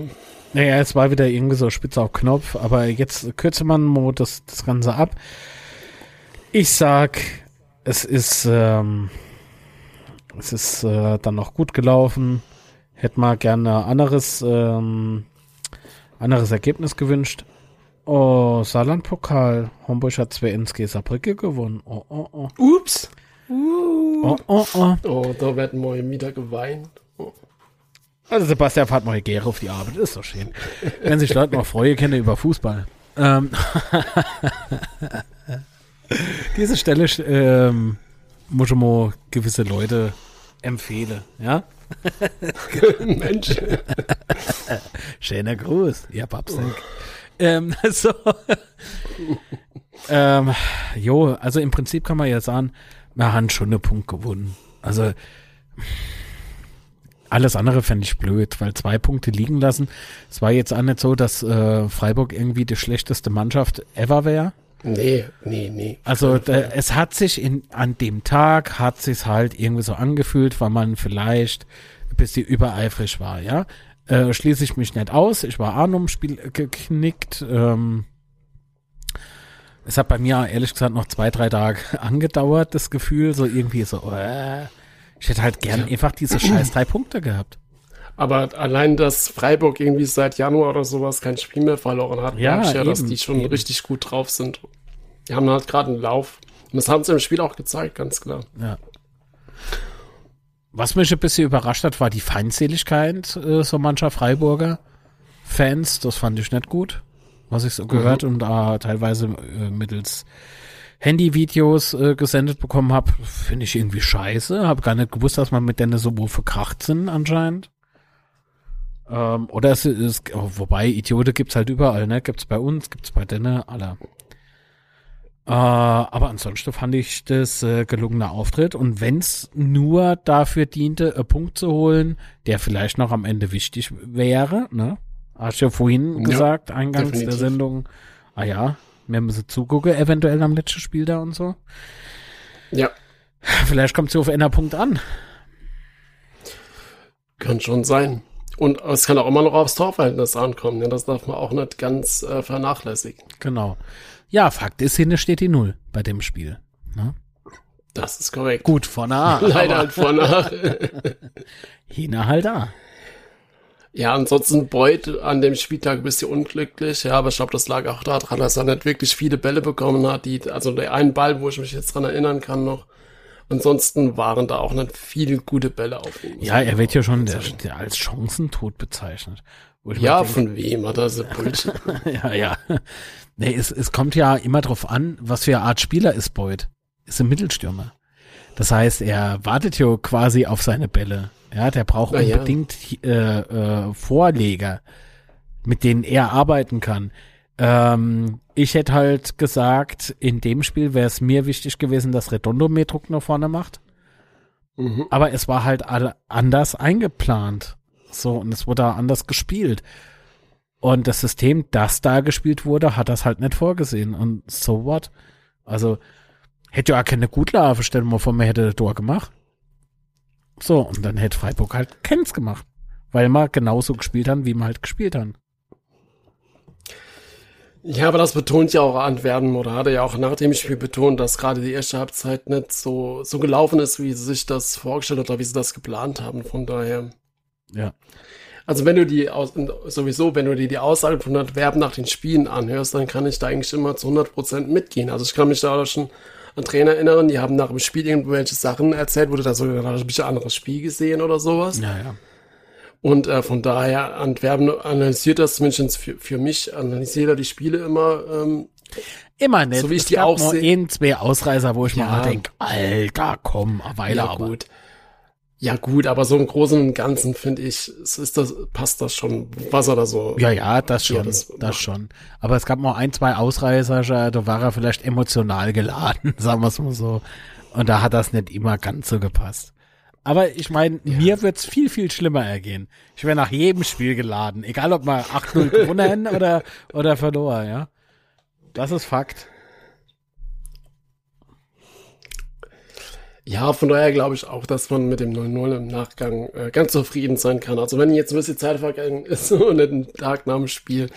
Naja, es war wieder irgendwie so spitze auf Knopf, aber jetzt kürze man das, das Ganze ab. Ich sag, es ist, ähm, es ist äh, dann noch gut gelaufen. Hätte mal gerne anderes, ähm, anderes Ergebnis gewünscht. Oh, Saarland-Pokal. Homburg hat 2 ins Saarbrücke gewonnen. Oh, oh, oh. ups, Oh, oh, oh. oh, da werden wir wieder geweint. Also Sebastian fährt mal gerne auf die Arbeit, ist doch schön. Wenn sich Leute noch freuen können über Fußball. Ähm, diese Stelle ähm, muss ich mal gewisse Leute empfehlen, ja? Mensch, Schöner Gruß, ihr Papsack. Ähm, so. ähm, jo, also im Prinzip kann man ja sagen, wir haben schon einen Punkt gewonnen. Also alles andere fände ich blöd, weil zwei Punkte liegen lassen. Es war jetzt auch nicht so, dass äh, Freiburg irgendwie die schlechteste Mannschaft ever wäre. nee, nee, nee. Also da, es hat sich in, an dem Tag hat sich halt irgendwie so angefühlt, weil man vielleicht ein bisschen übereifrig war, ja. Äh, schließe ich mich nicht aus. Ich war auch im Spiel geknickt. Ähm, es hat bei mir ehrlich gesagt noch zwei, drei Tage angedauert, das Gefühl, so irgendwie so, äh, ich hätte halt gern einfach diese scheiß drei Punkte gehabt. Aber allein, dass Freiburg irgendwie seit Januar oder sowas kein Spiel mehr verloren hat, Ja, du ja, dass eben, die schon eben. richtig gut drauf sind. Die haben halt gerade einen Lauf. Und das haben sie im Spiel auch gezeigt, ganz klar. Ja. Was mich ein bisschen überrascht hat, war die Feindseligkeit äh, so mancher Freiburger Fans. Das fand ich nicht gut, was ich so gehört und da teilweise äh, mittels Handyvideos äh, gesendet bekommen habe, finde ich irgendwie scheiße. Habe gar nicht gewusst, dass man mit denen so wohl verkracht sind anscheinend. Ähm, oder es ist, oh, wobei Idiote gibt's halt überall, ne? Gibt's bei uns, gibt's bei denen, alle. Äh, aber ansonsten fand ich das äh, gelungener Auftritt und wenn's nur dafür diente, einen Punkt zu holen, der vielleicht noch am Ende wichtig wäre, ne? Hast du ja vorhin Ja, gesagt, eingangs definitiv. der Sendung, ah ja, wir müssen zugucken, eventuell am letzten Spiel da und so. Ja, Vielleicht kommt sie auf einer Punkt an. kann schon sein. Und es kann auch immer noch aufs Torverhältnis ankommen. Ja, das darf man auch nicht ganz äh, vernachlässigen. Genau. Ja, Fakt ist, hinten steht die Null bei dem Spiel. Ne? Das ist korrekt. Gut, vorne A. Leider halt vor nach. Hinten halt A. Ja, ansonsten Beuth an dem Spieltag ein bisschen unglücklich. Ja, aber ich glaube, das lag auch daran, dass er nicht wirklich viele Bälle bekommen hat. Die, also der einen Ball, wo ich mich jetzt dran erinnern kann noch. Ansonsten waren da auch nicht viele gute Bälle auf ihn. Ja, er wird ja schon der, der als Chancentod bezeichnet. Ja, mir von wem hat er so Bullshit? denke, ja, ja. Nee, es, es kommt ja immer drauf an, was für eine Art Spieler ist Beuth. Ist ein Mittelstürmer. Das heißt, er wartet ja quasi auf seine Bälle. Ja, der braucht Na ja. unbedingt äh, äh, Vorleger, mit denen er arbeiten kann. Ähm, ich hätte halt gesagt, in dem Spiel wäre es mir wichtig gewesen, dass Redondo mehr Druck nach vorne macht. mhm. Aber es war halt anders eingeplant. So, und es wurde anders gespielt. Und das System, das da gespielt wurde, hat das halt nicht vorgesehen. Und so what? Also, hätte ja auch keine Gutlave, stellen wir vor, man hätte das Tor gemacht. So, und dann hätte Freiburg halt keins gemacht. Weil man genauso gespielt hat, wie man halt gespielt hat. Ja, aber das betont ja auch Antwerpen oder hat er ja auch nach dem Spiel betont, dass gerade die erste Halbzeit nicht so, so gelaufen ist, wie sie sich das vorgestellt hat oder wie sie das geplant haben. Von daher. Ja. Also wenn du die aus, sowieso, wenn du dir die Aussagen von Antwerpen nach den Spielen anhörst, dann kann ich da eigentlich immer zu 100 Prozent mitgehen. Also ich kann mich da auch schon an Trainer erinnern, die haben nach dem Spiel irgendwelche Sachen erzählt, wurde da so da habe ich ein anderes Spiel gesehen oder sowas. Ja, ja. Und äh, von daher, Antwerpen analysiert das zumindest für, für mich, analysiert er die Spiele immer. Ähm, Immer nicht. So wie ich es die auch nur seh- ein, zwei Ausreißer, wo ich Ja. mal denke, Alter, komm, eine Weile ja, aber. gut. Ja, gut, aber so im Großen und Ganzen finde ich, es ist das, passt das schon, was er da so. Ja, ja, das schon, Ja, das, das- schon. Aber es gab noch ein, zwei Ausreißer, da war er vielleicht emotional geladen, sagen wir es mal so. Und da hat das nicht immer ganz so gepasst. Aber ich meine, mir wird's viel, viel schlimmer ergehen. Ich wäre nach jedem Spiel geladen, egal ob wir 8-0 gewonnen oder, oder verloren, ja. Das ist Fakt. Ja, von daher glaube ich auch, dass man mit dem 0-0 im Nachgang äh, ganz zufrieden sein kann. Also wenn jetzt ein bisschen Zeit vergangen ist und nicht ein Tag nach dem Spiel,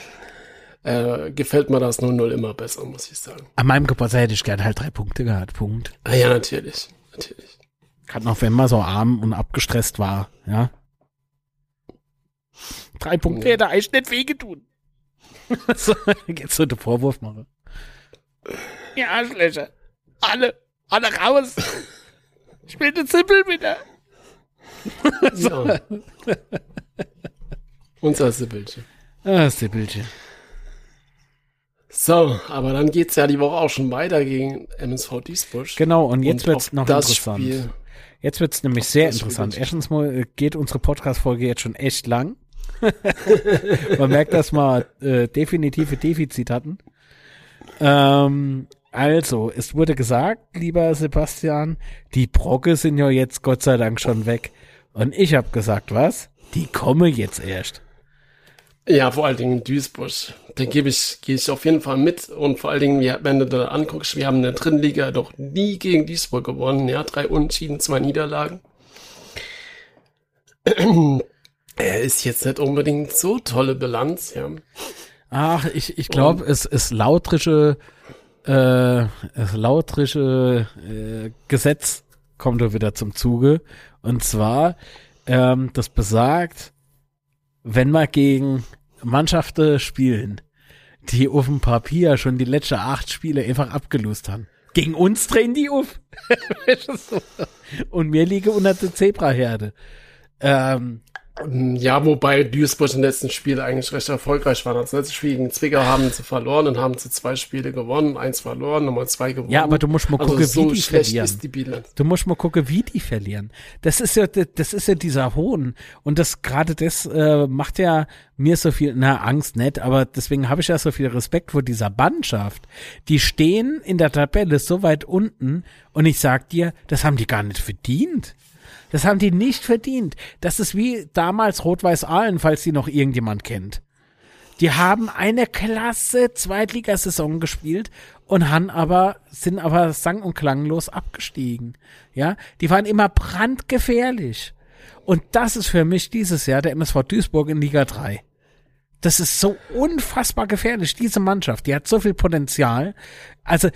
äh, gefällt mir das 0-0 immer besser, muss ich sagen. An meinem Geburtstag hätte ich gern halt drei Punkte gehabt, Punkt. Ah, ja, natürlich, natürlich. Gerade noch, wenn man so arm und abgestresst war, ja. Drei Punkte Ja. hätte eigentlich nicht wehgetun. so, jetzt so den Vorwurf machen. Ja, Arschlöcher. Alle, alle raus. Ich will den Zippel wieder. Ja. Unser Sibbelchen. Ah, Zippelchen. So, aber dann geht's ja die Woche auch schon weiter gegen MSV Duisburg. Genau, und jetzt Und wird's noch das interessant. Spiel- Jetzt wird's nämlich sehr Spiel interessant. wird- Erstens mal äh, geht unsere Podcast-Folge jetzt schon echt lang. Man merkt, dass wir äh, definitive Defizit hatten. Ähm, also, es wurde gesagt, lieber Sebastian, die Brocke sind ja jetzt Gott sei Dank schon weg. Und ich habe gesagt, was? Die kommen jetzt erst. Ja, vor allen Dingen in Duisburg. Da gebe ich, gehe ich auf jeden Fall mit. Und vor allen Dingen, wenn du da anguckst, wir haben in der dritten Liga doch nie gegen Duisburg gewonnen. Ja, drei Unentschieden, zwei Niederlagen. Er ist jetzt nicht unbedingt so tolle Bilanz, ja. Ach, ich, ich glaube, es ist lautrische, äh, das lautrische äh, Gesetz kommt da wieder zum Zuge. Und zwar, ähm, das besagt, wenn wir gegen Mannschaften spielen, die auf dem Papier schon die letzten acht Spiele einfach abgelost haben. Gegen uns drehen die auf. Und mir liege unter der Zebraherde. Ähm, Ja, wobei Duisburg im letzten Spiel eigentlich recht erfolgreich war. Das letzte Spiel gegen Zwickau haben sie verloren und haben sie zwei Spiele gewonnen, eins verloren, nochmal zwei gewonnen. Ja, aber du musst mal also gucken, so wie die verlieren. die Bilanz. Du musst mal gucken, wie die verlieren. Das ist ja, das ist ja dieser Hohn. Und das, gerade das, äh, macht ja mir so viel, na, Angst nicht, aber deswegen habe ich ja so viel Respekt vor dieser Mannschaft. Die stehen in der Tabelle so weit unten und ich sag dir, das haben die gar nicht verdient. Das haben die nicht verdient. Das ist wie damals Rot-Weiß Aalen, falls die noch irgendjemand kennt. Die haben eine klasse Zweitligasaison gespielt und haben aber, sind aber sang- und klanglos abgestiegen. Ja, die waren immer brandgefährlich. Und das ist für mich dieses Jahr der MSV Duisburg in Liga 3. Das ist so unfassbar gefährlich, diese Mannschaft. Die hat so viel Potenzial. Also,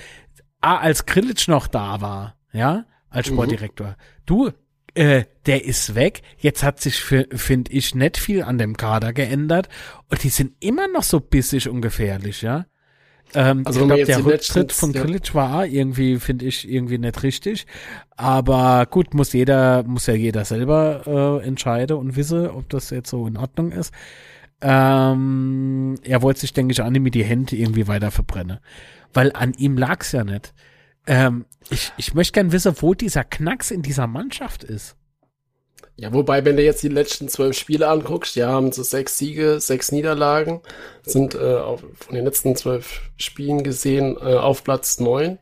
als Krilic noch da war, ja, als Sportdirektor. Du, äh, der ist weg. Jetzt hat sich, finde ich, nicht viel an dem Kader geändert. Und die sind immer noch so bissig und gefährlich, ja. Ähm, Also ich glaube, der Rücktritt von ja. War irgendwie, finde ich, irgendwie nicht richtig. Aber gut, muss jeder, muss ja jeder selber äh, entscheiden und wissen, ob das jetzt so in Ordnung ist. Ähm, er wollte sich, denke ich, auch nicht mit die Hände irgendwie weiter verbrennen. Weil an ihm lag's ja nicht. Ähm, ich, ich möchte gern wissen, wo dieser Knacks in dieser Mannschaft ist. Ja, wobei, wenn du jetzt die letzten zwölf Spiele anguckst, ja, haben sie sechs Siege, sechs Niederlagen, sind äh, auf, von den letzten zwölf Spielen gesehen äh, auf Platz neun.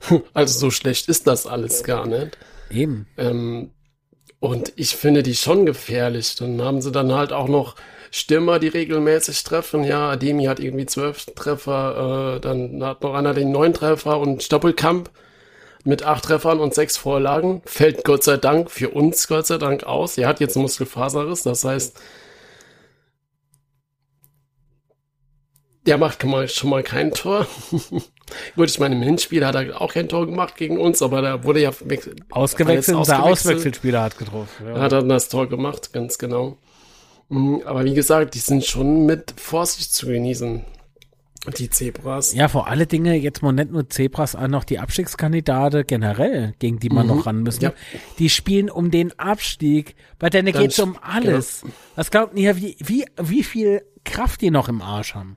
Also so schlecht ist das alles gar nicht. Eben. Ähm, und ich finde die schon gefährlich. Dann haben sie dann halt auch noch Stürmer, die regelmäßig treffen. Ja, Ademi hat irgendwie zwölf Treffer, äh, dann hat noch einer den neun Treffer und Stoppelkamp mit acht Treffern und sechs Vorlagen. Fällt Gott sei Dank für uns Gott sei Dank aus. Er hat jetzt Muskelfaserriss, das heißt, der macht schon mal- kein Tor. Gut, ich meine, im Hinspiel hat er auch kein Tor gemacht gegen uns, aber da wurde ja wechsel- Ausgewechselt, unser. Auswechselspieler hat getroffen. Ja. hat er dann das Tor gemacht, ganz genau. Mm, Aber wie gesagt, die sind schon mit Vorsicht zu genießen, die Zebras. Ja, vor alle Dinge jetzt mal nicht nur Zebras, auch noch die Abstiegskandidate generell, gegen die man noch ran müssen. Ja. Die spielen um den Abstieg, weil dann Dann geht's sp- um alles. Was glaubt ihr, wie, wie, wie viel Kraft die noch im Arsch haben?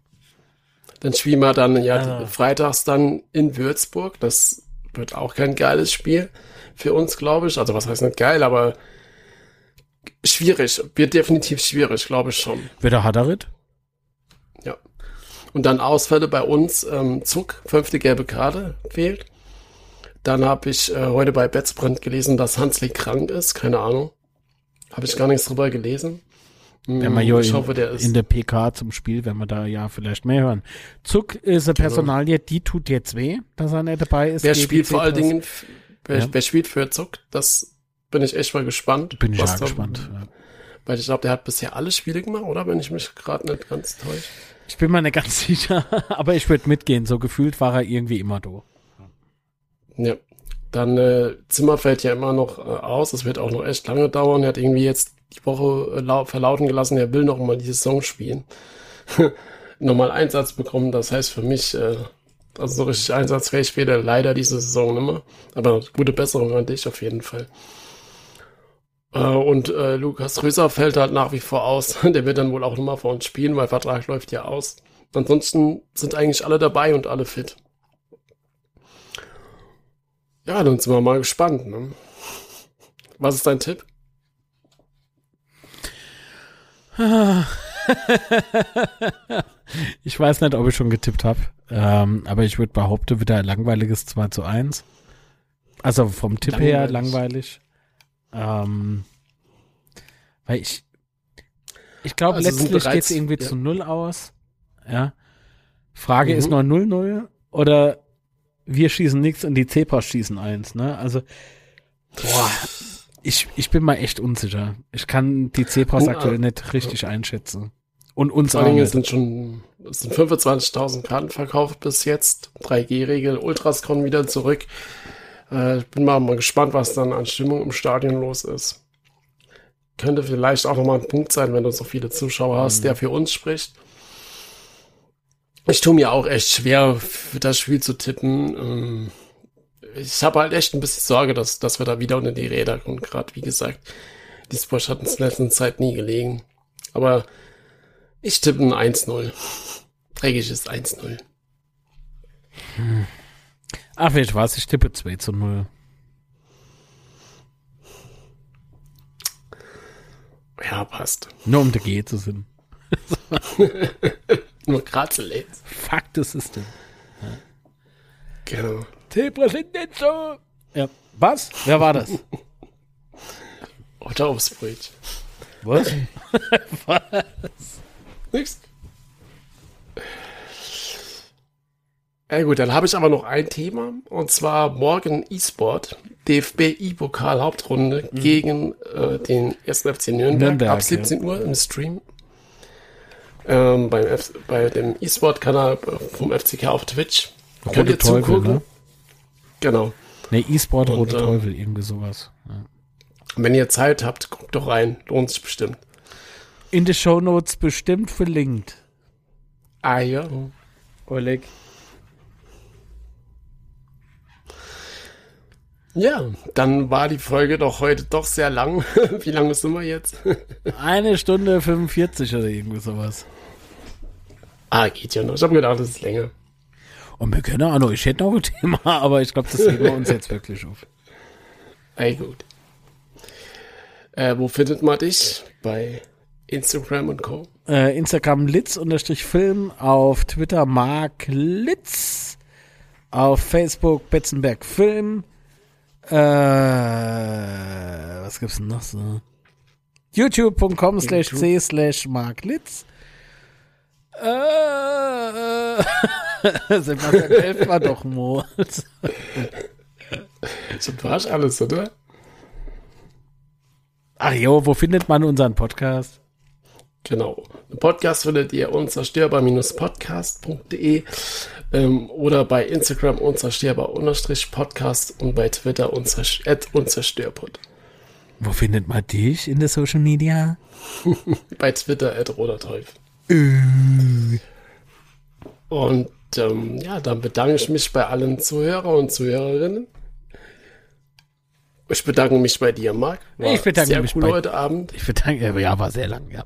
Dann spielen wir dann ja Ah. freitags dann in Würzburg. Das wird auch kein geiles Spiel für uns, glaube ich. Also was heißt nicht geil, aber schwierig. Wird definitiv schwierig, glaube ich schon. Wird der Hadarit? Ja. Und dann Ausfälle bei uns. Ähm, Zuck, fünfte gelbe Karte, fehlt. Dann habe ich äh, heute bei Betzbrand gelesen, dass Hansli krank ist. Keine Ahnung. Habe ich gar nichts drüber gelesen. Wenn Hm, ich in, hoffe, der ist. in der PK zum Spiel, wenn wir da ja vielleicht mehr hören. Zuck ist eine Personalie, die tut jetzt weh, dass er nicht dabei ist. wer spielt vor allen. Dingen, wer, Ja. wer spielt für Zuck? Das bin ich echt mal gespannt. Bin ich da- gespannt. Ja. Weil ich glaube, der hat bisher alle Spiele gemacht, oder? Wenn ich mich gerade nicht ganz täusche. Ich bin mir nicht ganz sicher, aber ich würde mitgehen. So gefühlt war er irgendwie immer da. Ja. Dann äh, Zimmer fällt ja immer noch äh, aus. Das wird auch noch echt lange dauern. Er hat irgendwie jetzt die Woche äh, lau- verlauten gelassen, er will noch mal die Saison spielen. Nochmal Einsatz bekommen. Das heißt für mich, äh, also so richtig einsatzfähig wird er leider diese Saison nicht mehr. Aber gute Besserung an dich auf jeden Fall. Äh, und äh, Lukas Röser fällt halt nach wie vor aus. Der wird dann wohl auch nochmal vor uns spielen, weil Vertrag läuft ja aus. Ansonsten sind eigentlich alle dabei und alle fit. Ja, dann sind wir mal gespannt. Ne? Was ist dein Tipp? Ich weiß nicht, ob ich schon getippt habe, ähm, aber ich würde behaupten, wieder ein langweiliges 2 zu 1. Also vom Tipp her langweilig. Ähm, weil ich, ich glaube, Also letztlich bereits- geht es irgendwie ja. zu Null aus. Ja. Frage Mhm. ist nur 0-0 oder wir schießen nichts und die Zebras schießen eins, ne? Also, boah, ich, ich bin mal echt unsicher. Ich kann die Zebras Oh, aktuell äh, nicht richtig einschätzen. Und uns auch nicht. sind schon es sind 25.000 Karten verkauft bis jetzt. 3G-Regel, Ultras kommen wieder zurück. Äh, ich bin mal, mal gespannt, was dann an Stimmung im Stadion los ist. Könnte vielleicht auch nochmal ein Punkt sein, wenn du so viele Zuschauer hast, der für uns spricht. Ich tue mir auch echt schwer, für das Spiel zu tippen. Ähm, Ich habe halt echt ein bisschen Sorge, dass, dass wir da wieder unter die Räder kommen. Gerade wie gesagt, Die Squash hat uns in letzter Zeit nie gelegen. Aber ich tippe ein 1-0. Dreckiges 1-0. Ach, du was? Ich tippe 2 zu 0. Ja, passt. Nur um der G zu sind. Nur Kratzel jetzt. Fuck the system. Genau. Zebra sind nicht so. Ja. Was? Wer war das? Oder aufs Brötchen. Was? Nix. Ja gut, dann habe ich aber noch ein Thema und zwar morgen E-Sport, DFB E-Pokal Hauptrunde gegen äh, den 1. FC Nürnberg, Nürnberg, ab 17 Uhr im Stream. Ähm, beim F bei dem E-Sport-Kanal vom FCK auf Twitch. Könnt Rote ihr Teufel, zugucken? ne? Genau. Ne, E-Sport, Und, Rote äh, Teufel, irgendwie sowas. Ja. Wenn ihr Zeit habt, guckt doch rein. Lohnt sich bestimmt. In den Shownotes bestimmt verlinkt. Ah ja. Oleg. Ja, dann war die Folge doch heute doch sehr lang. Wie lange sind wir jetzt? Eine Stunde 45 oder irgendwie sowas. ah, geht ja noch. Ich habe gedacht, das ist länger. Und wir können auch noch, ich hätte noch ein Thema, aber ich glaube, das heben wir uns jetzt wirklich auf. Ey, gut. Äh, wo findet man dich? Bei Instagram und Co. Äh, Instagram litz-film, auf Twitter Mark Litz, auf Facebook Betzenberg Film, äh, was gibt's denn noch so? youtube.com slash c slash Mark Litz. Äh, Sebastian, helft mal doch. So, du hast alles, oder? Ach jo, wo findet man unseren Podcast? Genau. Den Podcast findet ihr unzerstörbar-podcast.de ähm, oder bei Instagram unzerstörbar-podcast und bei Twitter unzerst at unzerstörpod. Wo findet man dich in der Social Media? Bei Twitter at roderteufel. Und ähm, ja, dann bedanke ich mich bei allen Zuhörer und Zuhörerinnen. Ich bedanke mich bei dir, Marc. War Ich bedanke sehr mich cool bei- heute Abend. Ich bedanke, äh, ja, war sehr lang, ja.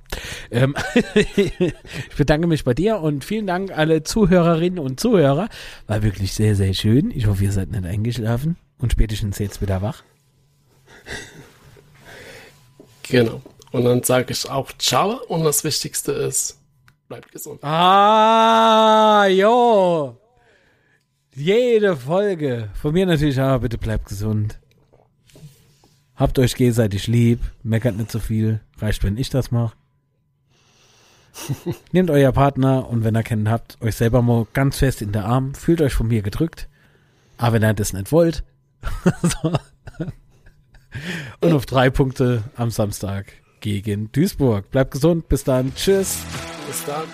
Ähm, ich bedanke mich bei dir und vielen Dank alle Zuhörerinnen und Zuhörer. War wirklich sehr, sehr schön. Ich hoffe, ihr seid nicht eingeschlafen und spätestens jetzt wieder wach. Genau. Und dann sage ich auch Ciao und das Wichtigste ist, bleibt gesund. Ah, jo. Jede Folge. Von mir natürlich auch, bitte bleibt gesund. Habt euch gegenseitig lieb. Meckert nicht so viel. Reicht, wenn ich das mache. Nehmt euer Partner und wenn ihr kennen habt, euch selber mal ganz fest in der Arm. Fühlt euch von mir gedrückt. Aber wenn ihr das nicht wollt. so. Und auf drei Punkte am Samstag gegen Duisburg. Bleibt gesund. Bis dann. Tschüss. Bis dann.